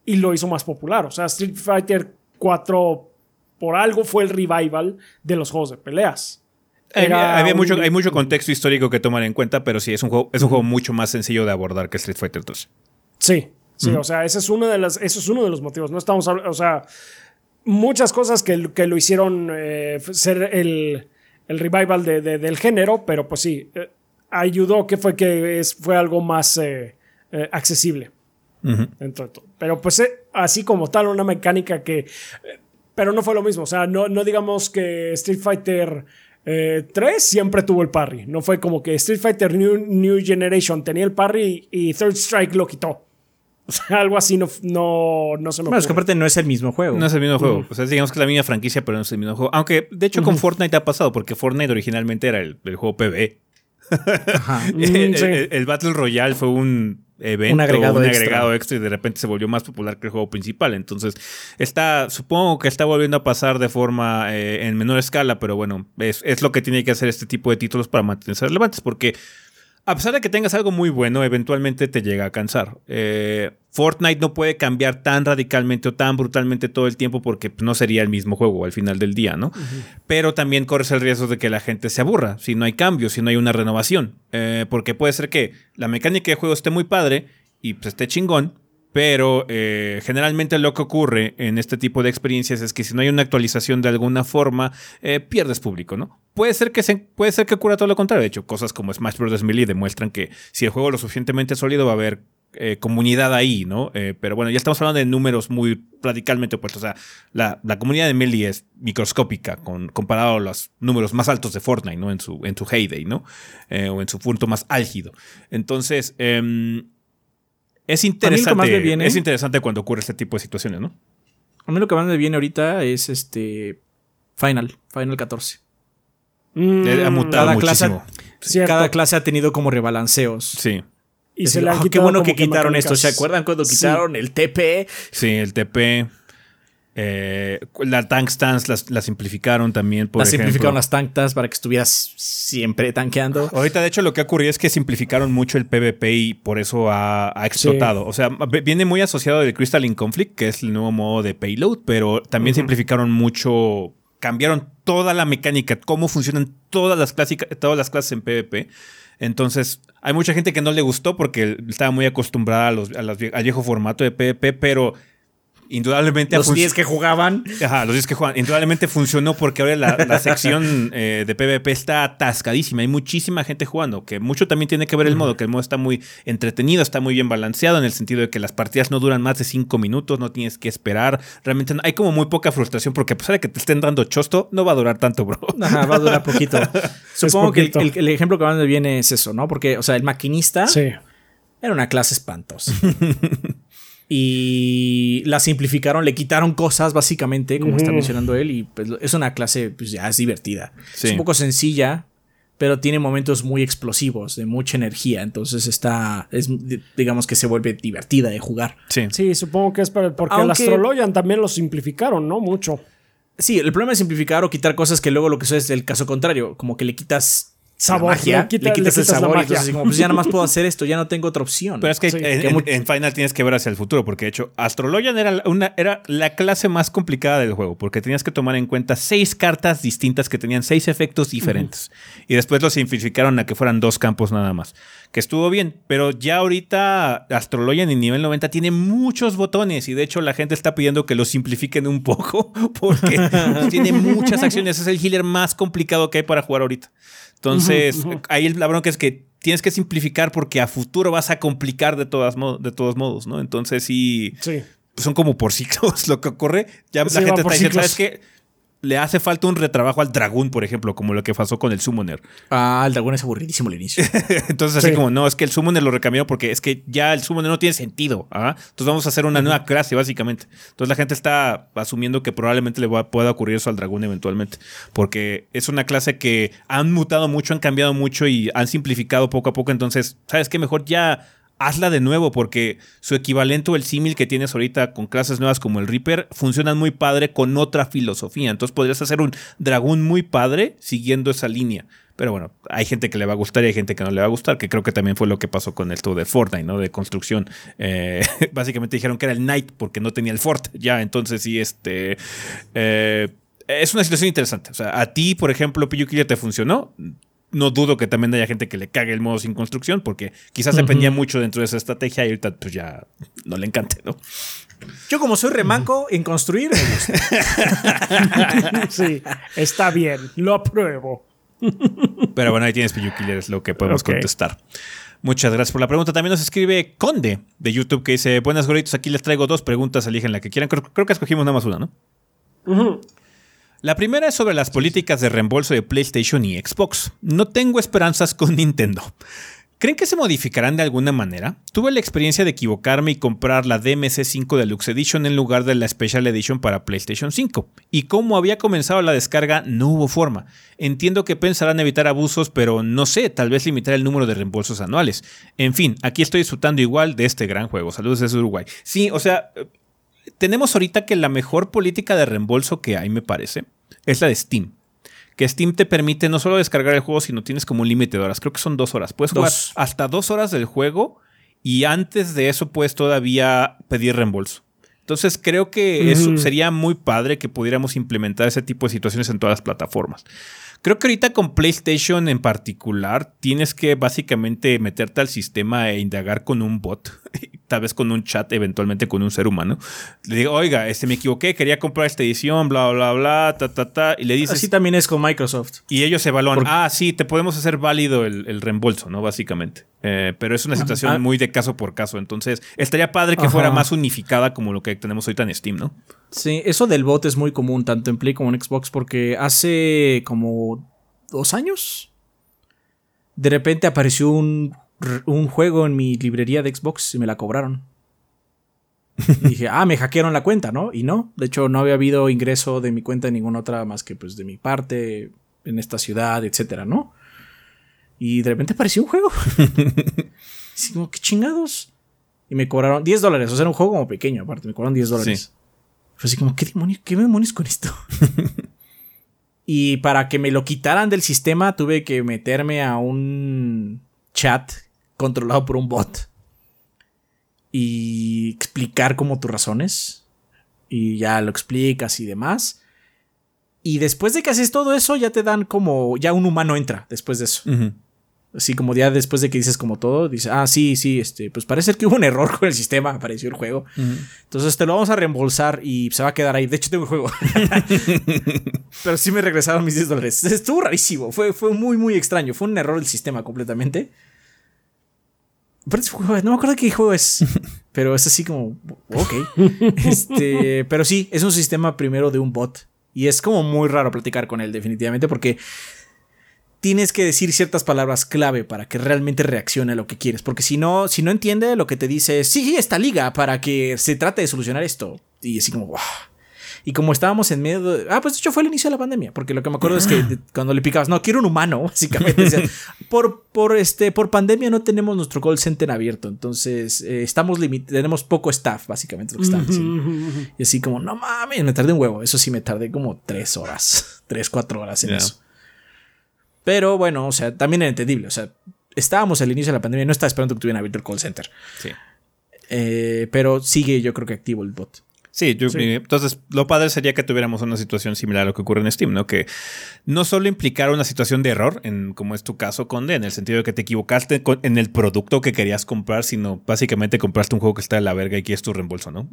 Y lo hizo más popular. O sea, Street Fighter 4 por algo fue el revival de los juegos de peleas. Había, mucho, hay mucho contexto histórico que tomar en cuenta, pero sí, es un juego, es un juego mucho más sencillo de abordar que Street Fighter 2. Sí, Sí, o sea, ese es uno de las, eso es uno de los motivos. No estamos hablando, o sea, muchas cosas que, que lo hicieron eh, ser el, el revival de, del género, pero pues sí, eh, ayudó que fue que es, fue algo más eh, accesible. dentro de todo. Pero pues así como tal, una mecánica que... pero no fue lo mismo, o sea, no, no digamos que Street Fighter... 3 siempre tuvo el parry. No fue como que Street Fighter New, New Generation tenía el parry y Third Strike lo quitó. algo así no, no, no se me Bueno, es que aparte no es el mismo juego. No es el mismo juego. O sea, digamos que es la misma franquicia, pero no es el mismo juego. Aunque, de hecho, con Fortnite ha pasado, porque Fortnite originalmente era el, juego PvE. Ajá. el, Battle Royale fue un evento, Un agregado un extra. agregado extra y de repente se volvió más popular que el juego principal. Entonces, está, supongo que está volviendo a pasar de forma eh, en menor escala, pero bueno, es, es lo que tiene que hacer este tipo de títulos para mantenerse relevantes, porque a pesar de que tengas algo muy bueno, eventualmente te llega a cansar. Eh, Fortnite no puede cambiar tan radicalmente o tan brutalmente todo el tiempo porque pues, no sería el mismo juego al final del día, ¿no? Pero también corres el riesgo de que la gente se aburra si no hay cambios, si no hay una renovación. Eh, porque puede ser que la mecánica de juego esté muy padre y pues, esté chingón, pero eh, generalmente lo que ocurre en este tipo de experiencias es que si no hay una actualización de alguna forma, eh, pierdes público, ¿no? Puede ser, que puede ser que ocurra todo lo contrario. De hecho, cosas como Smash Bros. Melee demuestran que si el juego es lo suficientemente sólido va a haber eh, comunidad ahí, ¿no? Pero bueno, ya estamos hablando de números muy radicalmente opuestos. O sea, la, la comunidad de Melee es microscópica comparado a los números más altos de Fortnite, ¿no? En su, en su heyday, ¿no? O en su punto más álgido. Entonces, em, es interesante. más me viene- Es interesante cuando ocurre este tipo de situaciones, ¿no? A mí lo que más me viene ahorita es este. Final, Final 14. Mm, Eh, ha mutado Cada clase- muchísimo. cierto. Cada clase ha tenido como rebalanceos. Sí. Y Es se decir, le han "Ah, qué bueno que quitaron esto. ¿Se acuerdan cuando Sí. quitaron el TP? Sí, el TP. Eh, la tank stance la, la simplificaron también. Por las ejemplo. simplificaron las tantas para que estuvieras siempre tanqueando. Ahorita, de hecho, lo que ha ocurrido es que simplificaron mucho el PvP y por eso ha, ha explotado. O sea, viene muy asociado del Crystalline Conflict, que es el nuevo modo de payload, pero también simplificaron mucho. Cambiaron toda la mecánica, cómo funcionan todas las, clásicas, todas las clases en PvP. Entonces, hay mucha gente que no le gustó porque estaba muy acostumbrada a los, a los al viejo formato de PvP, pero indudablemente Los func- 10 que jugaban. Ajá, los 10 que juegan. Indudablemente funcionó porque ahora la, la sección eh, de PvP está atascadísima. Hay muchísima gente jugando, que mucho también tiene que ver el modo, que el modo está muy entretenido, está muy bien balanceado en el sentido de que las partidas no duran más de 5 minutos, no tienes que esperar. Realmente no- hay como muy poca frustración porque a pesar de que te estén dando chosto, no va a durar tanto, bro. Ajá, va a durar poquito. Supongo que el, poquito. el- el ejemplo que más me viene es eso, ¿no? Porque, o sea, el maquinista Sí. era una clase espantosa. y la simplificaron, le quitaron cosas, básicamente, como está mencionando él, y pues, es una clase, pues ya es divertida. Sí. Es un poco sencilla, pero tiene momentos muy explosivos, de mucha energía. Entonces está, es, digamos que se vuelve divertida de jugar. Sí. Sí, supongo que es para, porque el Astrologian también lo simplificaron, ¿no? Mucho. Sí, el problema es simplificar o quitar cosas que luego lo que sucede es el caso contrario, como que le quitas Sabor, la magia, le quita- le quitas le el la sabor y entonces así como, pues ya nada más puedo hacer esto, ya no tengo otra opción. Pero es que Sí. en, Que en- mucho- en Final tienes que ver hacia el futuro, porque de hecho Astrologian era, una, era la clase más complicada del juego, porque tenías que tomar en cuenta seis cartas distintas que tenían seis efectos diferentes. Y después lo simplificaron a que fueran dos campos nada más, que estuvo bien, pero ya ahorita Astrologian en nivel 90 tiene muchos botones y de hecho la gente está pidiendo que lo simplifiquen un poco, porque tiene muchas acciones, es el healer más complicado que hay para jugar ahorita. Entonces, ahí el- la bronca es que tienes que simplificar porque a futuro vas a complicar de, todas mo- de todos modos, ¿no? Entonces, sí, Sí. son como por ciclos lo que ocurre. Ya Sí, la gente está diciendo. ¿sabes qué? Le hace falta un retrabajo al dragón, por ejemplo, como lo que pasó con el Summoner. Ah, el dragón es aburridísimo al inicio. Entonces, así Sí. como, no, es que el Summoner lo recambiaron porque es que ya el Summoner no tiene sentido. ¿ah? Entonces, vamos a hacer una nueva clase, básicamente. Entonces, la gente está asumiendo que probablemente le va- pueda ocurrir eso al dragón eventualmente. Porque es una clase que han mutado mucho, han cambiado mucho y han simplificado poco a poco. Entonces, ¿sabes qué? Mejor ya hazla de nuevo porque su equivalente o el símil que tienes ahorita con clases nuevas como el Reaper funcionan muy padre con otra filosofía. Entonces podrías hacer un dragón muy padre siguiendo esa línea. Pero bueno, hay gente que le va a gustar y hay gente que no le va a gustar, que creo que también fue lo que pasó con esto de Fortnite, ¿no? De construcción. Eh, básicamente dijeron que era el Knight porque no tenía el Fort. Ya, entonces sí, este... eh, es una situación interesante. O sea, a ti, por ejemplo, Pillo te funcionó. No dudo que también haya gente que le cague el modo sin construcción, porque quizás dependía mucho dentro de esa estrategia y ahorita pues ya no le encante, ¿no? Yo como soy remanco en construir, me gusta. sí, está bien, lo apruebo. Pero bueno, ahí tienes Pillo Killer, es lo que podemos contestar. Muchas gracias por la pregunta. También nos escribe Conde de YouTube que dice: Buenas gorritos, aquí les traigo dos preguntas, eligen la que quieran. Creo, creo que escogimos nada más una, ¿no? La primera es sobre las políticas de reembolso de PlayStation y Xbox. No tengo esperanzas con Nintendo. ¿Creen que se modificarán de alguna manera? Tuve la experiencia de equivocarme y comprar la DMC5 Deluxe Edition en lugar de la Special Edition para PlayStation 5. Y como había comenzado la descarga, no hubo forma. Entiendo que pensarán evitar abusos, pero no sé, tal vez limitar el número de reembolsos anuales. En fin, aquí estoy disfrutando igual de este gran juego. Saludos desde Uruguay. Sí, o sea, tenemos ahorita que la mejor política de reembolso que hay, me parece, es la de Steam que Steam te permite no solo descargar el juego, sino tienes como un límite de horas. Creo que son dos horas. Puedes jugar hasta dos horas del juego y antes de eso puedes todavía pedir reembolso. Entonces creo que eso sería muy padre que pudiéramos implementar ese tipo de situaciones en todas las plataformas. Creo que ahorita con PlayStation en particular tienes que básicamente meterte al sistema e indagar con un bot, tal vez con un chat, eventualmente con un ser humano. Le digo, oiga, este me equivoqué, quería comprar esta edición, bla, bla, bla, ta, ta, ta. Y le dices. Así también es con Microsoft. Y ellos evalúan, ah, sí, te podemos hacer válido el, reembolso, ¿no? Básicamente. Eh, pero es una situación ah. muy de caso por caso. Entonces, estaría padre que fuera más unificada como lo que tenemos ahorita en Steam, ¿no? Sí, eso del bot es muy común tanto en Play como en Xbox porque hace como dos años de repente apareció un, juego en mi librería de Xbox y me la cobraron. Y dije, ah, me hackearon la cuenta, ¿no? Y no, de hecho no había habido ingreso de mi cuenta en ninguna otra más que pues de mi parte en esta ciudad, etcétera, ¿no? Y de repente apareció un juego. y como, ¿qué chingados? Y me cobraron 10 dólares, o sea, era un juego como pequeño, aparte, me cobraron 10 dólares. Fue así como, ¿qué demonios, qué demonios con esto? y para que me lo quitaran del sistema tuve que meterme a un chat controlado por un bot y explicar como tus razones. Y ya lo explicas y demás. Y después de que haces todo eso, ya te dan como. Ya un humano entra después de eso. Así como ya después de que dices como todo, dice, ah, sí, sí, este, pues parece que hubo un error con el sistema, apareció el juego. Entonces te lo vamos a reembolsar y se va a quedar ahí. De hecho, tengo el juego. Pero sí me regresaron mis 10 dólares. Estuvo rarísimo, fue, fue muy, muy extraño. Fue un error del sistema completamente. No me acuerdo qué juego es. Pero es así como, ok. Este, pero sí, es un sistema primero de un bot. Y es como muy raro platicar con él, definitivamente, porque tienes que decir ciertas palabras clave para que realmente reaccione a lo que quieres. Porque si no, si no entiende, lo que te dice es, sí, esta liga para que se trate de solucionar esto. Y así como, wow. Y como estábamos en medio de... Ah, pues de hecho fue el inicio de la pandemia, porque lo que me acuerdo es que cuando le picabas, no, quiero un humano, básicamente. por, por, este, por pandemia no tenemos nuestro call center abierto, entonces eh, estamos tenemos poco staff, básicamente, lo que. Y así como, no mames, me tardé un huevo. Eso sí, me tardé como tres horas, tres, cuatro horas en eso. Pero bueno, o sea, también era entendible. O sea, estábamos al inicio de la pandemia y no estaba esperando que tuvieran abierto el call center. Sí. Eh, pero sigue, yo creo que activo el bot. Sí, entonces lo padre sería que tuviéramos una situación similar a lo que ocurre en Steam, ¿no? Que no solo implicara una situación de error, en, como es tu caso, Conde, en el sentido de que te equivocaste en el producto que querías comprar, sino básicamente compraste un juego que está de la verga y quieres tu reembolso, ¿no?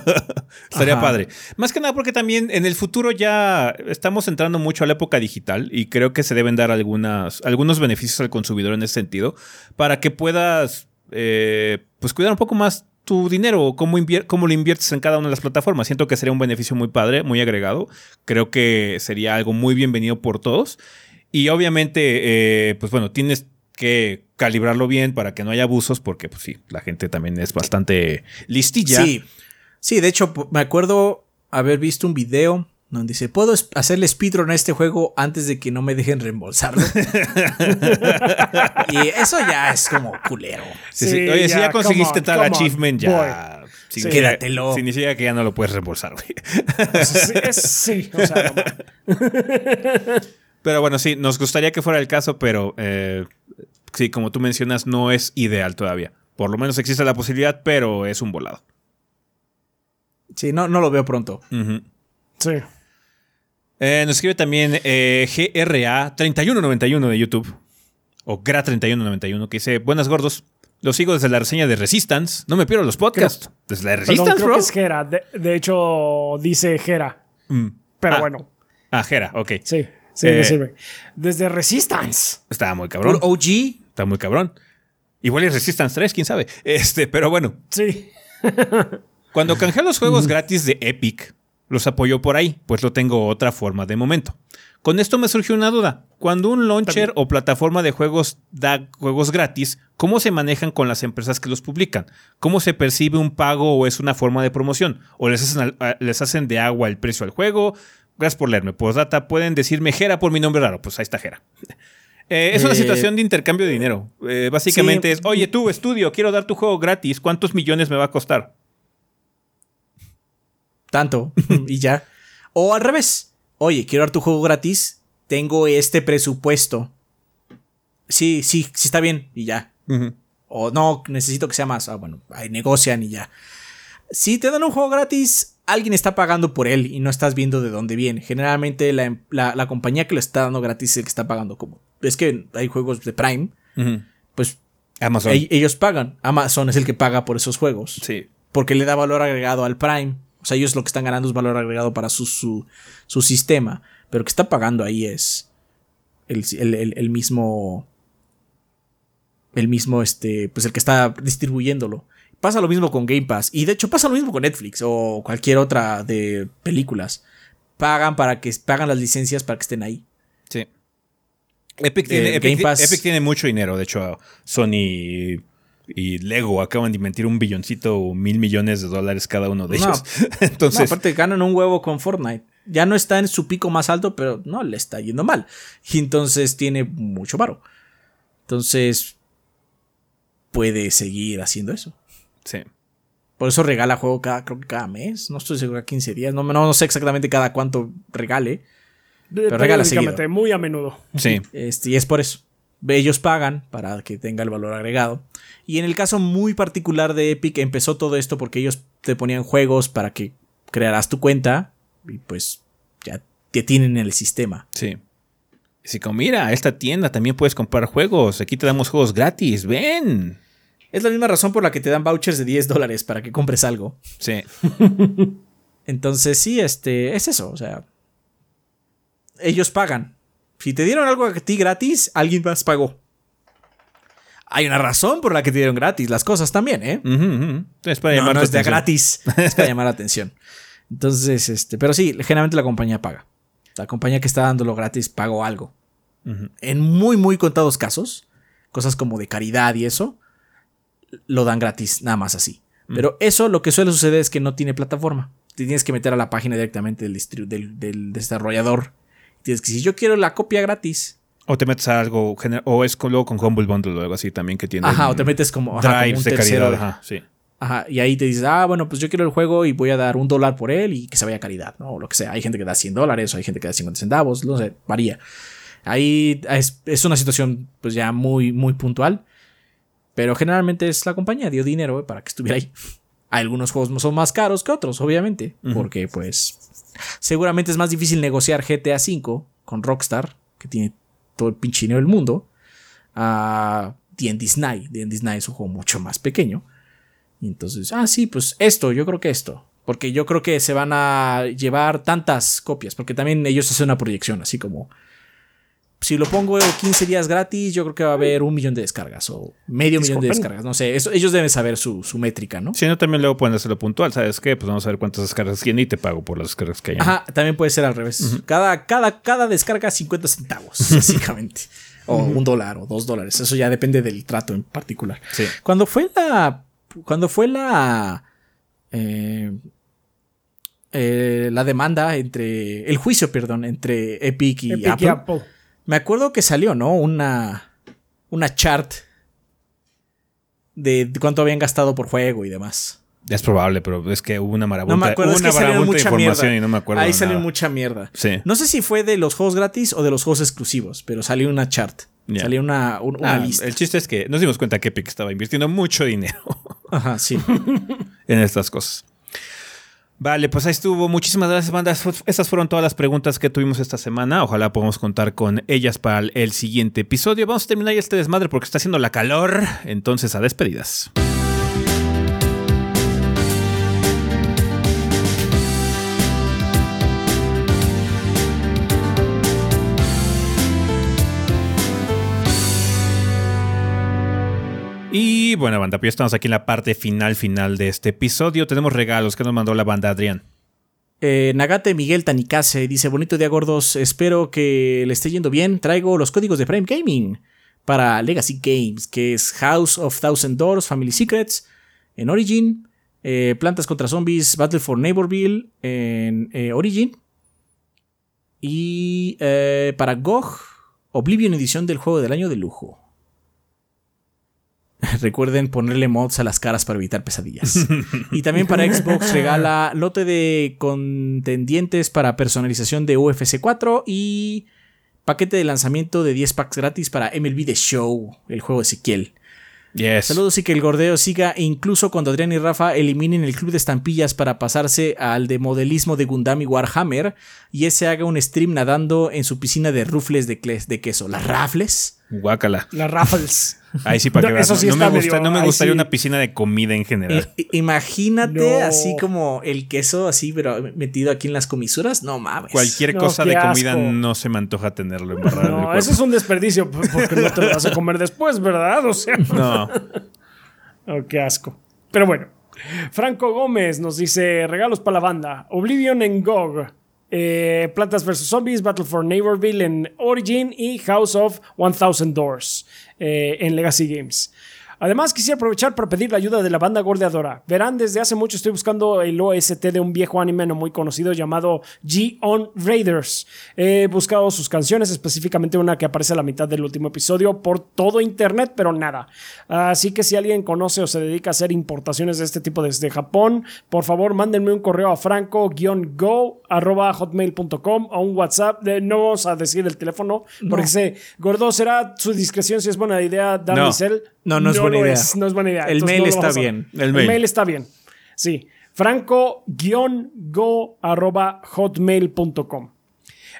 Estaría padre. Más que nada porque también en el futuro ya estamos entrando mucho a la época digital y creo que se deben dar algunas, algunos beneficios al consumidor en ese sentido para que puedas eh, pues cuidar un poco más tu dinero, cómo, cómo lo inviertes en cada una de las plataformas. Siento que sería un beneficio muy padre, muy agregado. Creo que sería algo muy bienvenido por todos. Y obviamente, eh, pues bueno, tienes que calibrarlo bien para que no haya abusos, porque pues sí, la gente también es bastante listilla. Sí, sí, de hecho, me acuerdo haber visto un video donde dice, puedo hacerle speedrun a este juego antes de que no me dejen reembolsarlo. y eso ya es como culero. Oye, si ya conseguiste tal achievement, ya. Quédatelo. Significa que ya no lo puedes reembolsar, güey. sí, o sea, Pero bueno, sí, nos gustaría que fuera el caso, pero eh, sí, como tú mencionas, no es ideal todavía. Por lo menos existe la posibilidad, pero es un volado. Sí, no, no lo veo pronto. Sí. Eh, nos escribe también eh, GRA3191 de YouTube. O GRA3191 que dice: Buenas gordos. Los sigo desde la reseña de Resistance. No me pierdo los podcasts. desde la Resistance, creo Que es Gera. De, hecho, dice Gera. Mm. Pero ah. bueno. Ah, Gera, ok. Sí, sí, me eh, sirve. Desde Resistance. Está muy cabrón. OG. Está muy cabrón. Igual es Resistance 3, quién sabe. Este, pero bueno. Sí. Cuando canjeé los juegos gratis de Epic, los apoyo por ahí, pues lo tengo otra forma de momento. Con esto me surgió una duda. Cuando un launcher o plataforma de juegos da juegos gratis, ¿cómo se manejan con las empresas que los publican? ¿Cómo se percibe un pago o es una forma de promoción? ¿O les hacen, les hacen de agua el precio al juego? Gracias por leerme. data pueden decirme Jera por mi nombre raro. Pues ahí está Jera. Eh, es una eh, situación de intercambio de dinero. Eh, básicamente es, oye, tú, estudio, quiero dar tu juego gratis. ¿Cuántos millones me va a costar? Tanto. y ya. O al revés oye, quiero dar tu juego gratis, tengo este presupuesto. Sí, sí, sí está bien y ya. O no, necesito que sea más. Ah, bueno, ahí negocian y ya. Si te dan un juego gratis, alguien está pagando por él y no estás viendo de dónde viene. Generalmente la, compañía que lo está dando gratis es el que está pagando. Como es que hay juegos de Prime, pues Amazon. ellos pagan. Amazon es el que paga por esos juegos. Sí. Porque le da valor agregado al Prime. O sea, ellos lo que están ganando es valor agregado para su, su, sistema. Pero que está pagando ahí es el, mismo. El mismo, este. Pues el que está distribuyéndolo. Pasa lo mismo con Game Pass. Y de hecho pasa lo mismo con Netflix o cualquier otra de películas. Pagan para que pagan las licencias para que estén ahí. Sí. Epic tiene, Epic tiene mucho dinero. De hecho, Sony y Lego acaban de invertir un billoncito o mil millones de dólares cada uno de ellos. Entonces, aparte ganan un huevo con Fortnite. Ya no está en su pico más alto, pero no le está yendo mal. Y entonces tiene mucho varo. Entonces puede seguir haciendo eso. Sí. Por eso regala juego cada, creo que cada mes. No estoy seguro, 15 días. No, no, sé exactamente cada cuánto regale. Pero regala seguido. Muy a menudo. Sí. Este, y es por eso. Ellos pagan para que tenga el valor agregado. Y en el caso muy particular de Epic empezó todo esto porque ellos te ponían juegos para que crearas tu cuenta y pues ya te tienen en el sistema. Sí. Así como, mira, esta tienda también puedes comprar juegos, aquí te damos juegos gratis, ven. Es la misma razón por la que te dan vouchers de 10 dólares para que compres algo. Sí. Entonces sí, este, es eso, o sea, ellos pagan. Si te dieron algo a ti gratis, alguien más pagó hay una razón por la que te dieron gratis las cosas también, ¿eh? Es para llamar no, no es de gratis, es para llamar la atención. Entonces, este, pero sí, generalmente la compañía paga. La compañía que está dándolo gratis pagó algo. En muy, muy contados casos, cosas como de caridad y eso, lo dan gratis, nada más así. Pero eso lo que suele suceder es que no tiene plataforma. Te tienes que meter a la página directamente del, del, del desarrollador. Tienes que decir, yo quiero la copia gratis. O te metes a algo, o es luego con Humble Bundle o algo así también que tiene. Ajá, o te metes como, ajá, drives de caridad. Ajá, sí. Ajá, y ahí te dices, ah, bueno, pues yo quiero el juego y voy a dar un dólar por él y que se vaya a caridad, ¿no? O lo que sea. Hay gente que da 100 dólares, o hay gente que da 50 centavos, no sé, varía. Ahí es, es una situación, pues ya muy, muy puntual. Pero generalmente es la compañía, dio dinero para que estuviera ahí. Algunos juegos son más caros que otros, obviamente, porque pues seguramente es más difícil negociar GTA V con Rockstar, que tiene todo el pinche del mundo, a D&D Disney. Disney es un juego mucho más pequeño. Y entonces, ah, sí, pues esto, yo creo que esto. Porque yo creo que se van a llevar tantas copias, porque también ellos hacen una proyección, así como, si lo pongo 15 días gratis, yo creo que va a haber un millón de descargas o medio millón de descargas. No sé, eso, ellos deben saber su, métrica, ¿no? Si no, también luego pueden hacerlo puntual. ¿Sabes qué? Pues vamos a ver cuántas descargas tiene y te pago por las descargas que hay. Ajá, también puede ser al revés. cada, cada, cada descarga 50 centavos, básicamente. o un dólar o dos dólares. Eso ya depende del trato en particular. Sí. Cuando fue la. Cuando fue la. Eh, eh, la demanda entre. El juicio, perdón, entre Epic y Apple me acuerdo que salió, ¿no? Una, una chart de cuánto habían gastado por juego y demás. Es probable, pero es que hubo una marabunta, no me acuerdo, una es que mucha información y no me acuerdo. Ahí salió mucha mierda. Sí. No sé si fue de los juegos gratis o de los juegos exclusivos, pero salió una chart. Salió una, una ah, lista. El chiste es que nos dimos cuenta que Epic estaba invirtiendo mucho dinero. Ajá, sí. en estas cosas. Vale, pues ahí estuvo. Muchísimas gracias, bandas. Estas fueron todas las preguntas que tuvimos esta semana. Ojalá podamos contar con ellas para el siguiente episodio. Vamos a terminar ya este desmadre porque está haciendo la calor. Entonces, a despedidas. Y bueno, banda, pues estamos aquí en la parte final, final de este episodio. Tenemos regalos que nos mandó la banda Adrián. Eh, Nagate Miguel Tanikase dice: Bonito día, gordos. Espero que le esté yendo bien. Traigo los códigos de Prime Gaming para Legacy Games, que es House of Thousand Doors, Family Secrets, en Origin, eh, Plantas contra Zombies, Battle for Neighborville, en eh, Origin. Y para GOG, Oblivion edición del juego del año de lujo. Recuerden ponerle mods a las caras para evitar pesadillas. y también para Xbox regala lote de contendientes para personalización de UFC 4 y paquete de lanzamiento de 10 packs gratis para MLB The Show, el juego de Ezequiel. Yes. Saludos y que el gordeo siga e incluso cuando Adrián y Rafa eliminen el club de estampillas para pasarse al de modelismo de Gundam y Warhammer y ese haga un stream nadando en su piscina de rufles de, de queso. ¿Las rafles? Guácala. Las Raffles. Ahí sí, para No, que veas. eso sí no, está me gusta, no me gustaría sí. una piscina de comida en general. I- imagínate No. así como el queso así, pero metido aquí en las comisuras. No mames. Cualquier No, cosa de comida no se me antoja tenerlo embarrado No, eso es un desperdicio porque no te lo vas a comer después, ¿verdad? O sea, No. oh, qué asco. Pero bueno, Franco Gómez nos dice regalos para la banda. Oblivion en GOG. Eh, Plantas vs. Zombies, Battle for Neighborville en Origin y House of 1000 Doors eh, en Legacy Games. Además, quisiera aprovechar para pedir la ayuda de la banda gordeadora. Verán, desde hace mucho estoy buscando el OST de un viejo anime no muy conocido llamado G-On Raiders. He buscado sus canciones, específicamente una que aparece a la mitad del último episodio, por todo internet, pero nada. Así que si alguien conoce o se dedica a hacer importaciones de este tipo desde Japón, por favor mándenme un correo a franco-go.hotmail.com o un WhatsApp. De, no vamos a decir el teléfono, porque sé, gordo, será su discreción si es buena idea darle No. cel. No, no es buena idea. es, no es buena idea. El Entonces mail no está bien. El El mail. mail. está bien. Sí. franco-go.hotmail.com.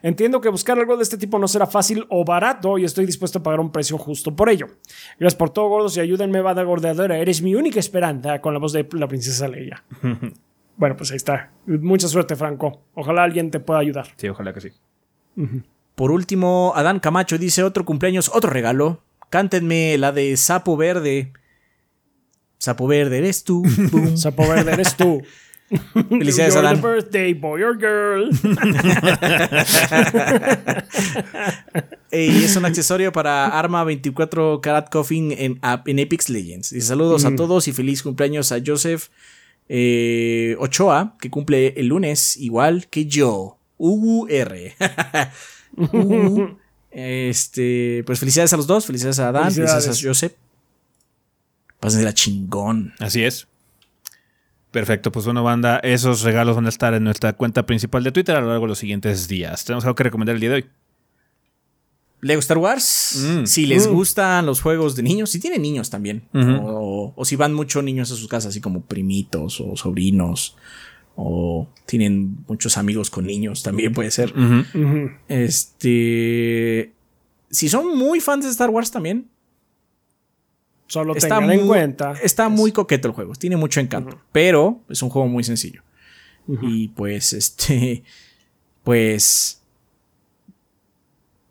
Entiendo que buscar algo de este tipo no será fácil o barato y estoy dispuesto a pagar un precio justo por ello. Gracias por todo, gordos, y ayúdenme, bada gordeadora. Eres mi única esperanza con la voz de la princesa Leia. bueno, pues ahí está. Mucha suerte, Franco. Ojalá alguien te pueda ayudar. Sí, ojalá que sí. Por último, Adán Camacho dice otro cumpleaños, otro regalo. Cántenme la de Sapo Verde. Sapo Verde, eres tú. Sapo Verde, eres tú. Felicidades, You're Adán. the birthday boy or girl. Y es un accesorio para Arma 24 Karat Coffin en, en Apex Legends. Dice saludos a todos y feliz cumpleaños a Joseph eh, Ochoa, que cumple el lunes, igual que yo. UR. Ugu. Este, pues felicidades a los dos, felicidades a Adán, felicidades, Felicidades. a Joseph. Pásense la chingón. Así es. Perfecto, pues bueno, banda, esos regalos van a estar en nuestra cuenta principal de Twitter a lo largo de los siguientes días. ¿Tenemos algo que recomendar el día de hoy? Lego Star Wars, Mm. si les Mm. gustan los juegos de niños, si tienen niños también, o, o si van mucho niños a sus casas, así como primitos o sobrinos, o tienen muchos amigos con niños, también puede ser. Este, si son muy fans de Star Wars también, Solo está tengan en muy, cuenta. está muy coqueto el juego, tiene mucho encanto, pero es un juego muy sencillo. Y pues, este, pues,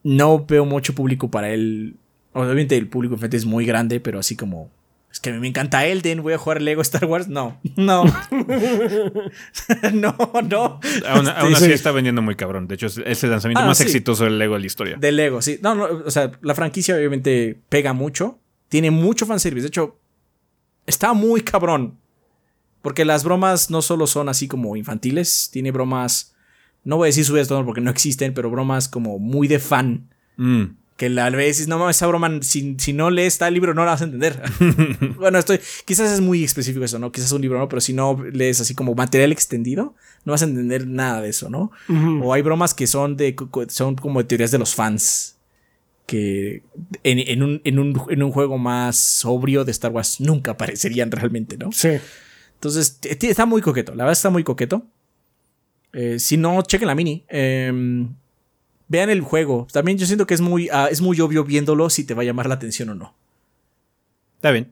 no veo mucho público para él. Obviamente el público enfrente es muy grande, pero así como, es que a mí me encanta Elden, voy a jugar Lego Star Wars. No, no, no, no. Aún, aún así Sí. está vendiendo muy cabrón. De hecho, es, el lanzamiento Ah, más sí. exitoso del Lego de la historia. De Lego, sí. No, no, o sea, la franquicia obviamente pega mucho. Tiene mucho fanservice. De hecho, está muy cabrón. Porque las bromas no solo son así como infantiles, tiene bromas. No voy a decir tono porque no existen, pero bromas como muy de fan. Mm. Que a veces, no mames, esa broma, si, si no lees tal libro, no la vas a entender. bueno, estoy. Quizás es muy específico eso, ¿no? Quizás un libro no, pero si no lees así como material extendido, no vas a entender nada de eso, ¿no? O hay bromas que son de son como de teorías de los fans. Que en, en un, en, un, en un juego más sobrio de Star Wars nunca aparecerían realmente, ¿no? Sí. Entonces, está muy coqueto. La verdad está muy coqueto. Eh, si no, chequen la mini. Eh, vean el juego. También yo siento que es muy, ah, es muy obvio viéndolo si te va a llamar la atención o no. Está bien.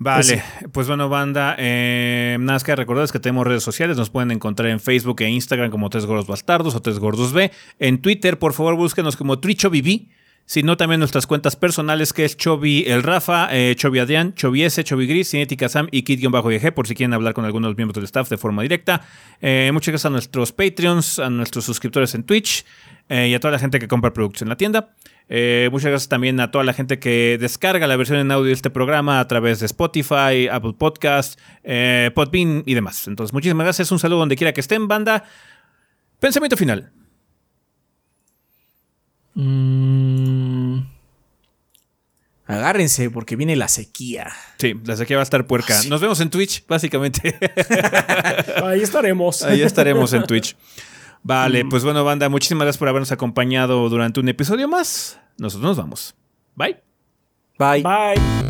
Vale, Pues pues, bueno, banda, eh, nada más que recordarles que tenemos redes sociales, nos pueden encontrar en Facebook e Instagram como Tres Gordos Bastardos o Tres Gordos B. En Twitter, por favor, búsquenos como TrichoBB. Sino también nuestras cuentas personales, que es Chobi el Rafa, eh, Adrián, Chobi S, Chobi Gris, Cinética Sam y Kid-YG, por si quieren hablar con algunos miembros del staff de forma directa. Eh, muchas gracias a nuestros Patreons, a nuestros suscriptores en Twitch eh, y a toda la gente que compra productos en la tienda. Eh, muchas gracias también a toda la gente que descarga la versión en audio de este programa a través de Spotify, Apple Podcast, Podbean y demás. Entonces, muchísimas gracias. Un saludo donde quiera que estén, banda. Pensamiento final. Mm. Agárrense porque viene la sequía. Sí, la sequía va a estar puerca. Nos vemos en Twitch, básicamente. Ahí estaremos. Ahí estaremos en Twitch. Vale, pues bueno, banda, muchísimas gracias por habernos acompañado durante un episodio más. Nosotros nos vamos. Bye. Bye. Bye.